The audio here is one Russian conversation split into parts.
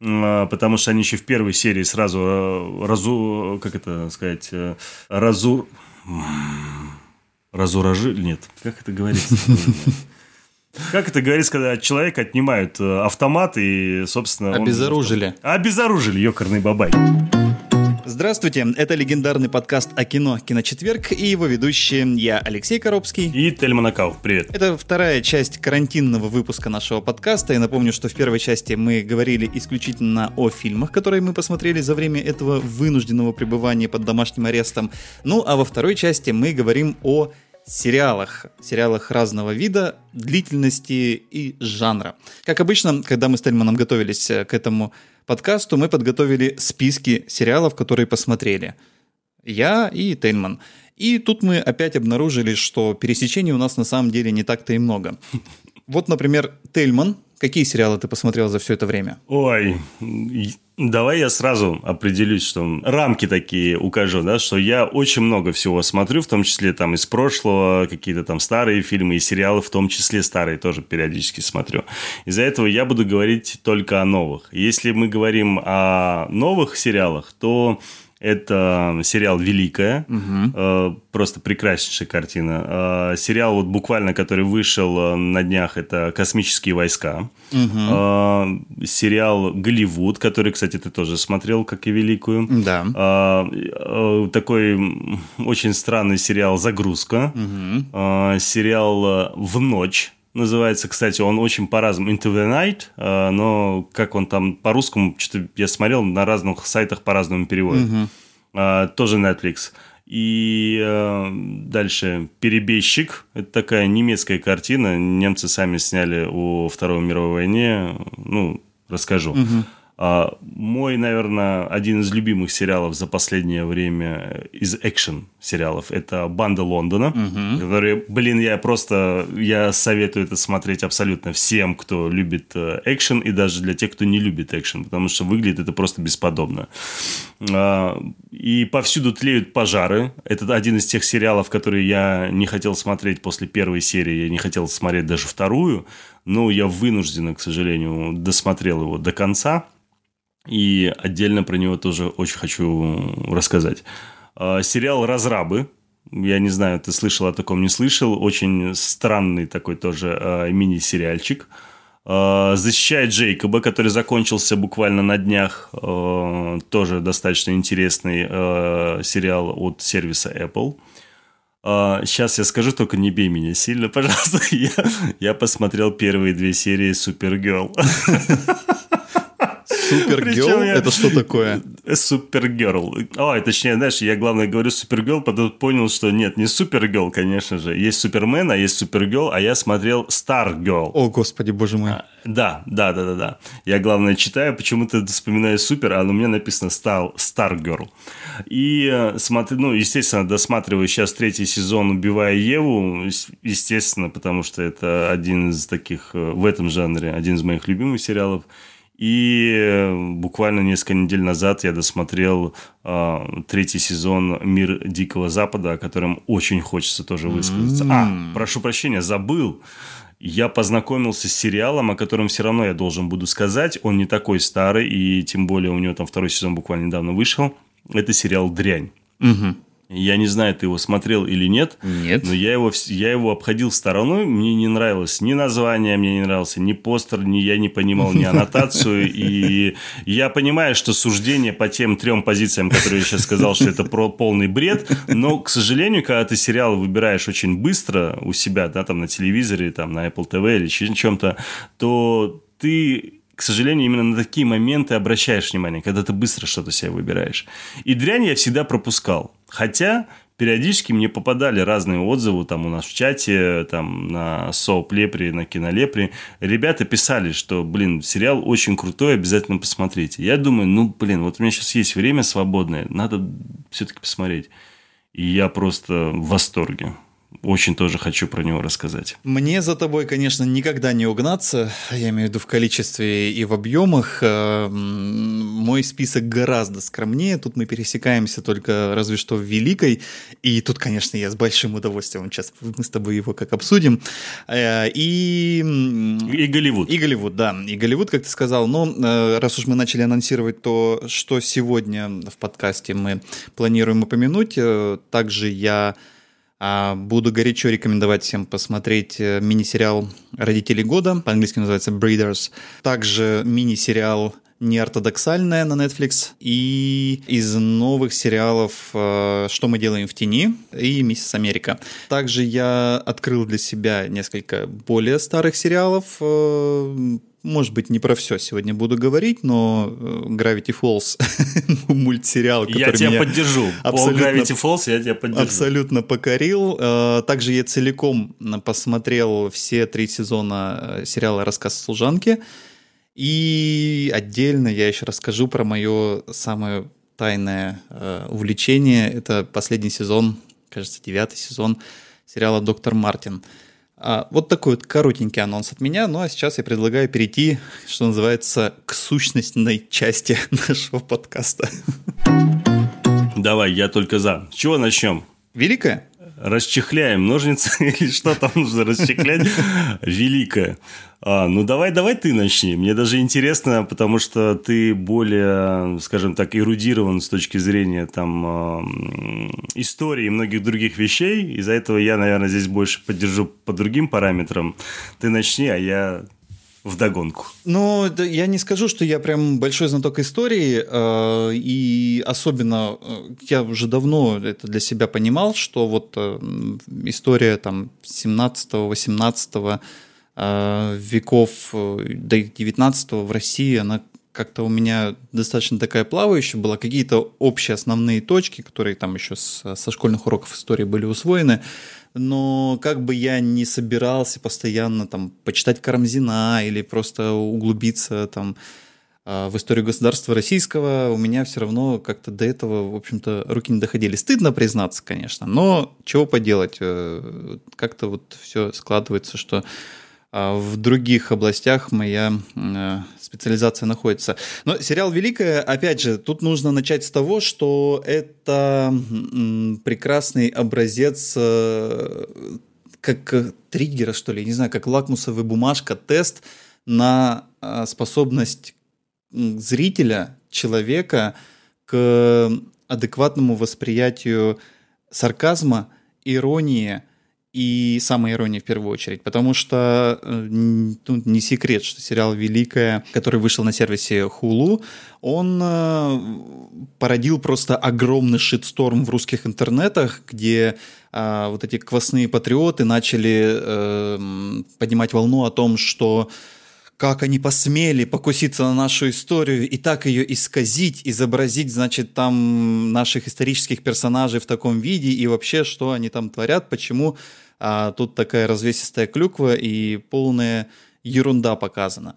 а, потому что они еще в первой серии сразу э, разу, как это сказать, э, разу, разуражили, нет, как это говорится? Как это говорится, когда человек отнимают э, автомат и, собственно... Обезоружили. Он... Обезоружили, ёкарный бабай. Здравствуйте, это легендарный подкаст о кино «Киночетверг» и его ведущие я, Алексей Коробский. И Тельман Акау, привет. Это вторая часть карантинного выпуска нашего подкаста. Я напомню, что в первой части мы говорили исключительно о фильмах, которые мы посмотрели за время этого вынужденного пребывания под домашним арестом. Ну, а во второй части мы говорим о сериалах, сериалах разного вида, длительности и жанра. Как обычно, когда мы с Тельманом готовились к этому подкасту мы подготовили списки сериалов, которые посмотрели. Я и Тельман. И тут мы опять обнаружили, что пересечений у нас на самом деле не так-то и много. Вот, например, Тельман Какие сериалы ты посмотрел за все это время? Ой, давай я сразу определюсь, что рамки такие укажу, да, что я очень много всего смотрю, в том числе там из прошлого, какие-то там старые фильмы и сериалы, в том числе старые тоже периодически смотрю. Из-за этого я буду говорить только о новых. Если мы говорим о новых сериалах, то это сериал «Великая», угу. просто прекраснейшая картина. Э, сериал вот буквально, который вышел э, на днях, это «Космические войска». Угу. Сериал «Голливуд», который, кстати, ты тоже смотрел, как и «Великую». Да. Такой очень странный сериал «Загрузка». Угу. Сериал «В ночь» называется, кстати, он очень по-разному. Into the Night, э, но как он там по-русскому, что-то я смотрел на разных сайтах по-разному переводят. Угу. Тоже Netflix. И э, дальше «Перебежчик». Это такая немецкая картина. Немцы сами сняли о Второй мировой войне. Ну, расскажу. Угу. А, мой, наверное, один из любимых сериалов за последнее время из экшен сериалов это «Банда Лондона», угу. который, блин, я просто, я советую это смотреть абсолютно всем, кто любит э, экшен, и даже для тех, кто не любит экшен, потому что выглядит это просто бесподобно. А, и повсюду тлеют пожары. Это один из тех сериалов, которые я не хотел смотреть после первой серии, я не хотел смотреть даже вторую, но я вынужденно, к сожалению, досмотрел его до конца – и отдельно про него тоже очень хочу рассказать. А, сериал «Разрабы». Я не знаю, ты слышал о таком, не слышал. Очень странный такой тоже а, мини-сериальчик. А, «Защищает Джейкоба», который закончился буквально на днях. Тоже достаточно интересный сериал от сервиса Apple. Сейчас я скажу, только не бей меня сильно, пожалуйста. Я, я посмотрел первые две серии Супергерл. Супергерл? Это что такое? Супергерл. Ой, точнее, знаешь, я, главное, говорю Супергерл, потом понял, что нет, не Супергерл, конечно же. Есть Супермен, а есть Супергерл, а я смотрел Старгерл. О, господи, боже мой. А, да, да, да, да, да. Я, главное, читаю, почему-то вспоминаю Супер, а у меня написано Star, Stargirl. И э, смотрю, ну, естественно, досматриваю сейчас третий сезон «Убивая Еву», естественно, потому что это один из таких э, в этом жанре, один из моих любимых сериалов. И э, буквально несколько недель назад я досмотрел э, третий сезон «Мир Дикого Запада», о котором очень хочется тоже высказаться. Mm-hmm. А, прошу прощения, забыл. Я познакомился с сериалом, о котором все равно я должен буду сказать. Он не такой старый, и тем более у него там второй сезон буквально недавно вышел. Это сериал «Дрянь». Угу. Я не знаю, ты его смотрел или нет. Нет. Но я его, я его обходил стороной. Мне не нравилось ни название, мне не нравился ни постер, ни я не понимал ни аннотацию. И я понимаю, что суждение по тем трем позициям, которые я сейчас сказал, что это про полный бред. Но, к сожалению, когда ты сериал выбираешь очень быстро у себя, да, там на телевизоре, там на Apple TV или чем-то, то ты к сожалению, именно на такие моменты обращаешь внимание, когда ты быстро что-то себе выбираешь. И дрянь я всегда пропускал. Хотя периодически мне попадали разные отзывы там у нас в чате, там на Соуп Лепре, на Кинолепре. Ребята писали, что, блин, сериал очень крутой, обязательно посмотрите. Я думаю, ну, блин, вот у меня сейчас есть время свободное, надо все-таки посмотреть. И я просто в восторге. Очень тоже хочу про него рассказать. Мне за тобой, конечно, никогда не угнаться, я имею в виду в количестве и в объемах. Э, мой список гораздо скромнее, тут мы пересекаемся только разве что в Великой, и тут, конечно, я с большим удовольствием сейчас мы с тобой его как обсудим. Э, и... И Голливуд. И Голливуд, да, и Голливуд, как ты сказал. Но э, раз уж мы начали анонсировать то, что сегодня в подкасте мы планируем упомянуть, также я буду горячо рекомендовать всем посмотреть э, мини-сериал «Родители года», по-английски называется «Breeders». Также мини-сериал неортодоксальная на Netflix. И из новых сериалов э, «Что мы делаем в тени» и «Миссис Америка». Также я открыл для себя несколько более старых сериалов, э, может быть, не про все сегодня буду говорить, но э, Gravity Falls мультсериал, который Я тебя поддержу. Абсолютно, По Gravity Falls я тебя поддержу. Абсолютно покорил. Э, также я целиком посмотрел все три сезона э, сериала «Рассказ служанки». И отдельно я еще расскажу про мое самое тайное увлечение. Это последний сезон, кажется, девятый сезон сериала «Доктор Мартин». А, вот такой вот коротенький анонс от меня. Ну а сейчас я предлагаю перейти, что называется, к сущностной части нашего подкаста. Давай, я только за. С чего начнем? Великая? Расчехляем ножницы или что там нужно расчехлять великое. А, ну давай, давай ты начни. Мне даже интересно, потому что ты более, скажем так, эрудирован с точки зрения там э, истории и многих других вещей. Из-за этого я, наверное, здесь больше поддержу по другим параметрам. Ты начни, а я вдогонку. Ну, да, я не скажу, что я прям большой знаток истории, э, и особенно э, я уже давно это для себя понимал, что вот э, история там 17-18 э, веков, э, да и 19 в России, она как-то у меня достаточно такая плавающая была, какие-то общие основные точки, которые там еще с, со школьных уроков истории были усвоены, но как бы я не собирался постоянно там почитать Карамзина или просто углубиться там а, в историю государства российского, у меня все равно как-то до этого, в общем-то, руки не доходили. Стыдно признаться, конечно, но чего поделать, э, как-то вот все складывается, что в других областях моя э, специализация находится. Но сериал «Великая», опять же, тут нужно начать с того, что это прекрасный образец э, как триггера, что ли, не знаю, как лакмусовая бумажка, тест на э, способность зрителя, человека к адекватному восприятию сарказма, иронии – и самая ирония в первую очередь, потому что ну, не секрет, что сериал «Великая», который вышел на сервисе Hulu, он э, породил просто огромный шитсторм в русских интернетах, где э, вот эти квасные патриоты начали э, поднимать волну о том, что как они посмели покуситься на нашу историю и так ее исказить, изобразить, значит, там наших исторических персонажей в таком виде и вообще, что они там творят, почему а тут такая развесистая клюква и полная ерунда показана.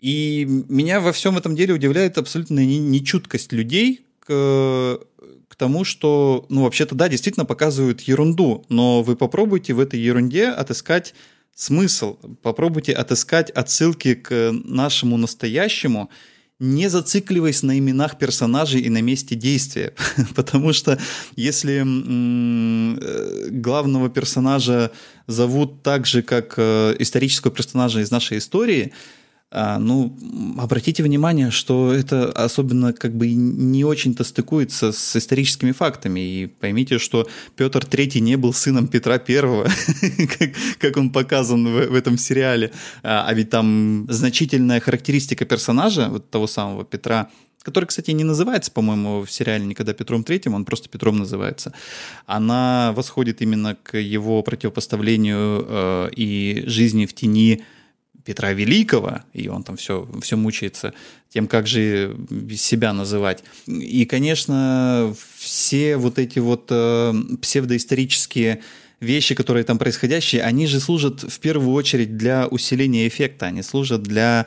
И меня во всем этом деле удивляет абсолютно нечуткость людей к, к тому, что, ну, вообще-то, да, действительно показывают ерунду, но вы попробуйте в этой ерунде отыскать смысл. Попробуйте отыскать отсылки к нашему настоящему, не зацикливаясь на именах персонажей и на месте действия. Потому что если э, главного персонажа зовут так же, как э, исторического персонажа из нашей истории, а, ну, обратите внимание, что это особенно как бы не очень-то стыкуется с историческими фактами. И поймите, что Петр III не был сыном Петра I, как, как он показан в, в этом сериале. А, а ведь там значительная характеристика персонажа, вот того самого Петра, который, кстати, не называется, по-моему, в сериале никогда Петром Третьим, он просто Петром называется. Она восходит именно к его противопоставлению э, и жизни в тени Петра Великого, и он там все, все мучается тем, как же себя называть. И, конечно, все вот эти вот э, псевдоисторические вещи, которые там происходящие, они же служат в первую очередь для усиления эффекта, они служат для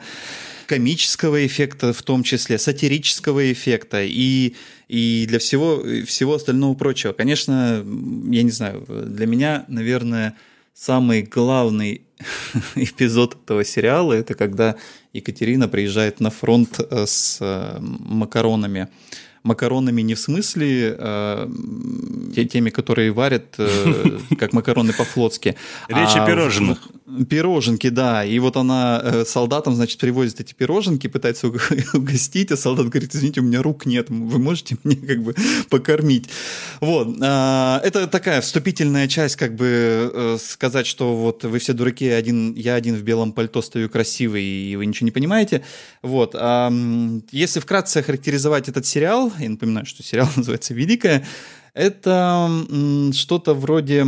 комического эффекта в том числе, сатирического эффекта и, и для всего, всего остального прочего. Конечно, я не знаю, для меня, наверное, самый главный эпизод этого сериала это когда Екатерина приезжает на фронт э, с э, макаронами макаронами не в смысле э, теми, которые варят, э, как макароны по-флотски. Речь а о пирожных. Пироженки, да. И вот она э, солдатам, значит, привозит эти пироженки, пытается угостить, а солдат говорит, извините, у меня рук нет, вы можете мне как бы покормить. Вот. А, это такая вступительная часть, как бы э, сказать, что вот вы все дураки, один, я один в белом пальто стою красивый, и вы ничего не понимаете. Вот. А, если вкратце характеризовать этот сериал, я напоминаю, что сериал называется «Великая», это что-то вроде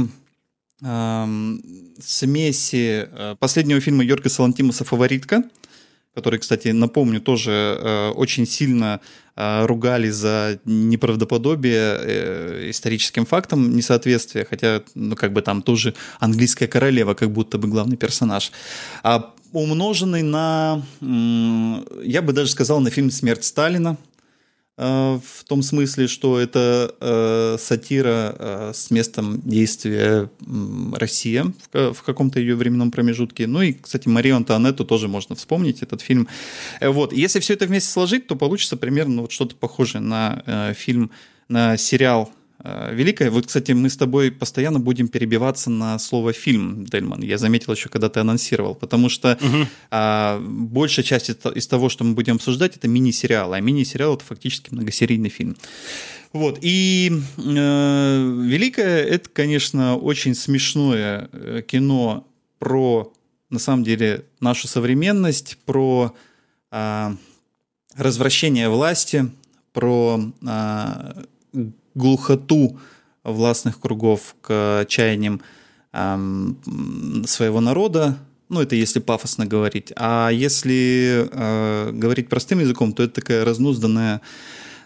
э, смеси э, последнего фильма Йорга Салантимуса «Фаворитка», который, кстати, напомню, тоже э, очень сильно э, ругали за неправдоподобие э, историческим фактам, несоответствие, хотя, ну, как бы там тоже английская королева, как будто бы главный персонаж. А умноженный на, я бы даже сказал, на фильм «Смерть Сталина», в том смысле, что это э, сатира э, с местом действия Россия в, в каком-то ее временном промежутке. Ну и, кстати, Марию Антуанетту тоже можно вспомнить, этот фильм. Э, вот. Если все это вместе сложить, то получится примерно вот что-то похожее на э, фильм, на сериал Э, великая. Вот, кстати, мы с тобой постоянно будем перебиваться на слово фильм, Дельман. Я заметил еще, когда ты анонсировал, потому что угу. а, большая часть из того, что мы будем обсуждать, это мини-сериал, а мини-сериал это фактически многосерийный фильм. Вот. И э, Великая это, конечно, очень смешное э, кино про, на самом деле, нашу современность, про э, развращение власти, про э, глухоту властных кругов к чаяниям эм, своего народа, ну, это если пафосно говорить. А если э, говорить простым языком, то это такая разнузданная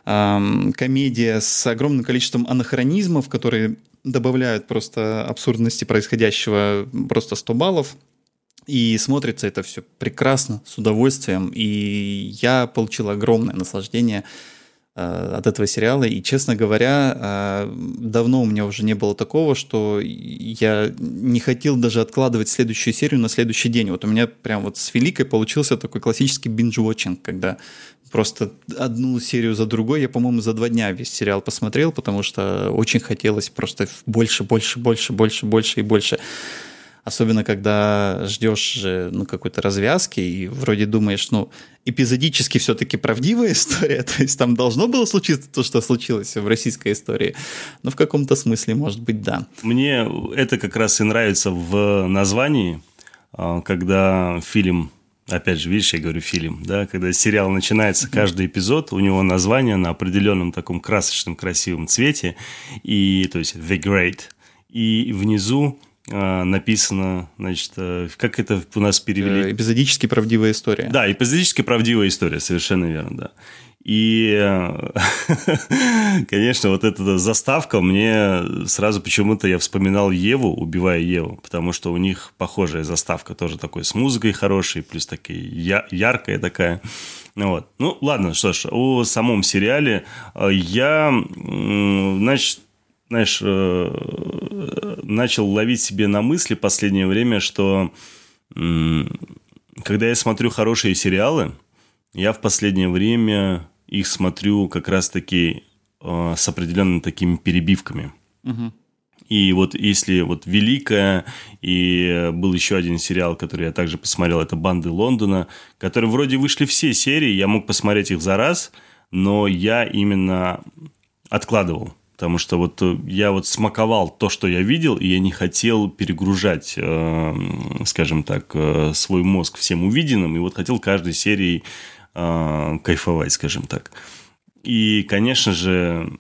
э, комедия с огромным количеством анахронизмов, которые добавляют просто абсурдности происходящего просто 100 баллов. И смотрится это все прекрасно, с удовольствием. И я получил огромное наслаждение от этого сериала. И, честно говоря, э, давно у меня уже не было такого, что я не хотел даже откладывать следующую серию на следующий день. Вот у меня прям вот с Великой получился такой классический binge-watching, когда просто одну серию за другой. Я, по-моему, за два дня весь сериал посмотрел, потому что очень хотелось просто больше, больше, больше, больше, больше и больше. Особенно, когда ждешь же, ну, какой-то развязки и вроде думаешь, ну, эпизодически все-таки правдивая история, то есть там должно было случиться то, что случилось в российской истории. Но в каком-то смысле, может быть, да. Мне это как раз и нравится в названии, а, когда фильм опять же, видишь, я говорю фильм, да, когда сериал начинается, каждый эпизод, у него название на определенном таком красочном, красивом цвете, и, то есть, The Great, и внизу написано, значит, э, как это у нас перевели? Э, эпизодически правдивая история. Да, эпизодически правдивая история, совершенно верно, да. И, э, конечно, вот эта заставка мне сразу почему-то я вспоминал Еву, убивая Еву, потому что у них похожая заставка тоже такой с музыкой хорошей, плюс такая яркая такая. Ну вот. Ну, ладно, что ж, о самом сериале я, значит, знаешь, э, начал ловить себе на мысли последнее время, что когда я смотрю хорошие сериалы, я в последнее время их смотрю как раз-таки э, с определенными такими перебивками. Угу. И вот если вот «Великая», и был еще один сериал, который я также посмотрел, это «Банды Лондона», которые вроде вышли все серии, я мог посмотреть их за раз, но я именно откладывал потому что вот э, я вот смаковал то, что я видел, и я не хотел перегружать, э, скажем так, э, свой мозг всем увиденным, и вот хотел каждой серией кайфовать, скажем так. И, конечно же,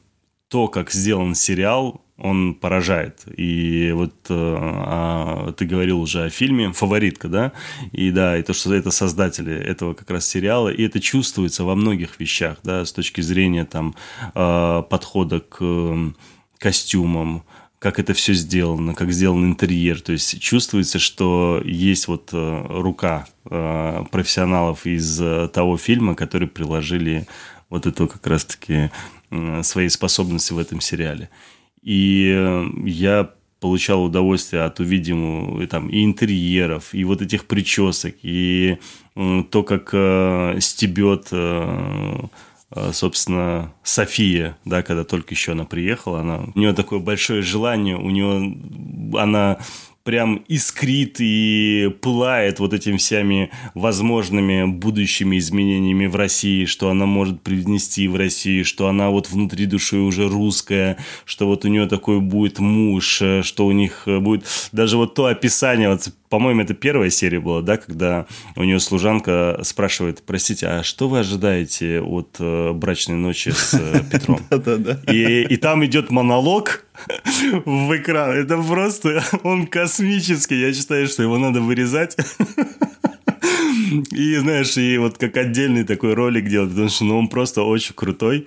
то, как сделан сериал, он поражает. И вот э, а, ты говорил уже о фильме «Фаворитка», да? И да, и то, что это создатели этого как раз сериала, и это чувствуется во многих вещах, да, с точки зрения там э, подхода к э, костюмам, как это все сделано, как сделан интерьер. То есть чувствуется, что есть вот рука профессионалов из того фильма, которые приложили вот эту как раз-таки свои способности в этом сериале. И я получал удовольствие от увидимого там, и интерьеров, и вот этих причесок, и то, как стебет Э, собственно, София, да, когда только еще она приехала, она, у нее такое большое желание, у нее она прям искрит и пылает вот этими всеми возможными будущими изменениями в России, что она может привнести в Россию, что она вот внутри души уже русская, что вот у нее такой будет муж, э, что у них э, будет даже вот то описание, вот по-моему, это первая серия была, да, когда у нее служанка спрашивает, простите, а что вы ожидаете от э, брачной ночи с э, Петром? Да-да-да. И, и там идет монолог в экран. Это просто, он космический. Я считаю, что его надо вырезать. И, знаешь, и вот как отдельный такой ролик делать, потому что ну, он просто очень крутой.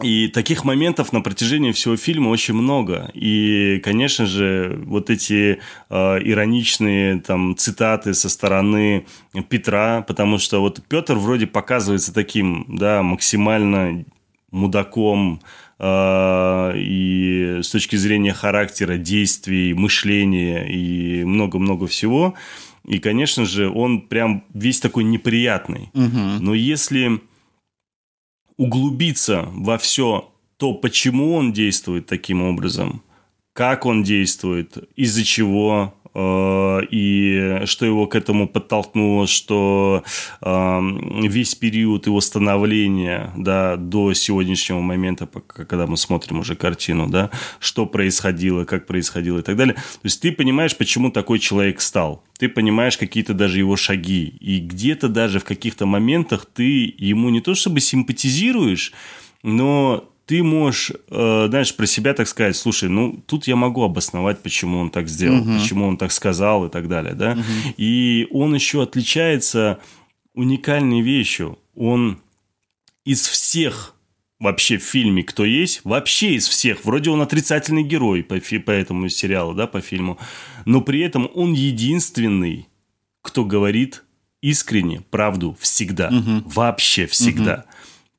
И таких моментов на протяжении всего фильма очень много. И, конечно же, вот эти э, ироничные там цитаты со стороны Петра, потому что вот Петр вроде показывается таким, да, максимально мудаком э, и с точки зрения характера, действий, мышления и много-много всего. И, конечно же, он прям весь такой неприятный. Угу. Но если углубиться во все то, почему он действует таким образом, как он действует, из-за чего, и что его к этому подтолкнуло, что э, весь период его становления да, до сегодняшнего момента, когда мы смотрим уже картину, да, что происходило, как происходило и так далее. То есть ты понимаешь, почему такой человек стал. Ты понимаешь какие-то даже его шаги. И где-то даже в каких-то моментах ты ему не то чтобы симпатизируешь, но ты можешь, э, знаешь, про себя так сказать, слушай, ну, тут я могу обосновать, почему он так сделал, угу. почему он так сказал и так далее, да. Угу. И он еще отличается уникальной вещью. Он из всех вообще в фильме кто есть, вообще из всех. Вроде он отрицательный герой по, по этому сериалу, да, по фильму. Но при этом он единственный, кто говорит искренне правду всегда. Угу. Вообще всегда. Угу.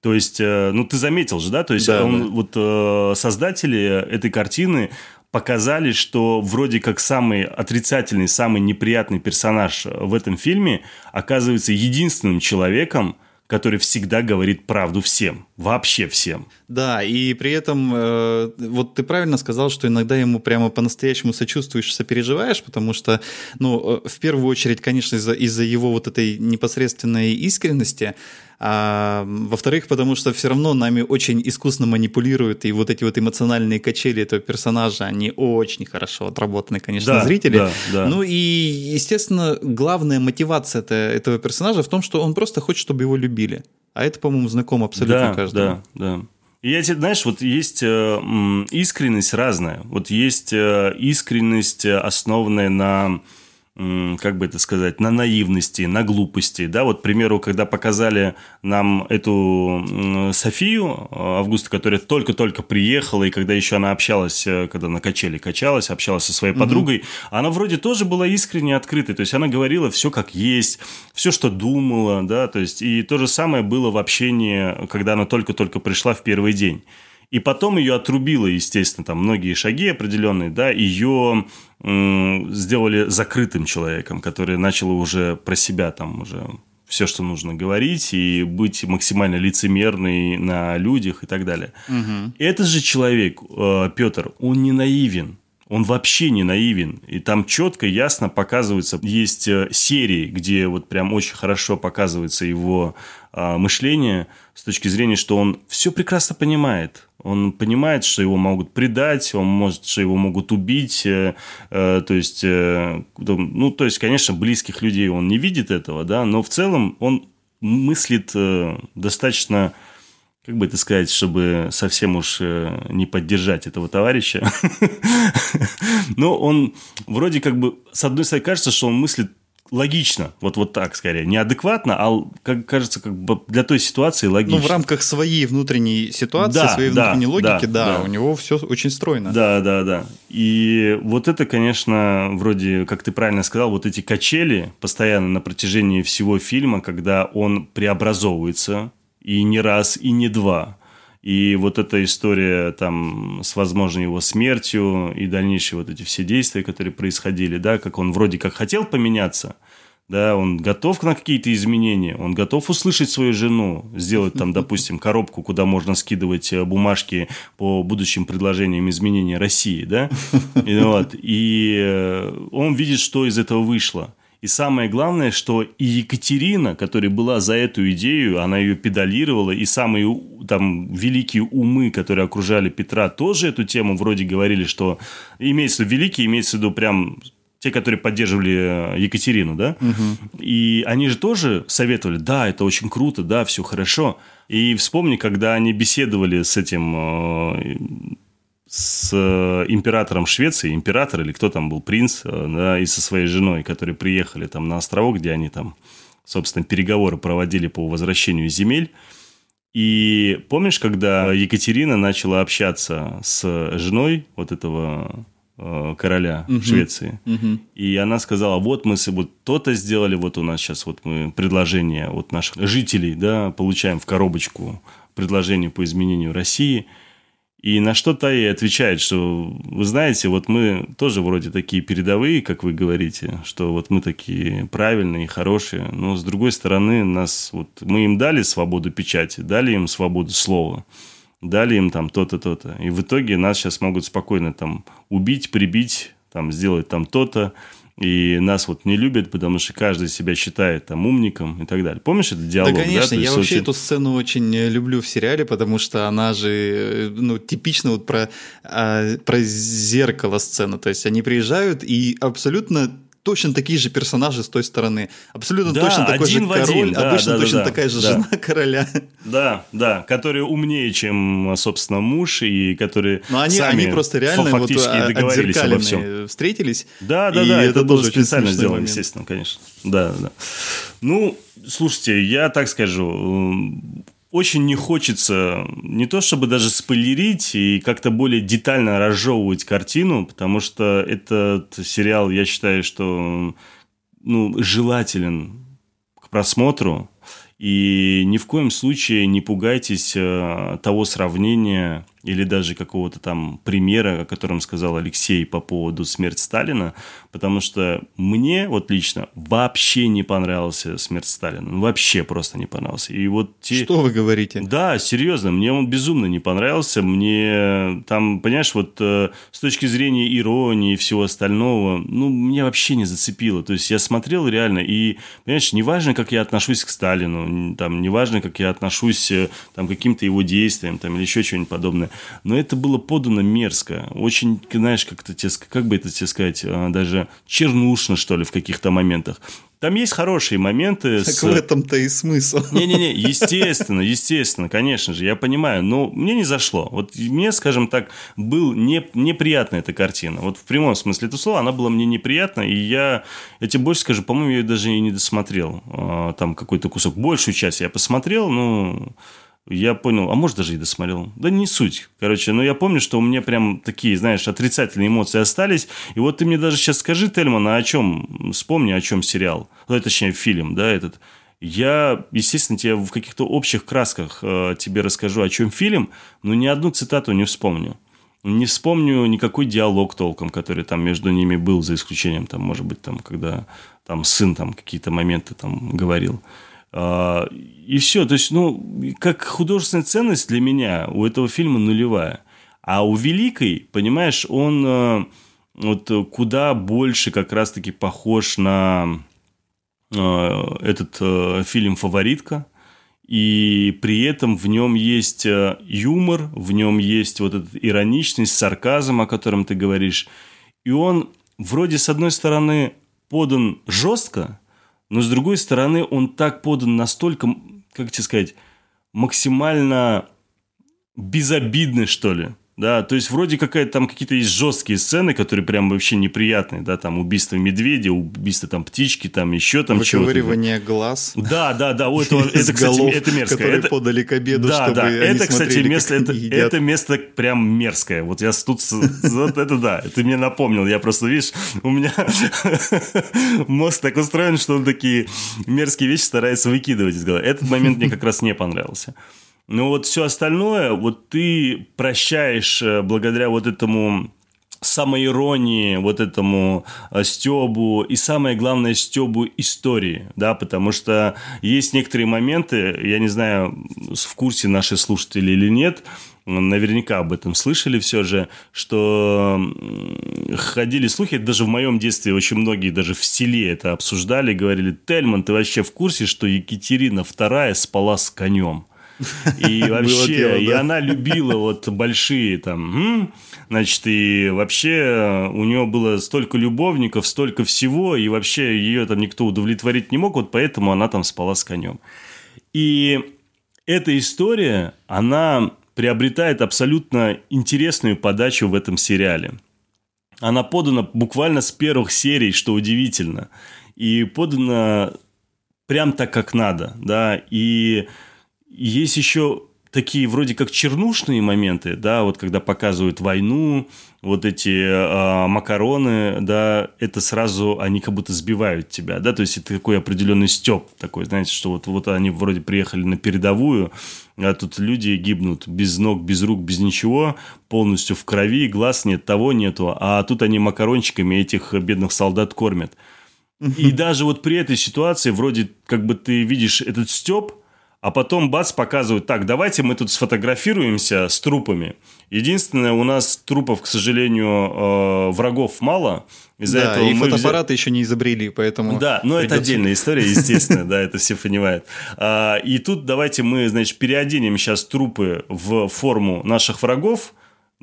То есть, э, ну, ты заметил же, да? То есть, да, он, да. вот э, создатели этой картины показали, что вроде как самый отрицательный, самый неприятный персонаж в этом фильме оказывается единственным человеком, который всегда говорит правду всем, вообще всем. Да, и при этом, э, вот ты правильно сказал, что иногда ему прямо по-настоящему сочувствуешь, сопереживаешь, потому что, ну, э, в первую очередь, конечно, из-за из его вот этой непосредственной искренности, а, во-вторых, потому что все равно нами очень искусно манипулируют, и вот эти вот эмоциональные качели этого персонажа, они очень хорошо отработаны, конечно, да, зрители. Да, да. Ну и, естественно, главная мотивация это, этого персонажа в том, что он просто хочет, чтобы его любили. А это, по-моему, знакомо абсолютно да, каждому. Да, да. И я тебе, знаешь, вот есть э, искренность разная. Вот есть э, искренность, основанная на как бы это сказать, на наивности, на глупости. Да, вот, к примеру, когда показали нам эту Софию э, Августа, которая только-только приехала, и когда еще она общалась, э, когда на качели качалась, общалась со своей угу. подругой, она вроде тоже была искренне открытой, то есть она говорила все как есть, все, что думала, да, то есть и то же самое было в общении, когда она только-только пришла в первый день. И потом ее отрубило, естественно, там многие шаги определенные, да, ее сделали закрытым человеком, который начал уже про себя там уже все, что нужно говорить, и быть максимально лицемерной на людях и так далее. Угу. Этот же человек, э, Петр, он не наивен. Он вообще не наивен. И там четко, ясно показывается, есть э, серии, где вот прям очень хорошо показывается его э, мышление с точки зрения, что он все прекрасно понимает. Он понимает, что его могут предать, он может, что его могут убить. Э, э, то есть, э, ну, то есть, конечно, близких людей он не видит этого, да, но в целом он мыслит э, достаточно как бы это сказать, чтобы совсем уж э, не поддержать этого товарища. Но он вроде как бы, с одной стороны, кажется, что он мыслит логично, вот, вот так скорее. Неадекватно, а, как кажется, как бы для той ситуации логично. Ну, в рамках своей внутренней ситуации, да, своей да, внутренней логики, да, да, да, у него все очень стройно. Да, да, да. И вот это, конечно, вроде, как ты правильно сказал, вот эти качели постоянно на протяжении всего фильма, когда он преобразовывается, и не раз, и не два. И вот эта история там с возможной его смертью и дальнейшие вот эти все действия, которые происходили, да, как он вроде как хотел поменяться, да, он готов на какие-то изменения, он готов услышать свою жену, сделать там, допустим, коробку, куда можно скидывать э, бумажки по будущим предложениям изменения России, да, и, вот, и э, он видит, что из этого вышло. И самое главное, что и Екатерина, которая была за эту идею, она ее педалировала, и самые там великие умы, которые окружали Петра, тоже эту тему вроде говорили, что имеется в виду великие, имеется в виду прям те, которые поддерживали э, Екатерину, да, угу. и они же тоже советовали, да, это очень круто, да, все хорошо. И вспомни, когда они беседовали с этим э, с э, императором Швеции, император или кто там был, принц, э, да, и со своей женой, которые приехали там на островок, где они там, собственно, переговоры проводили по возвращению земель. И помнишь, когда Екатерина начала общаться с женой вот этого э, короля угу. Швеции. Угу. И она сказала, вот мы вот то-то сделали, вот у нас сейчас вот мы предложение вот наших жителей, да, получаем в коробочку предложение по изменению России – и на что Таи отвечает, что, вы знаете, вот мы тоже вроде такие передовые, как вы говорите, что вот мы такие правильные, хорошие, но с другой стороны нас, вот мы им дали свободу печати, дали им свободу слова, дали им там то-то, то-то. И в итоге нас сейчас могут спокойно там убить, прибить, там сделать там то-то, и нас вот не любят, потому что каждый себя считает там умником и так далее. Помнишь этот диалог? Да, конечно. Да? Я вообще очень... эту сцену очень э, люблю в сериале, потому что она же э, ну, типично вот про, а, про зеркало сцена. То есть они приезжают и абсолютно точно такие же персонажи с той стороны. Абсолютно да, точно такой же король, один, да, обычно да, точно да, такая же да. жена короля. Да, да, которые умнее, чем, собственно, муж, и которые Но они, сами они просто реально фактически вот а, договорились обо всем. встретились. Да, да, да, это, это было специально сделано, момент. естественно, конечно. Да, да. Ну, слушайте, я так скажу, очень не хочется не то чтобы даже спойлерить и как-то более детально разжевывать картину, потому что этот сериал, я считаю, что ну, желателен к просмотру. И ни в коем случае не пугайтесь э, того сравнения или даже какого-то там примера, о котором сказал Алексей по поводу смерти Сталина, потому что мне вот лично вообще не понравился смерть Сталина, ну, вообще просто не понравился. И вот те... Что вы говорите? Да, серьезно, мне он безумно не понравился, мне там, понимаешь, вот э, с точки зрения иронии и всего остального, ну, меня вообще не зацепило, то есть я смотрел реально, и, понимаешь, неважно, как я отношусь к Сталину, там, неважно, как я отношусь э, там, к каким-то его действиям, там, или еще что-нибудь подобное, но это было подано мерзко. Очень, знаешь, как-то тебе, как бы это тебе сказать, а, даже чернушно, что ли, в каких-то моментах. Там есть хорошие моменты. Так с... в этом-то и смысл. Не-не-не, естественно, естественно, конечно же, я понимаю, но мне не зашло. Вот мне, скажем так, был не, неприятна эта картина. Вот в прямом смысле этого слова она была мне неприятна, и я, я тебе больше скажу, по-моему, я ее даже и не досмотрел. А, там какой-то кусок, большую часть я посмотрел, но я понял, а может даже и досмотрел. Да не суть. Короче, но я помню, что у меня прям такие, знаешь, отрицательные эмоции остались. И вот ты мне даже сейчас скажи, Тельман, а о чем, вспомни, о чем сериал. Ну, точнее, фильм, да, этот. Я, естественно, тебе в каких-то общих красках э, тебе расскажу, о чем фильм, но ни одну цитату не вспомню. Не вспомню никакой диалог толком, который там между ними был, за исключением, там, может быть, там, когда там сын там какие-то моменты там говорил. А, и все. То есть, ну, как художественная ценность для меня у этого фильма нулевая. А у Великой, понимаешь, он э, вот куда больше как раз-таки похож на э, этот э, фильм «Фаворитка». И при этом в нем есть юмор, в нем есть вот эта ироничность, сарказм, о котором ты говоришь. И он вроде с одной стороны подан жестко, но с другой стороны, он так подан настолько, как тебе сказать, максимально безобидный, что ли. Да, то есть вроде какая-то там какие-то есть жесткие сцены, которые прям вообще неприятные, да, там убийство медведя, убийство там птички, там еще там чего-то. Выковыривание глаз. Да, да, да, это, это кстати, это мерзко. Которые это, подали к обеду, да, чтобы да, они это, кстати, смотрели, место, как это, едят. это место прям мерзкое. Вот я тут, вот это да, это мне напомнил. Я просто, видишь, у меня мозг так устроен, что он такие мерзкие вещи старается выкидывать из головы. Этот момент мне как раз не понравился. Но вот все остальное, вот ты прощаешь э, благодаря вот этому самоиронии, вот этому э, стебу и самое главное стебу истории, да, потому что есть некоторые моменты, я не знаю, в курсе наши слушатели или нет, наверняка об этом слышали все же, что ходили слухи, даже в моем детстве очень многие даже в селе это обсуждали, говорили, Тельман, ты вообще в курсе, что Екатерина II спала с конем? И вообще, и она любила вот большие там, значит, и вообще у нее было столько любовников, столько всего, и вообще ее там никто удовлетворить не мог, вот поэтому она там спала с конем. И эта история, она приобретает абсолютно интересную подачу в этом сериале. Она подана буквально с первых серий, что удивительно. И подана прям так, как надо, да, и есть еще такие вроде как чернушные моменты, да, вот когда показывают войну, вот эти э, макароны, да, это сразу они как будто сбивают тебя, да, то есть это такой определенный степ такой, знаете, что вот, вот они вроде приехали на передовую, а тут люди гибнут без ног, без рук, без ничего, полностью в крови, глаз нет, того нету, а тут они макарончиками этих бедных солдат кормят. И даже вот при этой ситуации вроде как бы ты видишь этот степ, а потом бац, показывают, так, давайте мы тут сфотографируемся с трупами. Единственное, у нас трупов, к сожалению, э, врагов мало. Из-за да, этого и мы фотоаппараты взя... еще не изобрели, поэтому... Да, но придется... это отдельная история, естественно, да, это все понимают. А, и тут давайте мы, значит, переоденем сейчас трупы в форму наших врагов,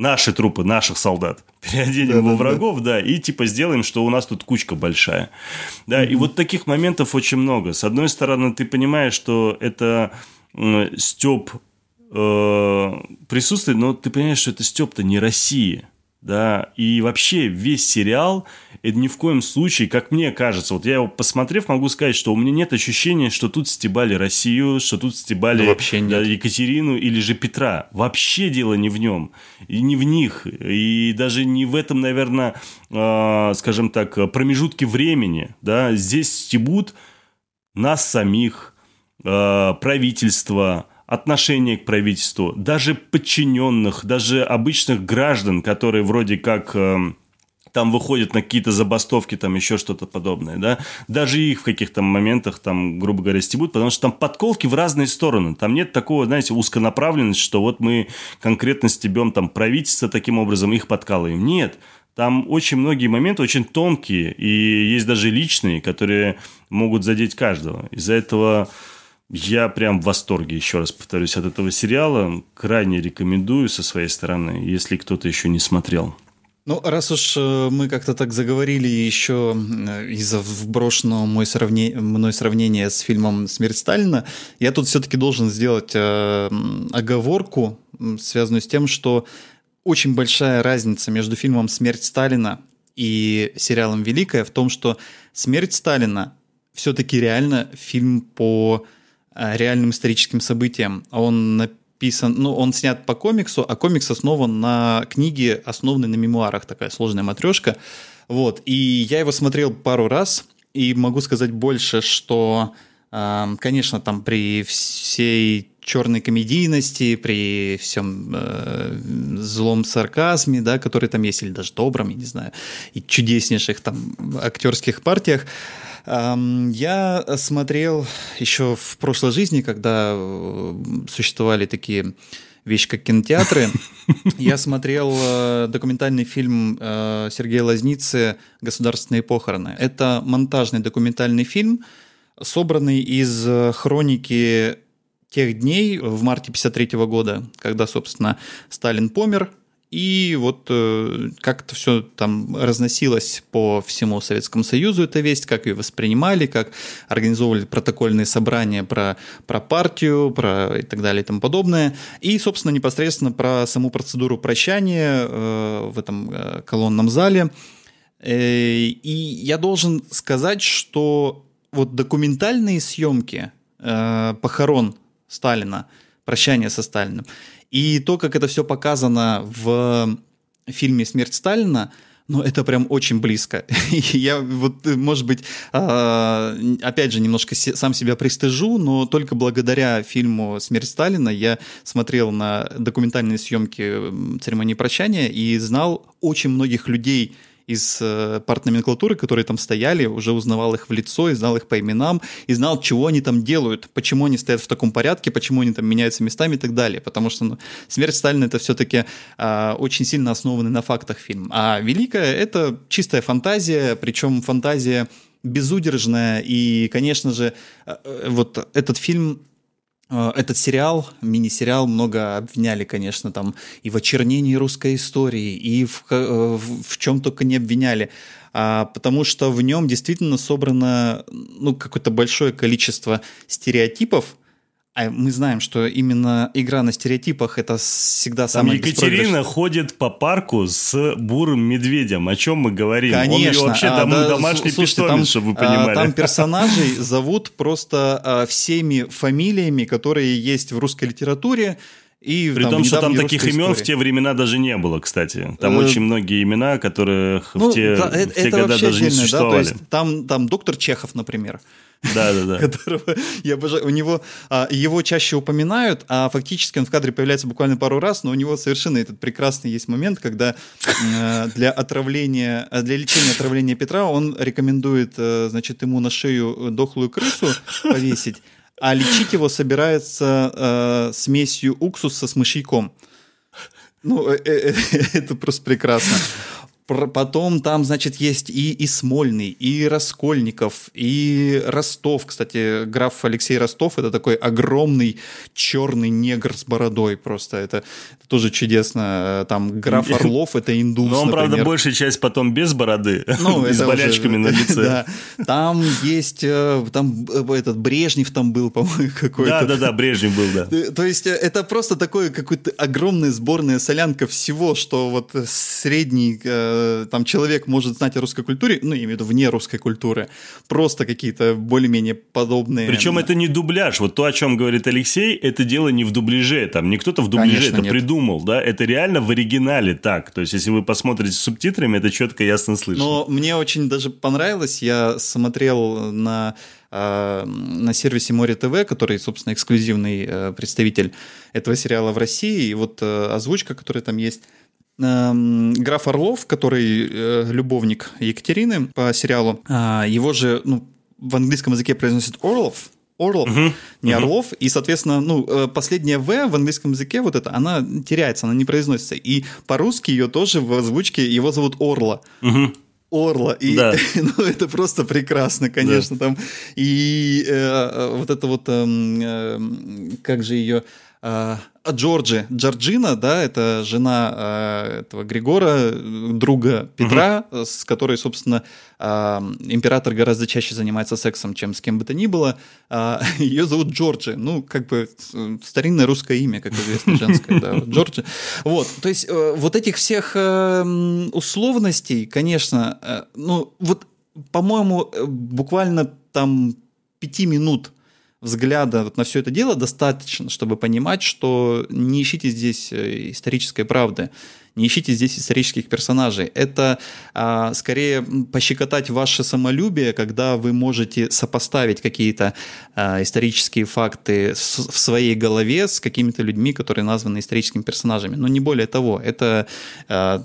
наши трупы, наших солдат, переоденем да, во врагов, да. да, и типа сделаем, что у нас тут кучка большая. Да, mm-hmm. и вот таких моментов очень много. С одной стороны, ты понимаешь, что это э, Степ э, присутствует, но ты понимаешь, что это Степ-то не Россия да, и вообще весь сериал, это ни в коем случае, как мне кажется, вот я его посмотрев, могу сказать, что у меня нет ощущения, что тут стебали Россию, что тут стебали ну, вообще нет. Екатерину или же Петра. Вообще дело не в нем, и не в них, и даже не в этом, наверное, э, скажем так, промежутке времени, да, здесь стебут нас самих, э, правительство, отношение к правительству, даже подчиненных, даже обычных граждан, которые вроде как э, там выходят на какие-то забастовки, там еще что-то подобное, да, даже их в каких-то моментах там, грубо говоря, стебут, потому что там подколки в разные стороны, там нет такого, знаете, узконаправленности, что вот мы конкретно стебем там правительство таким образом, их подкалываем. Нет, там очень многие моменты очень тонкие, и есть даже личные, которые могут задеть каждого. Из-за этого я прям в восторге, еще раз повторюсь, от этого сериала. Крайне рекомендую со своей стороны, если кто-то еще не смотрел. Ну, раз уж э, мы как-то так заговорили еще э, из-за вброшенного мой сравне... мной сравнения с фильмом «Смерть Сталина», я тут все-таки должен сделать э, оговорку, связанную с тем, что очень большая разница между фильмом «Смерть Сталина» и сериалом «Великая» в том, что «Смерть Сталина» все-таки реально фильм по реальным историческим событиям. Он написан, ну, он снят по комиксу, а комикс основан на книге, основанной на мемуарах, такая сложная матрешка. Вот, и я его смотрел пару раз, и могу сказать больше, что, э, конечно, там при всей черной комедийности, при всем э, злом сарказме, да, который там есть, или даже добром, я не знаю, и чудеснейших там актерских партиях, я смотрел еще в прошлой жизни, когда э, существовали такие вещи, как кинотеатры. Я смотрел э, документальный фильм э, Сергея Лазницы «Государственные похороны». Это монтажный документальный фильм, собранный из хроники тех дней в марте 53 года, когда, собственно, Сталин помер, И вот э, как это все там разносилось по всему Советскому Союзу, эта весть, как ее воспринимали, как организовывали протокольные собрания про, про партию, про и так далее и тому подобное. И, собственно, непосредственно про саму процедуру прощания э, в этом э, колонном зале. Э, и я должен сказать, что вот документальные съемки э, похорон Сталина, прощания со Сталиным, и то, как это все показано в фильме «Смерть Сталина», ну, это прям очень близко. Я вот, может быть, а, опять же, немножко сам себя пристыжу, но только благодаря фильму «Смерть Сталина» я смотрел на документальные съемки церемонии прощания и знал очень многих людей, из э, партноменклатуры, которые там стояли, уже узнавал их в лицо и знал их по именам, и знал, чего они там делают, почему они стоят в таком порядке, почему они там меняются местами и так далее. Потому что ну, «Смерть Сталина» — это все-таки э, очень сильно основанный на фактах фильм. А «Великая» — это чистая фантазия, причем фантазия безудержная, и, конечно же, э, э вот этот фильм этот сериал, мини-сериал, много обвиняли, конечно, там и в очернении русской истории, и в, э, в, в чем только не обвиняли, а, потому что в нем действительно собрано ну, какое-то большое количество стереотипов, а мы знаем, что именно игра на стереотипах это всегда самое Там Екатерина ходит по парку с бурым медведем. О чем мы говорим? Конечно. Он вообще а, дом, да, домашний слушайте, питомец, там, чтобы вы а, понимали. Там персонажей зовут просто а, всеми фамилиями, которые есть в русской литературе. И, При там, том, что там таких истории. имен в те времена даже не было, кстати. Там э, очень многие имена, которых ну, в те, да, в это, те года даже не существовали. Да? То есть, там, там доктор Чехов, например. Да, да, да. которого я обожаю. У него а, его чаще упоминают, а фактически он в кадре появляется буквально пару раз, но у него совершенно этот прекрасный есть момент, когда э, для отравления, для лечения отравления Петра он рекомендует, э, значит, ему на шею дохлую крысу повесить, а лечить его собирается э, смесью уксуса с мышьяком. Ну, э, э, это просто прекрасно. Потом там, значит, есть и, и Смольный, и Раскольников, и Ростов. Кстати, граф Алексей Ростов – это такой огромный черный негр с бородой просто. Это, это тоже чудесно. Там граф Орлов – это индус, Но он, например. правда, большая часть потом без бороды, ну, с болячками уже, на лице. Да. Там есть, э, там э, этот Брежнев там был, по-моему, какой-то. Да-да-да, Брежнев был, да. То есть э, это просто такое какое-то огромная сборная солянка всего, что вот средний там человек может знать о русской культуре, ну, я имею в виду вне русской культуры, просто какие-то более-менее подобные... Причем это не дубляж. Вот то, о чем говорит Алексей, это дело не в дубляже. Там не кто-то в дубляже Конечно, это нет. придумал, да? Это реально в оригинале так. То есть, если вы посмотрите с субтитрами, это четко ясно слышно. Но мне очень даже понравилось. Я смотрел на э, на сервисе Море ТВ, который, собственно, эксклюзивный э, представитель этого сериала в России, и вот э, озвучка, которая там есть. Эм, Граф Орлов, который э, любовник Екатерины по сериалу, а, его же ну, в английском языке произносит Орлов, Орлов, Мгм. не Мгм. Орлов, и, соответственно, ну, э, последняя В в английском языке, вот это, она теряется, она не произносится. И по-русски ее тоже в озвучке, его зовут Орла. Мгм. Орла. И Да. ну, это просто прекрасно, конечно. Там. И э, э, вот это вот, эм, как же ее... э, а, Джорджи, Джорджина, да, это жена э, этого Григора, друга Петра, э, с которой, собственно, э, император гораздо чаще занимается сексом, чем с кем бы то ни было. А, Ее зовут Джорджи, ну, как бы старинное русское имя, как известно, женское, да, Джорджи. Вот, то есть вот этих всех условностей, конечно, ну, вот, по-моему, буквально там пяти минут взгляда вот на все это дело достаточно, чтобы понимать, что не ищите здесь э, исторической правды, не ищите здесь исторических персонажей. Это а, скорее пощекотать ваше самолюбие, когда вы можете сопоставить какие-то а, исторические факты с- в своей голове с какими-то людьми, которые названы историческими персонажами. Но не более того. Это а,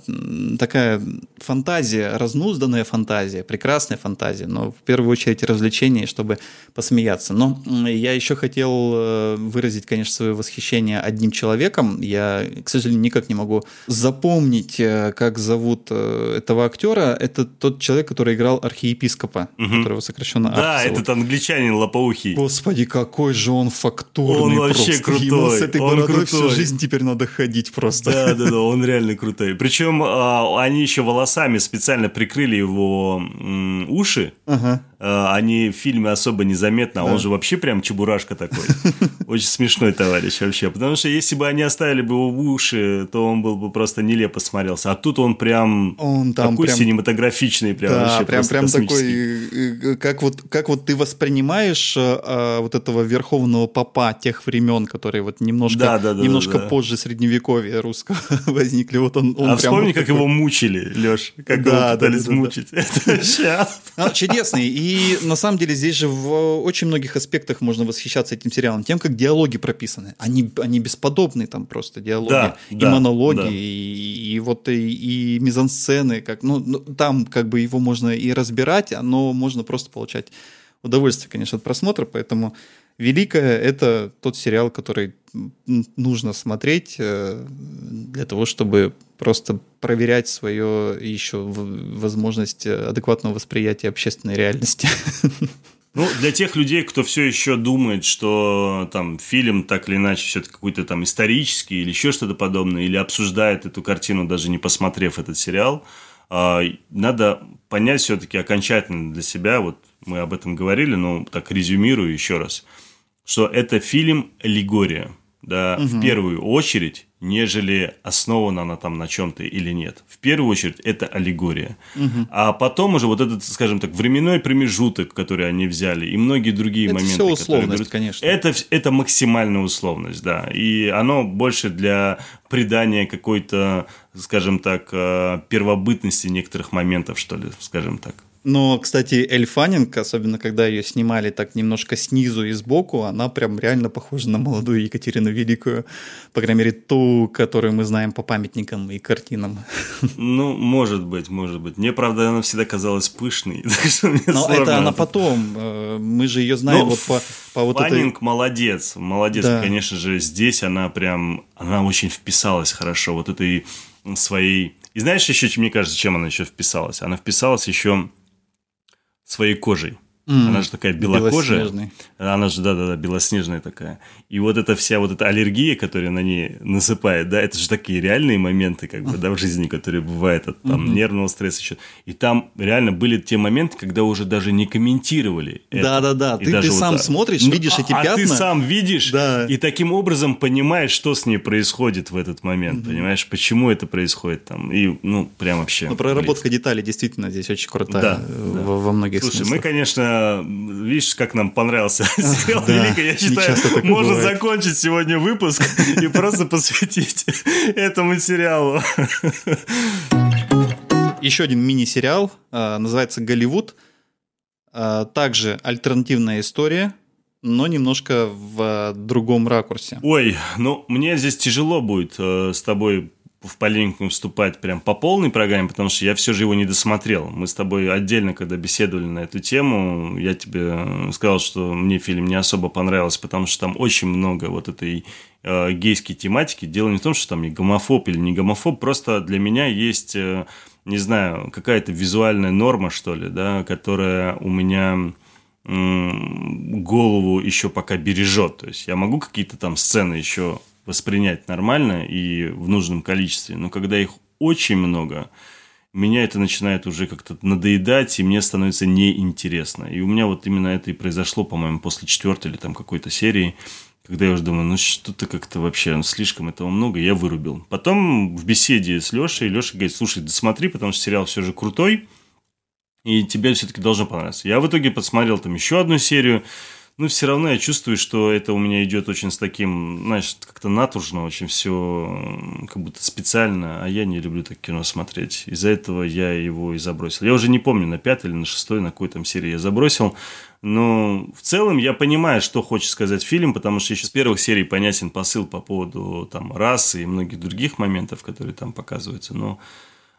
такая фантазия, разнузданная фантазия, прекрасная фантазия, но в первую очередь развлечение, чтобы посмеяться. Но я еще хотел э, выразить, конечно, свое восхищение одним человеком. Я, к сожалению, никак не могу запомнить напомнить, э, как зовут э, этого актера. Это тот человек, который играл архиепископа, угу. которого сокращенно Да, Арк этот англичанин лопоухий. Господи, какой же он фактурный Он вообще просто. крутой. Ему с этой он бородой крутой. всю жизнь теперь надо ходить просто. Да, да, да, он реально крутой. Причем а, они еще волосами специально прикрыли его уши. Ага. А, они в фильме особо незаметно, а он же вообще прям чебурашка такой. Очень смешной товарищ вообще. Потому что если бы они оставили бы его в уши, то он был бы просто нелепо смотрелся. А тут он прям Он там такой прям- синематографичный, прям Да, вообще прям, прям такой, э, э, как вот, как вот ты воспринимаешь э, э, вот этого верховного папа тех времен, которые вот немножко, Да, да, да, немножко да, да. позже средневековья русского возникли. Вот он, он А вспомни, вот как такой. его мучили, Леш, как Да, да, его пытались да, да, да. мучить. Это ад. А, чудесный. И на самом деле здесь же в очень многих аспектах можно восхищаться этим сериалом. Тем, как диалоги прописаны. Они, они бесподобные там просто диалоги. Да, и да, монологи, да. и, и вот и, и мизансцены. Как, ну, ну, там как бы его можно и разбирать, но можно просто получать удовольствие, конечно, от просмотра. Поэтому «Великая» — это тот сериал, который нужно смотреть э, для того, чтобы просто проверять свою еще возможность э, адекватного восприятия общественной реальности. Ну, для тех людей, кто все еще думает, что там фильм так или иначе все-таки какой-то там исторический или еще что-то подобное, или обсуждает эту картину, даже не посмотрев этот сериал, а, надо понять все-таки окончательно для себя, вот мы об этом говорили, но так резюмирую еще раз, что это фильм «Аллегория», да, в первую очередь, нежели основана она там на чем-то или нет. В первую очередь это аллегория. А потом уже вот этот, скажем так, временной промежуток, который они взяли, и многие другие Это моменты. всё которые условность, берут, конечно. Это, это максимальная условность, да. И оно больше для придания какой-то, скажем так, э, первобытности некоторых моментов, что ли, скажем так. Но, кстати, Эль Фаннинг, особенно когда ее снимали так немножко снизу и сбоку, она прям реально похожа на молодую Екатерину Великую. По крайней мере, ту, которую мы знаем по памятникам и картинам. Ну, может быть, может быть. Мне, правда, она всегда казалась пышной. Но это она потом. э, Мы же ее знаем Ну, вот по, по вот этой... Фаннинг молодец, молодец, Да. конечно же, здесь она прям, она очень вписалась хорошо, вот этой своей... И знаешь еще, мне кажется, чем она еще вписалась? Она вписалась еще своей кожей. М, Она же такая белокожая. Она же, да-да-да, белоснежная такая. И вот эта вся вот эта аллергия, которая на ней насыпает, да, это же такие реальные моменты, как бы, да, в жизни, которые бывают от там нервного стресса еще. И там реально были те моменты, когда уже даже не комментировали. это. Да-да-да, ты- даже ты сам так. смотришь, Ну, видишь а- эти а ты пятна. сам видишь, Да. и таким образом понимаешь, что с ней происходит в этот момент, понимаешь, почему это происходит там. И, ну, прям вообще. Ну, проработка деталей действительно здесь очень крутая Да, э, да. Во, во многих Слушай, мы, смыслах. конечно, видишь, как нам понравился сериал Да, «Великая». Я считаю, можно закончить сегодня выпуск и просто посвятить этому сериалу. Еще один мини-сериал, э, называется «Голливуд». Э, Также альтернативная история, но немножко в другом ракурсе. Ой, ну, мне здесь тяжело будет э, с тобой в полемику вступать прям по полной программе, потому что я все же его не досмотрел. Мы с тобой отдельно, когда беседовали на эту тему, я тебе сказал, что мне фильм не особо понравился, потому что там очень много вот этой э, гейской тематики. Дело не в том, что там и гомофоб или не гомофоб, просто для меня есть, э, не знаю, какая-то визуальная норма, что ли, да, которая у меня голову еще пока бережет. То есть я могу какие-то там сцены еще воспринять нормально и в нужном количестве, но когда их очень много, меня это начинает уже как-то надоедать, и мне становится неинтересно. И у меня вот именно это и произошло, по-моему, после четвертой или там какой-то серии, когда я уже думаю, ну что-то как-то вообще ну, слишком этого много, я вырубил. Потом в беседе с Лешей, Леша говорит, слушай, досмотри, потому что сериал все же крутой, и тебе все-таки должно понравиться. Я в итоге посмотрел там еще одну серию, но все равно я чувствую, что это у меня идет очень с таким, знаешь, как-то натужно, очень все как будто специально, а я не люблю так кино смотреть. Из-за этого я его и забросил. Я уже не помню, на пятой или на шестой, на какой там серии я забросил. Но в целом я понимаю, что хочет сказать фильм, потому что еще с первых серий понятен посыл по поводу там расы и многих других моментов, которые там показываются. Но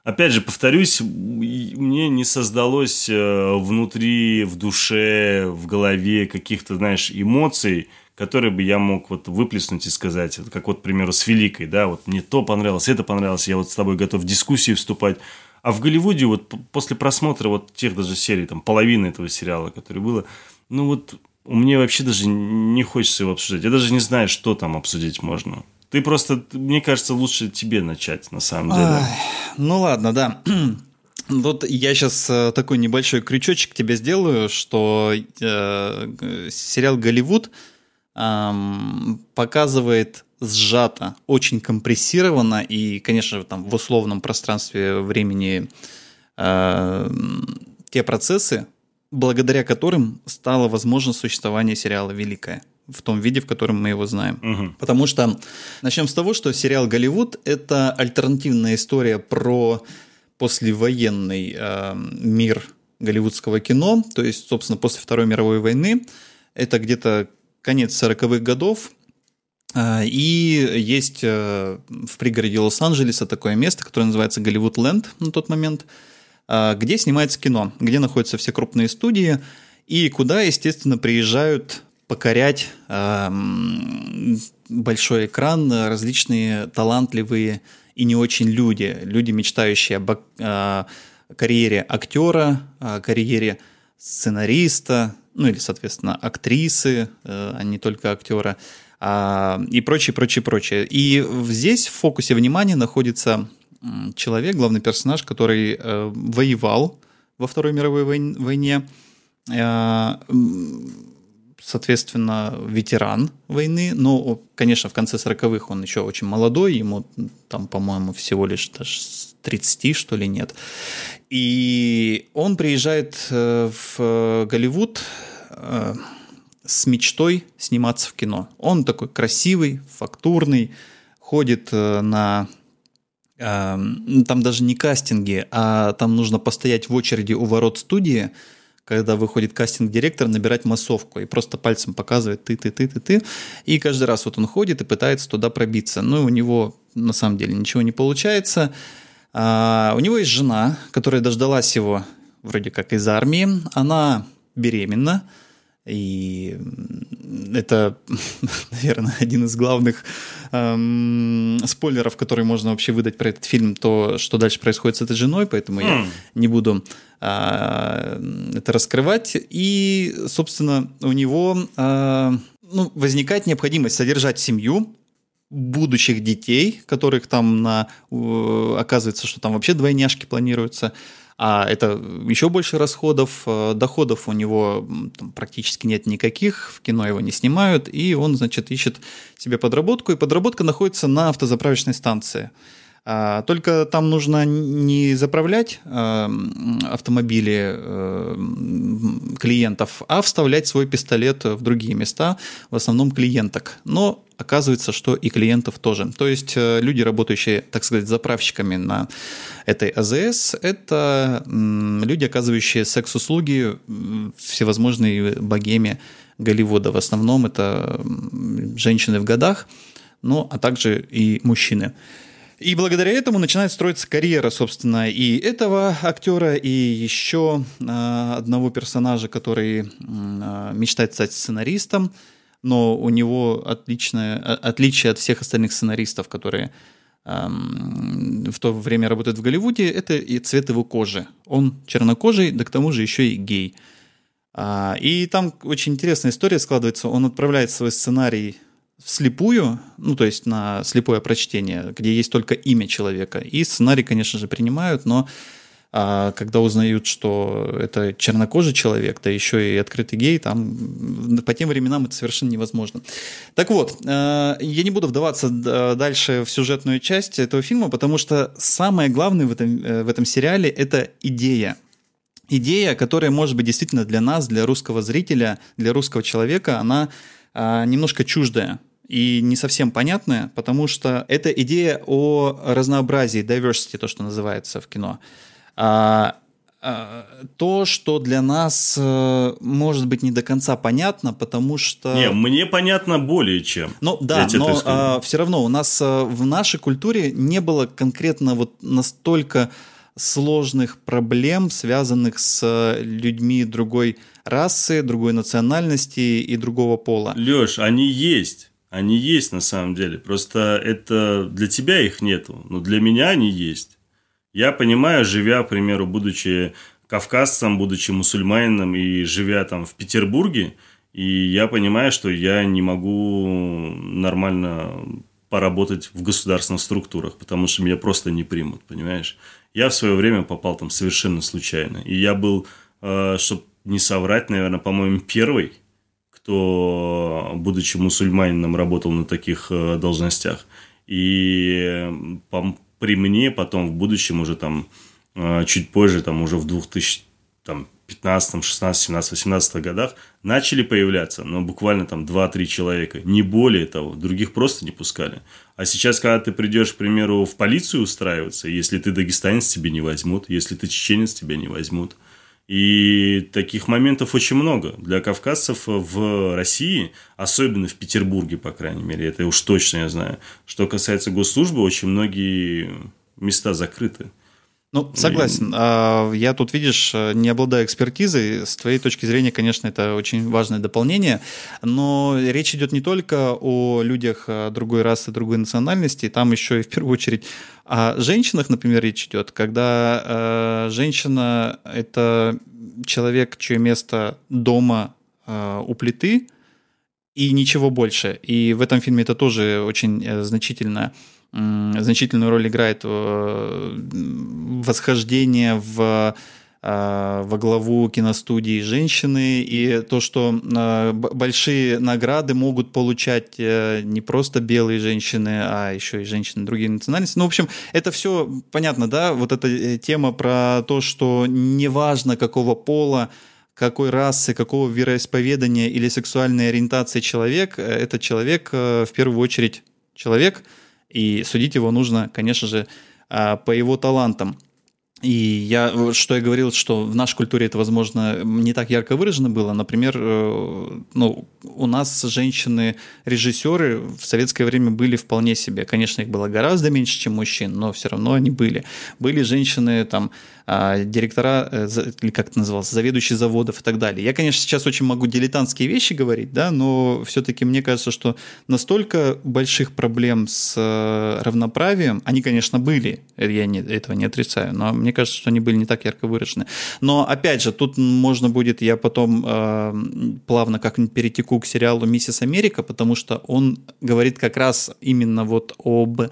опять же, повторюсь, мне не создалось э, внутри, в душе, в голове каких-то, знаешь, эмоций, которые бы я мог вот выплеснуть и сказать, как вот, к примеру, с Великой, да, вот мне то понравилось, это понравилось, я вот с тобой готов в дискуссии вступать. А в Голливуде вот после просмотра вот тех даже серий, там, половины этого сериала, который было, ну вот меня вообще даже не хочется его обсуждать. Я даже не знаю, что там обсудить можно. Ты просто, мне кажется, лучше тебе начать, на самом деле. Ну ладно, да. Вот я сейчас э, такой небольшой крючочек тебе сделаю, что э, сериал Голливуд э, показывает сжато, очень компрессированно и, конечно, там в условном пространстве времени э, те процессы, благодаря которым стало возможно существование сериала «Великая» в том виде, в котором мы его знаем. Угу. Потому что начнем с того, что сериал Голливуд это альтернативная история про послевоенный э, мир голливудского кино, то есть, собственно, после Второй мировой войны. Это где-то конец 40-х годов. Э, и есть э, в пригороде Лос-Анджелеса такое место, которое называется Голливуд Ленд на тот момент, э, где снимается кино, где находятся все крупные студии, и куда, естественно, приезжают покорять э, большой экран различные талантливые и не очень люди, люди, мечтающие об э, карьере актера, о карьере сценариста, ну или, соответственно, актрисы, э, а не только актера, э, и прочее, прочее, прочее. И здесь в фокусе внимания находится человек, главный персонаж, который э, воевал во Второй мировой войне, э, соответственно, ветеран войны, но, конечно, в конце 40-х он еще очень молодой, ему там, по-моему, всего лишь даже 30, что ли, нет. И он приезжает э, в Голливуд э, с мечтой сниматься в кино. Он такой красивый, фактурный, ходит э, на там даже не кастинги, а там нужно постоять в очереди у ворот студии, когда выходит кастинг-директор, набирать массовку и просто пальцем показывает ты, ты, ты, ты, ты. И каждый раз вот он ходит и пытается туда пробиться. Но у него на самом деле ничего не получается. А, у него есть жена, которая дождалась его вроде как из армии. Она беременна. И это, наверное, один из главных эм, спойлеров, которые можно вообще выдать про этот фильм, то, что дальше происходит с этой женой, поэтому mm. я хм. не буду э, это раскрывать. И, собственно, у него э, ну, возникает необходимость содержать семью, будущих детей, которых там на, оказывается, что там вообще двойняшки планируются а это еще больше расходов, э, доходов у него там, практически нет никаких, в кино его не снимают, и он, значит, ищет себе подработку, и подработка находится на автозаправочной станции. А, только там нужно не заправлять э, автомобили э, клиентов, а вставлять свой пистолет в другие места, в основном клиенток. Но оказывается, что и клиентов тоже. То есть э, люди, работающие, так сказать, заправщиками на этой АЗС, это люди, оказывающие секс-услуги всевозможной богеме Голливуда. В основном это женщины в годах, ну, а также и мужчины. И благодаря этому начинает строиться карьера, собственно, и этого актера, и еще э, одного персонажа, который э, мечтает стать сценаристом но у него отличное, отличие от всех остальных сценаристов, которые эм, в то время работают в Голливуде, это и цвет его кожи. Он чернокожий, да к тому же еще и гей. А, и там очень интересная история складывается. Он отправляет свой сценарий вслепую, ну, то есть на слепое прочтение, где есть только имя человека. И сценарий, конечно же, принимают, но а когда узнают, что это чернокожий человек, да еще и открытый гей, там по тем временам это совершенно невозможно. Так вот, э, я не буду вдаваться дальше в сюжетную часть этого фильма, потому что самое главное в этом, э, в этом сериале – это идея. Идея, которая может быть действительно для нас, для русского зрителя, для русского человека, она а, немножко чуждая и не совсем понятная, потому что это идея о разнообразии, diversity, то, что называется в кино. А, а, то, что для нас э, может быть не до конца понятно, потому что... Не, мне понятно более чем. Ну да, но а, все равно у нас э, в нашей культуре не было конкретно вот настолько сложных проблем, связанных с людьми другой расы, другой национальности и другого пола. Леш, они есть. Они есть на самом деле. Просто это для тебя их нету, но для меня они есть. Я понимаю, живя, к примеру, будучи кавказцем, будучи мусульманином и живя там в Петербурге, и я понимаю, что я не могу нормально поработать в государственных структурах, потому что меня просто не примут, понимаешь? Я в свое время попал там совершенно случайно. И я был, э, чтобы не соврать, наверное, по-моему, первый, кто, будучи мусульманином, работал на таких э, должностях. И при мне потом в будущем уже там э, чуть позже, там уже в 2000, там, 15, 16, 17, 18 годах начали появляться, но буквально там 2-3 человека, не более того, других просто не пускали. А сейчас, когда ты придешь, к примеру, в полицию устраиваться, если ты дагестанец, тебе не возьмут, если ты чеченец, тебя не возьмут. И таких моментов очень много. Для кавказцев в России, особенно в Петербурге, по крайней мере, это уж точно я знаю. Что касается госслужбы, очень многие места закрыты. Ну, согласен. А, я тут, видишь, не обладаю экспертизой. С твоей точки зрения, конечно, это очень важное дополнение. Но речь идет не только о людях а, другой расы, другой национальности. Там еще и в первую очередь о женщинах, например, речь идет. Когда а, женщина – это человек, чье место дома у плиты, и ничего больше. И в этом фильме это тоже очень э, значительно значительную роль играет э, восхождение в э, во главу киностудии женщины, и то, что э, большие награды могут получать не просто белые женщины, а еще и женщины других национальностей. Ну, в общем, это все понятно, да? Вот эта тема про то, что неважно какого пола, какой расы, какого вероисповедания или сексуальной ориентации человек, этот человек в первую очередь человек – и судить его нужно, конечно же, а, по его талантам. И я, что я говорил, что в нашей культуре это, возможно, не так ярко выражено было. Например, э, ну, у нас женщины-режиссеры в советское время были вполне себе. Конечно, их было гораздо меньше, чем мужчин, но все равно они были. Были женщины, там, директора, э, или как это называлось, заведующие заводов и так далее. Я, конечно, сейчас очень могу дилетантские вещи говорить, да, но все-таки мне кажется, что настолько больших проблем с э, равноправием, они, конечно, были, я не, этого не отрицаю, но мне кажется, что они были не так ярко выражены. Но, опять же, тут можно будет, я потом э, плавно как-нибудь перетеку к сериалу «Миссис Америка», потому что он говорит как раз именно вот об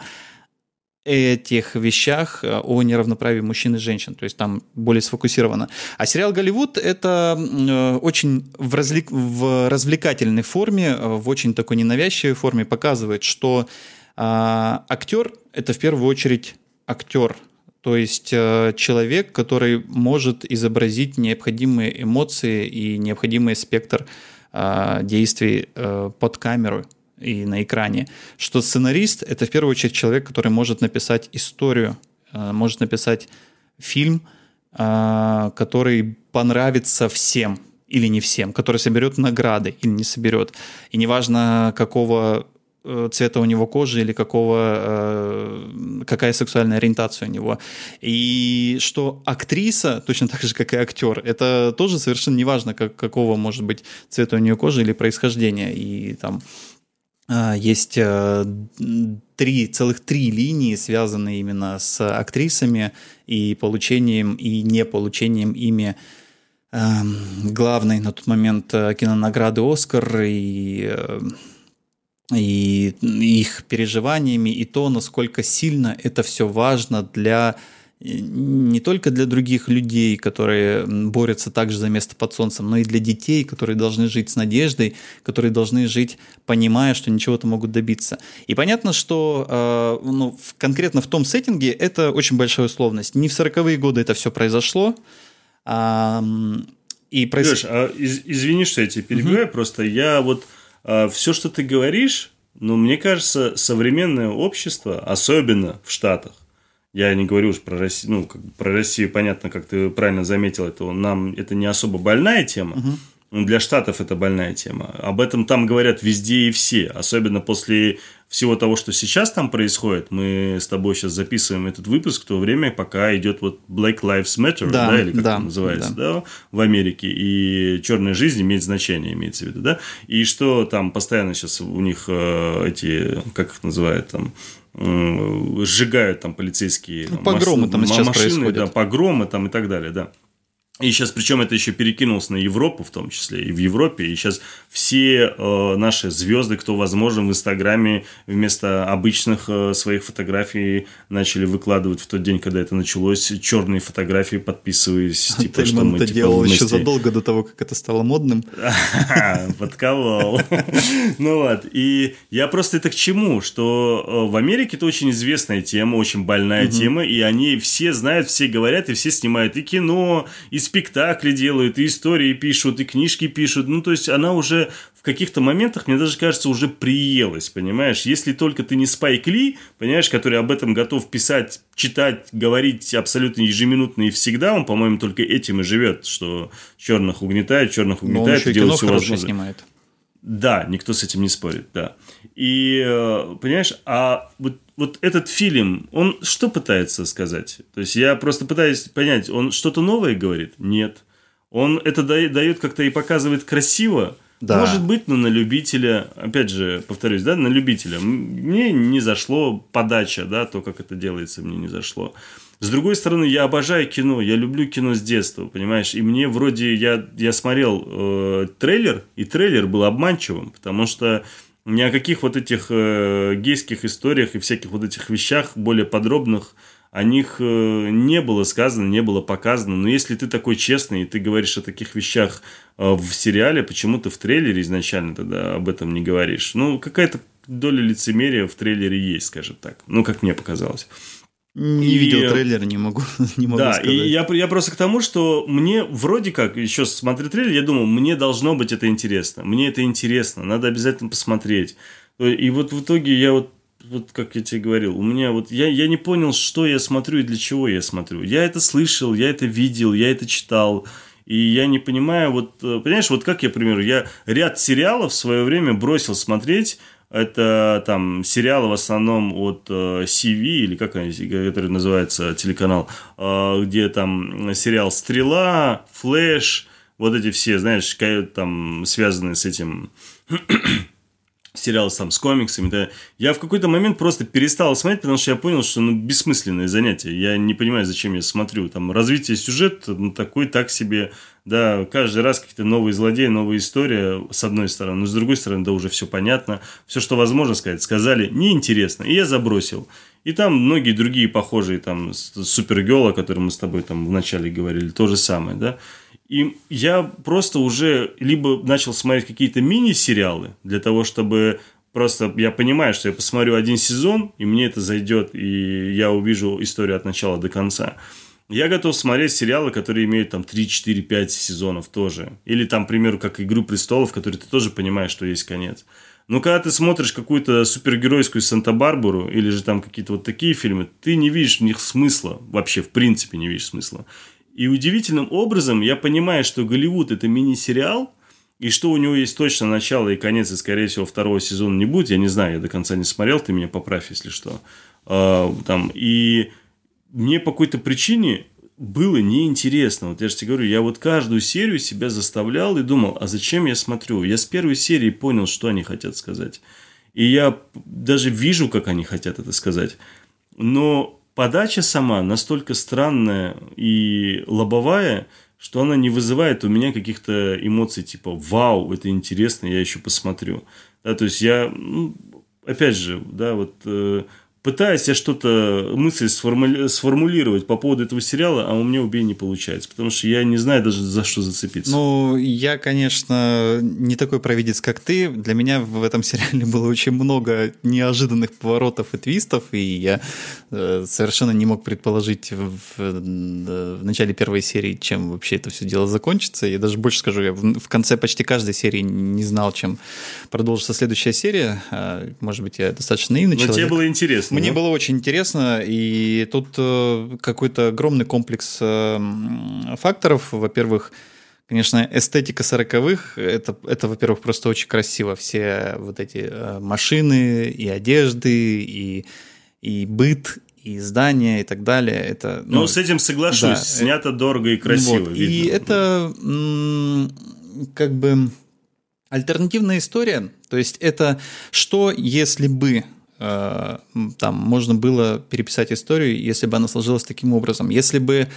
этих вещах э, о неравноправии мужчин и женщин, то есть там более сфокусировано. А сериал «Голливуд» — это э, очень в, развлек... в развлекательной форме, э, в очень такой ненавязчивой форме показывает, что а, актер — это в первую очередь актер, то есть человек, который может изобразить необходимые эмоции и необходимый спектр а, действий под камеру и на экране, что сценарист — это в первую очередь человек, который может написать историю, э, может написать фильм, э, который понравится всем или не всем, который соберет награды или не соберет. И неважно, какого э, цвета у него кожи или какого, какая сексуальная ориентация у него. И что актриса, точно так же, как и актер, это тоже совершенно неважно, как, какого может быть цвета у нее кожи или происхождения. И там есть э, три, целых три линии, связанные именно с актрисами и получением и не получением ими эм, главной на тот момент э, кинонаграды «Оскар» и, э, и их переживаниями, и то, насколько сильно это все важно для не только для других людей, которые борются также за место под солнцем, но и для детей, которые должны жить с надеждой, которые должны жить, понимая, что ничего-то могут добиться. И понятно, что э, ну, конкретно в том сеттинге это очень большая условность. Не в 40-е годы это все произошло. А, и проис... Леш, а из, извини, что я тебя перебиваю, угу. просто я вот а, все, что ты говоришь, ну, мне кажется, современное общество, особенно в Штатах, я не говорю уж про Россию, ну, как, про Россию, понятно, как ты правильно заметил, это нам это не особо больная тема. Угу. Для Штатов это больная тема. Об этом там говорят везде и все. Особенно после всего того, что сейчас там происходит. Мы с тобой сейчас записываем этот выпуск в то время, пока идет вот Black Lives Matter, да, да или как да, это называется, да. да, в Америке. И черная жизнь имеет значение, имеется в виду, да. И что там постоянно сейчас у них э, эти, как их называют там, сжигают там полицейские ну, погромы там сейчас машины, происходят. да, погромы там и так далее, да. И сейчас, причем это еще перекинулось на Европу в том числе, и в Европе. И сейчас все э, наши звезды, кто возможно, в Инстаграме вместо обычных э, своих фотографий начали выкладывать в тот день, когда это началось, черные фотографии, подписываясь. Типа, Тельман что мы, это типа, делал вместе... еще задолго до того, как это стало модным. Подколол. Ну вот. И я просто это к чему? Что э, в Америке это очень известная тема, очень больная тема, и они все знают, все говорят, и все снимают и кино, и спектакли делают, и истории пишут, и книжки пишут. Ну, то есть, она уже в каких-то моментах, мне даже кажется, уже приелась, понимаешь? Если только ты не Спайк Ли, понимаешь, который об этом готов писать, читать, говорить абсолютно ежеминутно и всегда, он, по-моему, только этим и живет, что черных угнетает, черных угнетает, и делает все возможное. снимает. Да, никто с этим не спорит, да. И, э, понимаешь, а вот, вот этот фильм, он что пытается сказать? То есть я просто пытаюсь понять, он что-то новое говорит? Нет. Он это дает как-то и показывает красиво, да. Может быть, но на любителя, опять же, повторюсь, да, на любителя. Мне не зашло подача, да, то, как это делается, мне не зашло. С другой стороны, я обожаю кино, я люблю кино с детства, понимаешь? И мне вроде, я, я смотрел э, трейлер, и трейлер был обманчивым, потому что ни о каких вот этих э, гейских историях и всяких вот этих вещах более подробных о них э, не было сказано, не было показано. Но если ты такой честный, и ты говоришь о таких вещах э, в сериале, почему ты в трейлере изначально тогда об этом не говоришь? Ну, какая-то доля лицемерия в трейлере есть, скажем так. Ну, как мне показалось. Не и... видел трейлер, не могу, не могу да, сказать. и я, я просто к тому, что мне вроде как, еще смотря трейлер, я думал, мне должно быть это интересно. Мне это интересно, надо обязательно посмотреть. И вот в итоге я вот вот как я тебе говорил, у меня вот я, я не понял, что я смотрю и для чего я смотрю. Я это слышал, я это видел, я это читал. И я не понимаю, вот, э, понимаешь, вот как я, к примеру, я ряд сериалов в свое время бросил смотреть, это там сериалы в основном от э, CV, или как они, который называется телеканал, э, где там сериал «Стрела», «Флэш», вот эти все, знаешь, там связанные с этим сериалы там с комиксами, да, я в какой-то момент просто перестал смотреть, потому что я понял, что ну, бессмысленное занятие. Я не понимаю, зачем я смотрю. Там развитие сюжета ну, такой так себе, да, каждый раз какие-то новые злодеи, новая история, с одной стороны, но с другой стороны, да, уже все понятно. Все, что возможно сказать, сказали, неинтересно, и я забросил. И там многие другие похожие, там, Супергел, о котором мы с тобой там вначале говорили, то же самое, да. И я просто уже либо начал смотреть какие-то мини-сериалы для того, чтобы просто я понимаю, что я посмотрю один сезон, и мне это зайдет, и я увижу историю от начала до конца. Я готов смотреть сериалы, которые имеют там 3, 4, 5 сезонов тоже. Или там, к примеру, как «Игру престолов», который ты тоже понимаешь, что есть конец. Но когда ты смотришь какую-то супергеройскую Санта-Барбару или же там какие-то вот такие фильмы, ты не видишь в них смысла. Вообще, в принципе, не видишь смысла. И удивительным образом я понимаю, что Голливуд это мини-сериал, и что у него есть точно начало и конец, и, скорее всего, второго сезона не будет. Я не знаю, я до конца не смотрел, ты меня поправь, если что. А, там, и мне по какой-то причине было неинтересно. Вот я же тебе говорю, я вот каждую серию себя заставлял и думал, а зачем я смотрю? Я с первой серии понял, что они хотят сказать. И я даже вижу, как они хотят это сказать. Но подача сама настолько странная и лобовая, что она не вызывает у меня каких-то эмоций типа «Вау, это интересно, я еще посмотрю». Да, то есть я, ну, опять же, да, вот э, пытаюсь я что-то, мысль сформули... сформулировать по поводу этого сериала, а у меня убей не получается, потому что я не знаю даже за что зацепиться. Ну, я, конечно, не такой провидец, как ты. Для меня в этом сериале было очень много неожиданных поворотов и твистов, и я э, совершенно не мог предположить в, в, в начале первой серии, чем вообще это все дело закончится. Я даже больше скажу, я в, в конце почти каждой серии не знал, чем продолжится следующая серия. А, может быть, я достаточно наивный Но человек. тебе было интересно. Мне было очень интересно, и тут э, какой-то огромный комплекс э, факторов. Во-первых, Конечно, эстетика сороковых это, это, во-первых, просто очень красиво. Все вот эти э, машины и одежды, и, и быт, и здания, и так далее. Это, ну, ну с этим соглашусь. Да, Снято это, дорого и красиво. Вот. И это как бы альтернативная история. То есть это что, если бы там можно было переписать историю, если бы она сложилась таким образом, если бы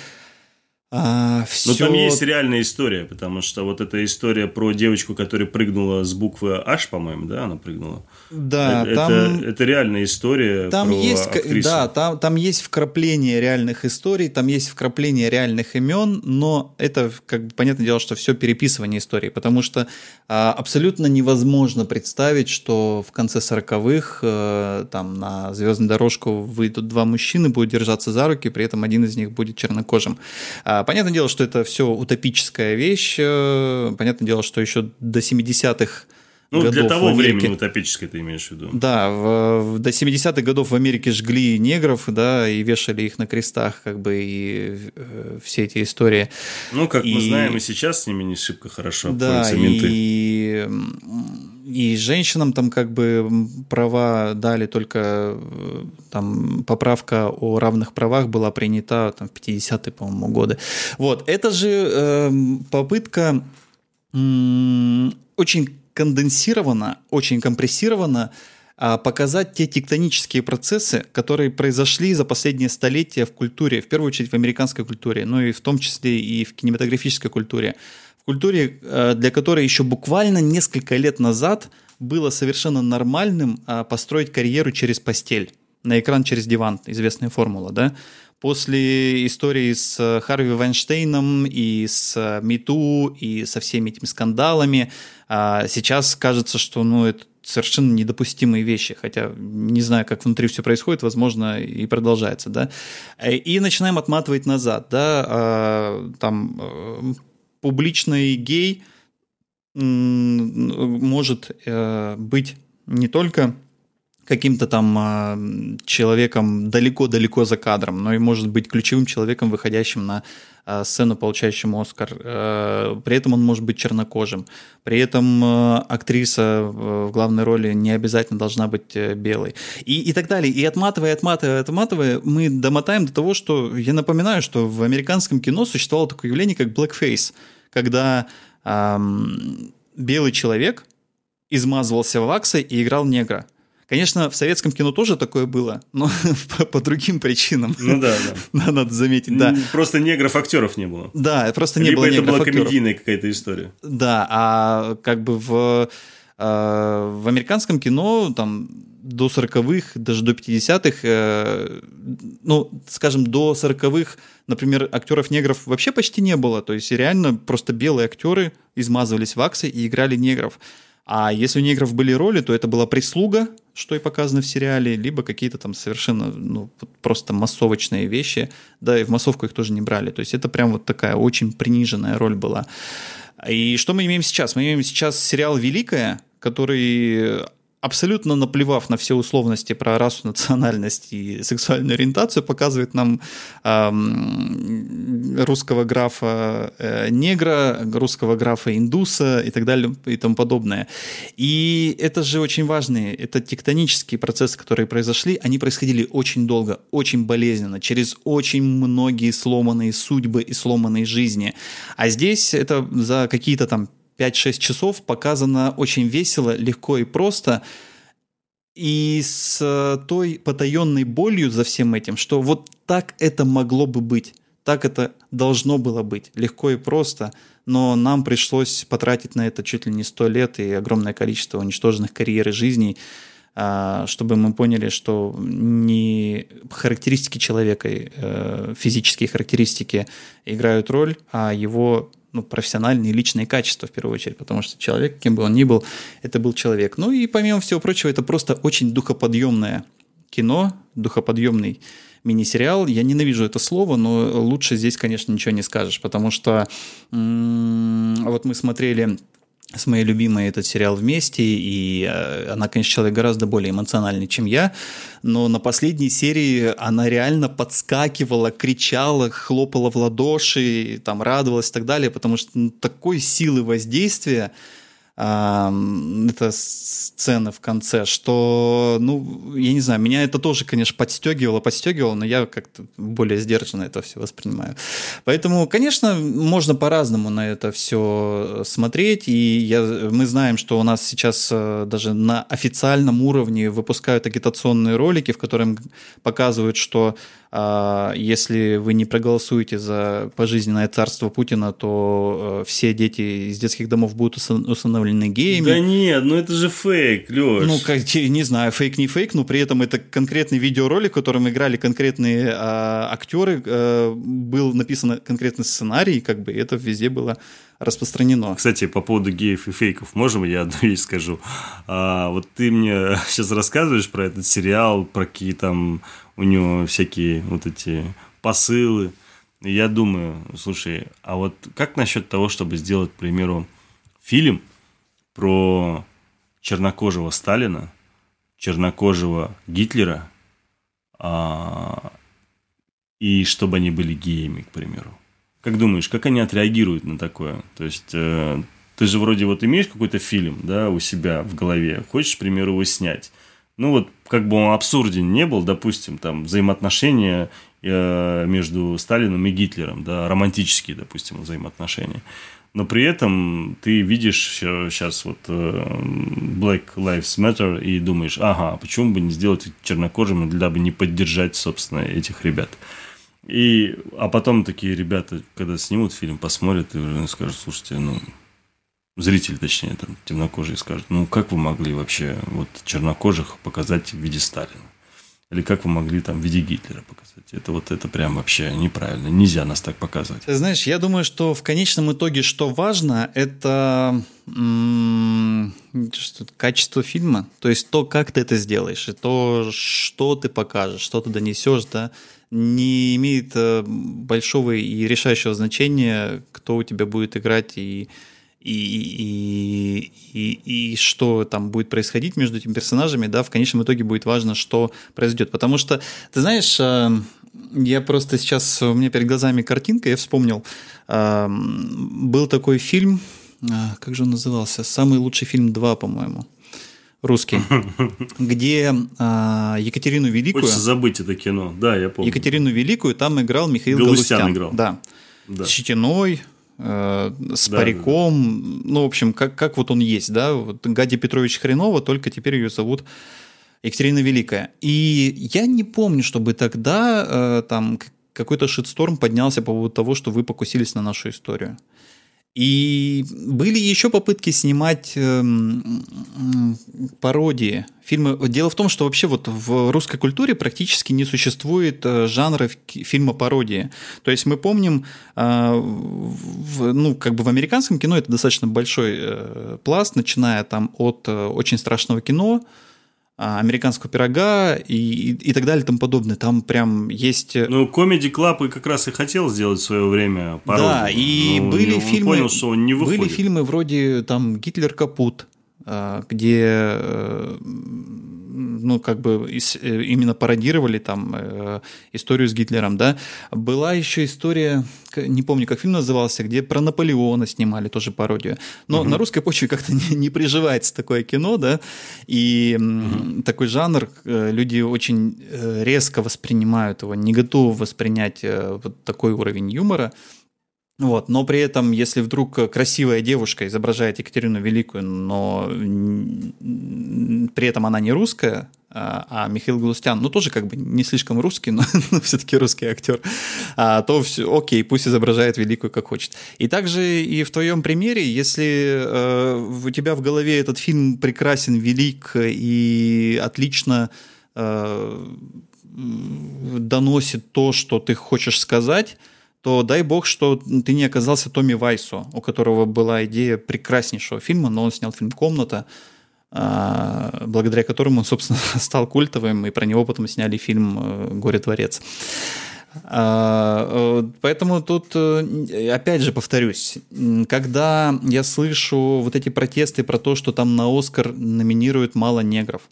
а, все... Но там есть реальная история, потому что вот эта история про девочку, которая прыгнула с буквы H, по-моему, да, она прыгнула. Да, это, там... это, это реальная история. Там про есть, актрису. да, там, там есть вкрапление реальных историй, там есть вкрапление реальных имен, но это, как бы, понятное дело, что все переписывание истории, потому что а, абсолютно невозможно представить, что в конце 40-х а, э, там на звездную дорожку выйдут два мужчины, будут держаться за руки, при этом один из них будет чернокожим. А, понятное дело, что это все утопическая вещь. Э, понятное дело, что еще до 70-х ну, годов для того Америке... времени утопическое ты имеешь в виду. Да, в, в, до 70-х годов в Америке жгли негров, да, и вешали их на крестах, как бы, и э, все эти истории. Ну, как и... мы знаем, и сейчас с ними не шибко хорошо да, и... и женщинам там как бы права дали только э, там поправка о равных правах была принята там в 50-е, по-моему, годы. Вот, это же э, попытка э, очень конденсировано, очень компрессировано а, показать те тектонические процессы, которые произошли за последние столетия в культуре, в первую очередь в американской культуре, но и в том числе и в кинематографической культуре. Культуре, э, для которой еще буквально несколько лет назад было совершенно нормальным а, построить карьеру через постель, на экран через диван, известная формула, да? После истории с э, Харви Вайнштейном и с Миту э, и со всеми этими скандалами, сейчас кажется, что ну, это совершенно недопустимые вещи, хотя не знаю, как внутри все происходит, возможно, и продолжается, да. Э, и начинаем отматывать назад, да, там публичный гей может быть не только каким-то там э, человеком далеко-далеко за кадром, но и может быть ключевым человеком, выходящим на э, сцену, получающим Оскар. Э, при этом он может быть чернокожим. При этом э, актриса э, в главной роли не обязательно должна быть э, белой. И, и так далее. И отматывая, отматывая, отматывая, мы домотаем до того, что я напоминаю, что в американском кино существовало такое явление, как blackface, когда э, белый человек измазывался ваксой и играл негра. Конечно, в советском кино тоже такое было, но по, по другим причинам. Ну да, да. Надо заметить, да. Просто негров-актеров не было. Да, просто не Либо было это была комедийная какая-то история. Да, а как бы в, э, в американском кино там до 40-х, даже до 50-х, э, ну, скажем, до 40-х, например, актеров негров вообще почти не было. То есть реально просто белые актеры измазывались ваксой и играли негров. А если у негров были роли, то это была прислуга, что и показано в сериале, либо какие-то там совершенно ну, просто массовочные вещи, да, и в массовку их тоже не брали. То есть это прям вот такая очень приниженная роль была. И что мы имеем сейчас? Мы имеем сейчас сериал «Великая», который абсолютно наплевав на все условности про расу, национальность и сексуальную ориентацию, показывает нам эм, русского графа э, негра, русского графа индуса и так далее и тому подобное. И это же очень важные, это тектонические процессы, которые произошли, они происходили очень долго, очень болезненно, через очень многие сломанные судьбы и сломанные жизни. А здесь это за какие-то там 5-6 часов показано очень весело, легко и просто. И с э, той потаенной болью за всем этим, что вот так это могло бы быть, так это должно было быть, легко и просто, но нам пришлось потратить на это чуть ли не 100 лет и огромное количество уничтоженных карьер и жизней, а, чтобы мы поняли, что не характеристики человека, э, физические характеристики играют роль, а его ну, профессиональные личные качества в первую очередь, потому что человек, кем бы он ни был, это был человек. Ну и помимо всего прочего, это просто очень духоподъемное кино, духоподъемный мини-сериал. Я ненавижу это слово, но лучше здесь, конечно, ничего не скажешь, потому что м- вот мы смотрели с моей любимой этот сериал вместе, и э, она, конечно, человек гораздо более эмоциональный, чем я, но на последней серии она реально подскакивала, кричала, хлопала в ладоши, там радовалась и так далее, потому что ну, такой силы воздействия, эта сцена в конце, что, ну, я не знаю, меня это тоже, конечно, подстегивало, подстегивало, но я как-то более сдержанно это все воспринимаю. Поэтому, конечно, можно по-разному на это все смотреть, и я, мы знаем, что у нас сейчас э, даже на официальном уровне выпускают агитационные ролики, в которых показывают, что если вы не проголосуете за пожизненное царство Путина, то э, все дети из детских домов будут усыновлены геями. Да нет, ну это же фейк, Леш. Ну, как, не знаю, фейк не фейк, но при этом это конкретный видеоролик, в котором играли конкретные а, актеры, а, был написан конкретный сценарий, как бы это везде было распространено. Кстати, по поводу геев и фейков, можем я одну вещь скажу? А, вот ты мне сейчас рассказываешь про этот сериал, про какие там у него всякие вот эти посылы. Я думаю, слушай, а вот как насчет того, чтобы сделать, к примеру, фильм про чернокожего Сталина, чернокожего Гитлера, а, и чтобы они были геями, к примеру. Как думаешь, как они отреагируют на такое? То есть, э, ты же вроде вот имеешь какой-то фильм, да, у себя в голове, хочешь, к примеру, его снять ну вот как бы он абсурден не был, допустим, там взаимоотношения э, между Сталином и Гитлером, да, романтические, допустим, взаимоотношения. Но при этом ты видишь сейчас вот э, Black Lives Matter и думаешь, ага, почему бы не сделать чернокожими, для бы не поддержать, собственно, этих ребят. И, а потом такие ребята, когда снимут фильм, посмотрят и скажут, слушайте, ну, зрители, точнее, там, темнокожие скажут, ну, как вы могли вообще вот чернокожих показать в виде Сталина? Или как вы могли там в виде Гитлера показать? Это вот это прям вообще неправильно. Нельзя нас так показывать. Знаешь, я думаю, что в конечном итоге, что важно, это что качество фильма. То есть то, как ты это сделаешь, и то, что ты покажешь, что ты донесешь, да, не имеет э, большого и решающего значения, кто у тебя будет играть и и, и, и, и что там будет происходить между этими персонажами, да, в конечном итоге будет важно, что произойдет. Потому что, ты знаешь, э, я просто сейчас, у меня перед глазами картинка, я вспомнил, э, был такой фильм, как же он назывался? «Самый лучший фильм 2», по-моему русский, где Екатерину Великую... Хочется забыть это кино, да, я помню. Екатерину Великую там играл Михаил Галустян. Галустян играл. Да. да. С Щетиной, э, с да, париком, да, да. ну, в общем, как, как вот он есть, да, вот Гади Петрович Хренова, только теперь ее зовут Екатерина Великая. И я не помню, чтобы тогда э, там какой-то шитсторм поднялся по поводу того, что вы покусились на нашу историю. И были еще попытки снимать э, пародии фильмы. Дело в том, что вообще вот в русской культуре практически не существует э, жанра фильма пародии. То есть мы помним, э, ну как бы в американском кино это достаточно большой пласт, начиная там от очень страшного кино американского пирога и, и, и так далее и тому подобное. Там прям есть... Э, ну, Comedy Club как раз и хотел сделать в свое время пародию. Да, и Но были фильмы... понял, что он не выходит. Были фильмы вроде там «Гитлер капут», а, где э, ну, как бы э, именно пародировали там э, историю с Гитлером, да. Была еще история, не помню, как фильм назывался, где про Наполеона снимали тоже пародию. Но угу. на русской почве как-то не, не приживается такое кино, да, и угу. такой жанр э, люди очень резко воспринимают его, не готовы воспринять вот такой уровень юмора. Вот, но при этом, если вдруг красивая девушка изображает Екатерину Великую, но при этом она не русская, а, а Михаил Галустян, ну, тоже как бы не слишком русский, но, но все-таки русский актер, а, то все, окей, пусть изображает великую как хочет. И также и в твоем примере, если э, у тебя в голове этот фильм прекрасен, велик и отлично э, доносит то, что ты хочешь сказать, то дай бог, что ты не оказался Томми Вайсу, у которого была идея прекраснейшего фильма, но он снял фильм «Комната», а, благодаря которому он, собственно, стал культовым, и про него потом сняли фильм э, «Горе-дворец». А, э, поэтому тут, э, опять же, повторюсь, когда я слышу вот эти протесты про то, что там на Оскар номинируют мало негров,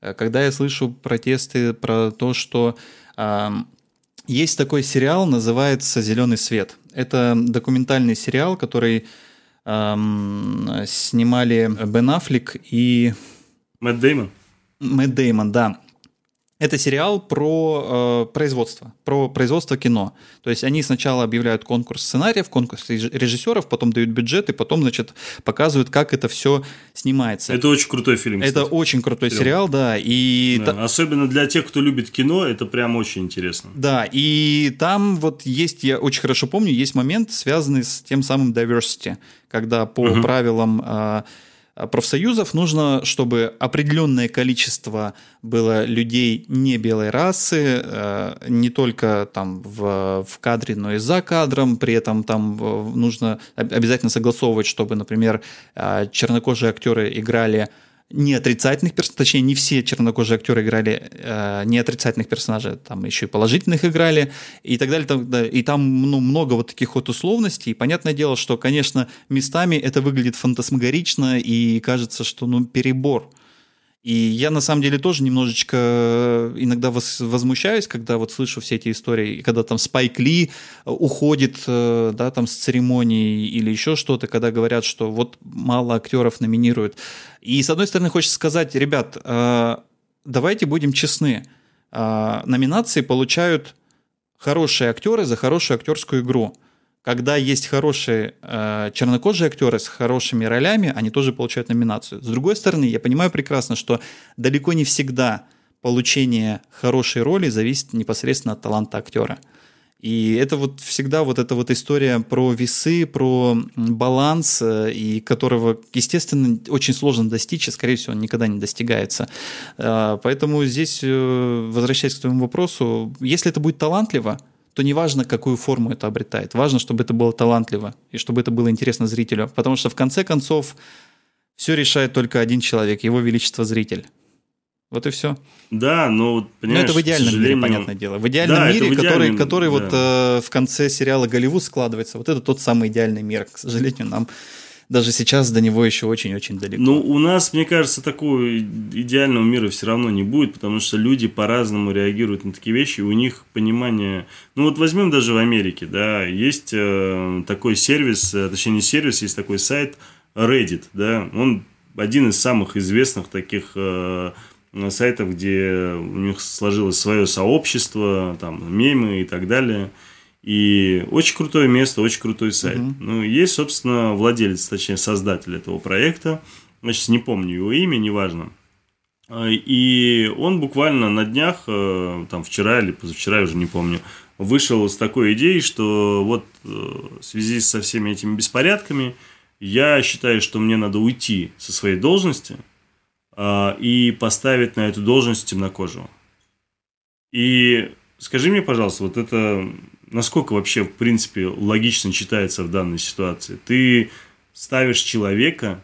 когда я слышу протесты про то, что есть такой сериал, называется «Зеленый свет». Это документальный сериал, который эм, снимали Бен Аффлек и... Мэтт Деймон? Мэтт Деймон, да. Это сериал про э, производство, про производство кино. То есть они сначала объявляют конкурс сценариев, конкурс режиссеров, потом дают бюджет и потом, значит, показывают, как это все снимается. Это очень крутой фильм. Кстати. Это очень крутой фильм. сериал, да. И да, та... Особенно для тех, кто любит кино, это прям очень интересно. Да, и там вот есть, я очень хорошо помню, есть момент, связанный с тем самым diversity, когда по угу. правилам э, профсоюзов нужно, чтобы определенное количество было людей не белой расы, э, не только там в, в кадре, но и за кадром. При этом там нужно обязательно согласовывать, чтобы, например, э, чернокожие актеры играли не отрицательных персонажей, точнее, не все чернокожие актеры играли э, не отрицательных персонажей, там еще и положительных играли, и так далее. Там, да, и там ну, много вот таких вот условностей. И понятное дело, что, конечно, местами это выглядит фантасмагорично, и кажется, что ну, перебор. И я на самом деле тоже немножечко э, иногда возмущаюсь, когда вот слышу все эти истории, когда там Спайк Ли э, уходит, э, да, там с церемонии или еще что-то, когда говорят, что вот мало актеров номинируют. И с одной стороны хочется сказать, ребят, давайте будем честны, номинации получают хорошие актеры за хорошую актерскую игру когда есть хорошие э, чернокожие актеры с хорошими ролями, они тоже получают номинацию. С другой стороны, я понимаю прекрасно, что далеко не всегда получение хорошей роли зависит непосредственно от таланта актера. И это вот всегда вот эта вот история про весы, про баланс, э, и которого, естественно, очень сложно достичь, и, скорее всего, он никогда не достигается. Э, поэтому здесь, э, возвращаясь к твоему вопросу, если это будет талантливо, то неважно, какую форму это обретает. Важно, чтобы это было талантливо и чтобы это было интересно зрителю. Потому что в конце концов все решает только один человек, его величество зритель. Вот и все. Да, но понимаешь, но это в идеальном сожалению... мире, понятное дело. В идеальном да, мире, в идеальном... который, который да. вот э, в конце сериала Голливуд складывается, вот это тот самый идеальный мир. К сожалению, нам даже сейчас до него еще очень-очень далеко. Ну, у нас, мне кажется, такого идеального мира все равно не будет, потому что люди по-разному реагируют на такие вещи, и у них понимание... Ну, вот возьмем даже в Америке, да, есть э, такой сервис, э, точнее, не сервис, есть такой сайт Reddit, да, он один из самых известных таких э, сайтов, где у них сложилось свое сообщество, там, мемы и так далее – и очень крутое место, очень крутой сайт. Uh-huh. Ну, есть, собственно, владелец, точнее, создатель этого проекта. Значит, не помню его имя, неважно. А, и он буквально на днях, э, там вчера или позавчера, я уже не помню, вышел с такой идеей, что вот э, в связи со всеми этими беспорядками я считаю, что мне надо уйти со своей должности а, и поставить на эту должность темнокожего. И скажи мне, пожалуйста, вот это насколько вообще, в принципе, логично читается в данной ситуации? Ты ставишь человека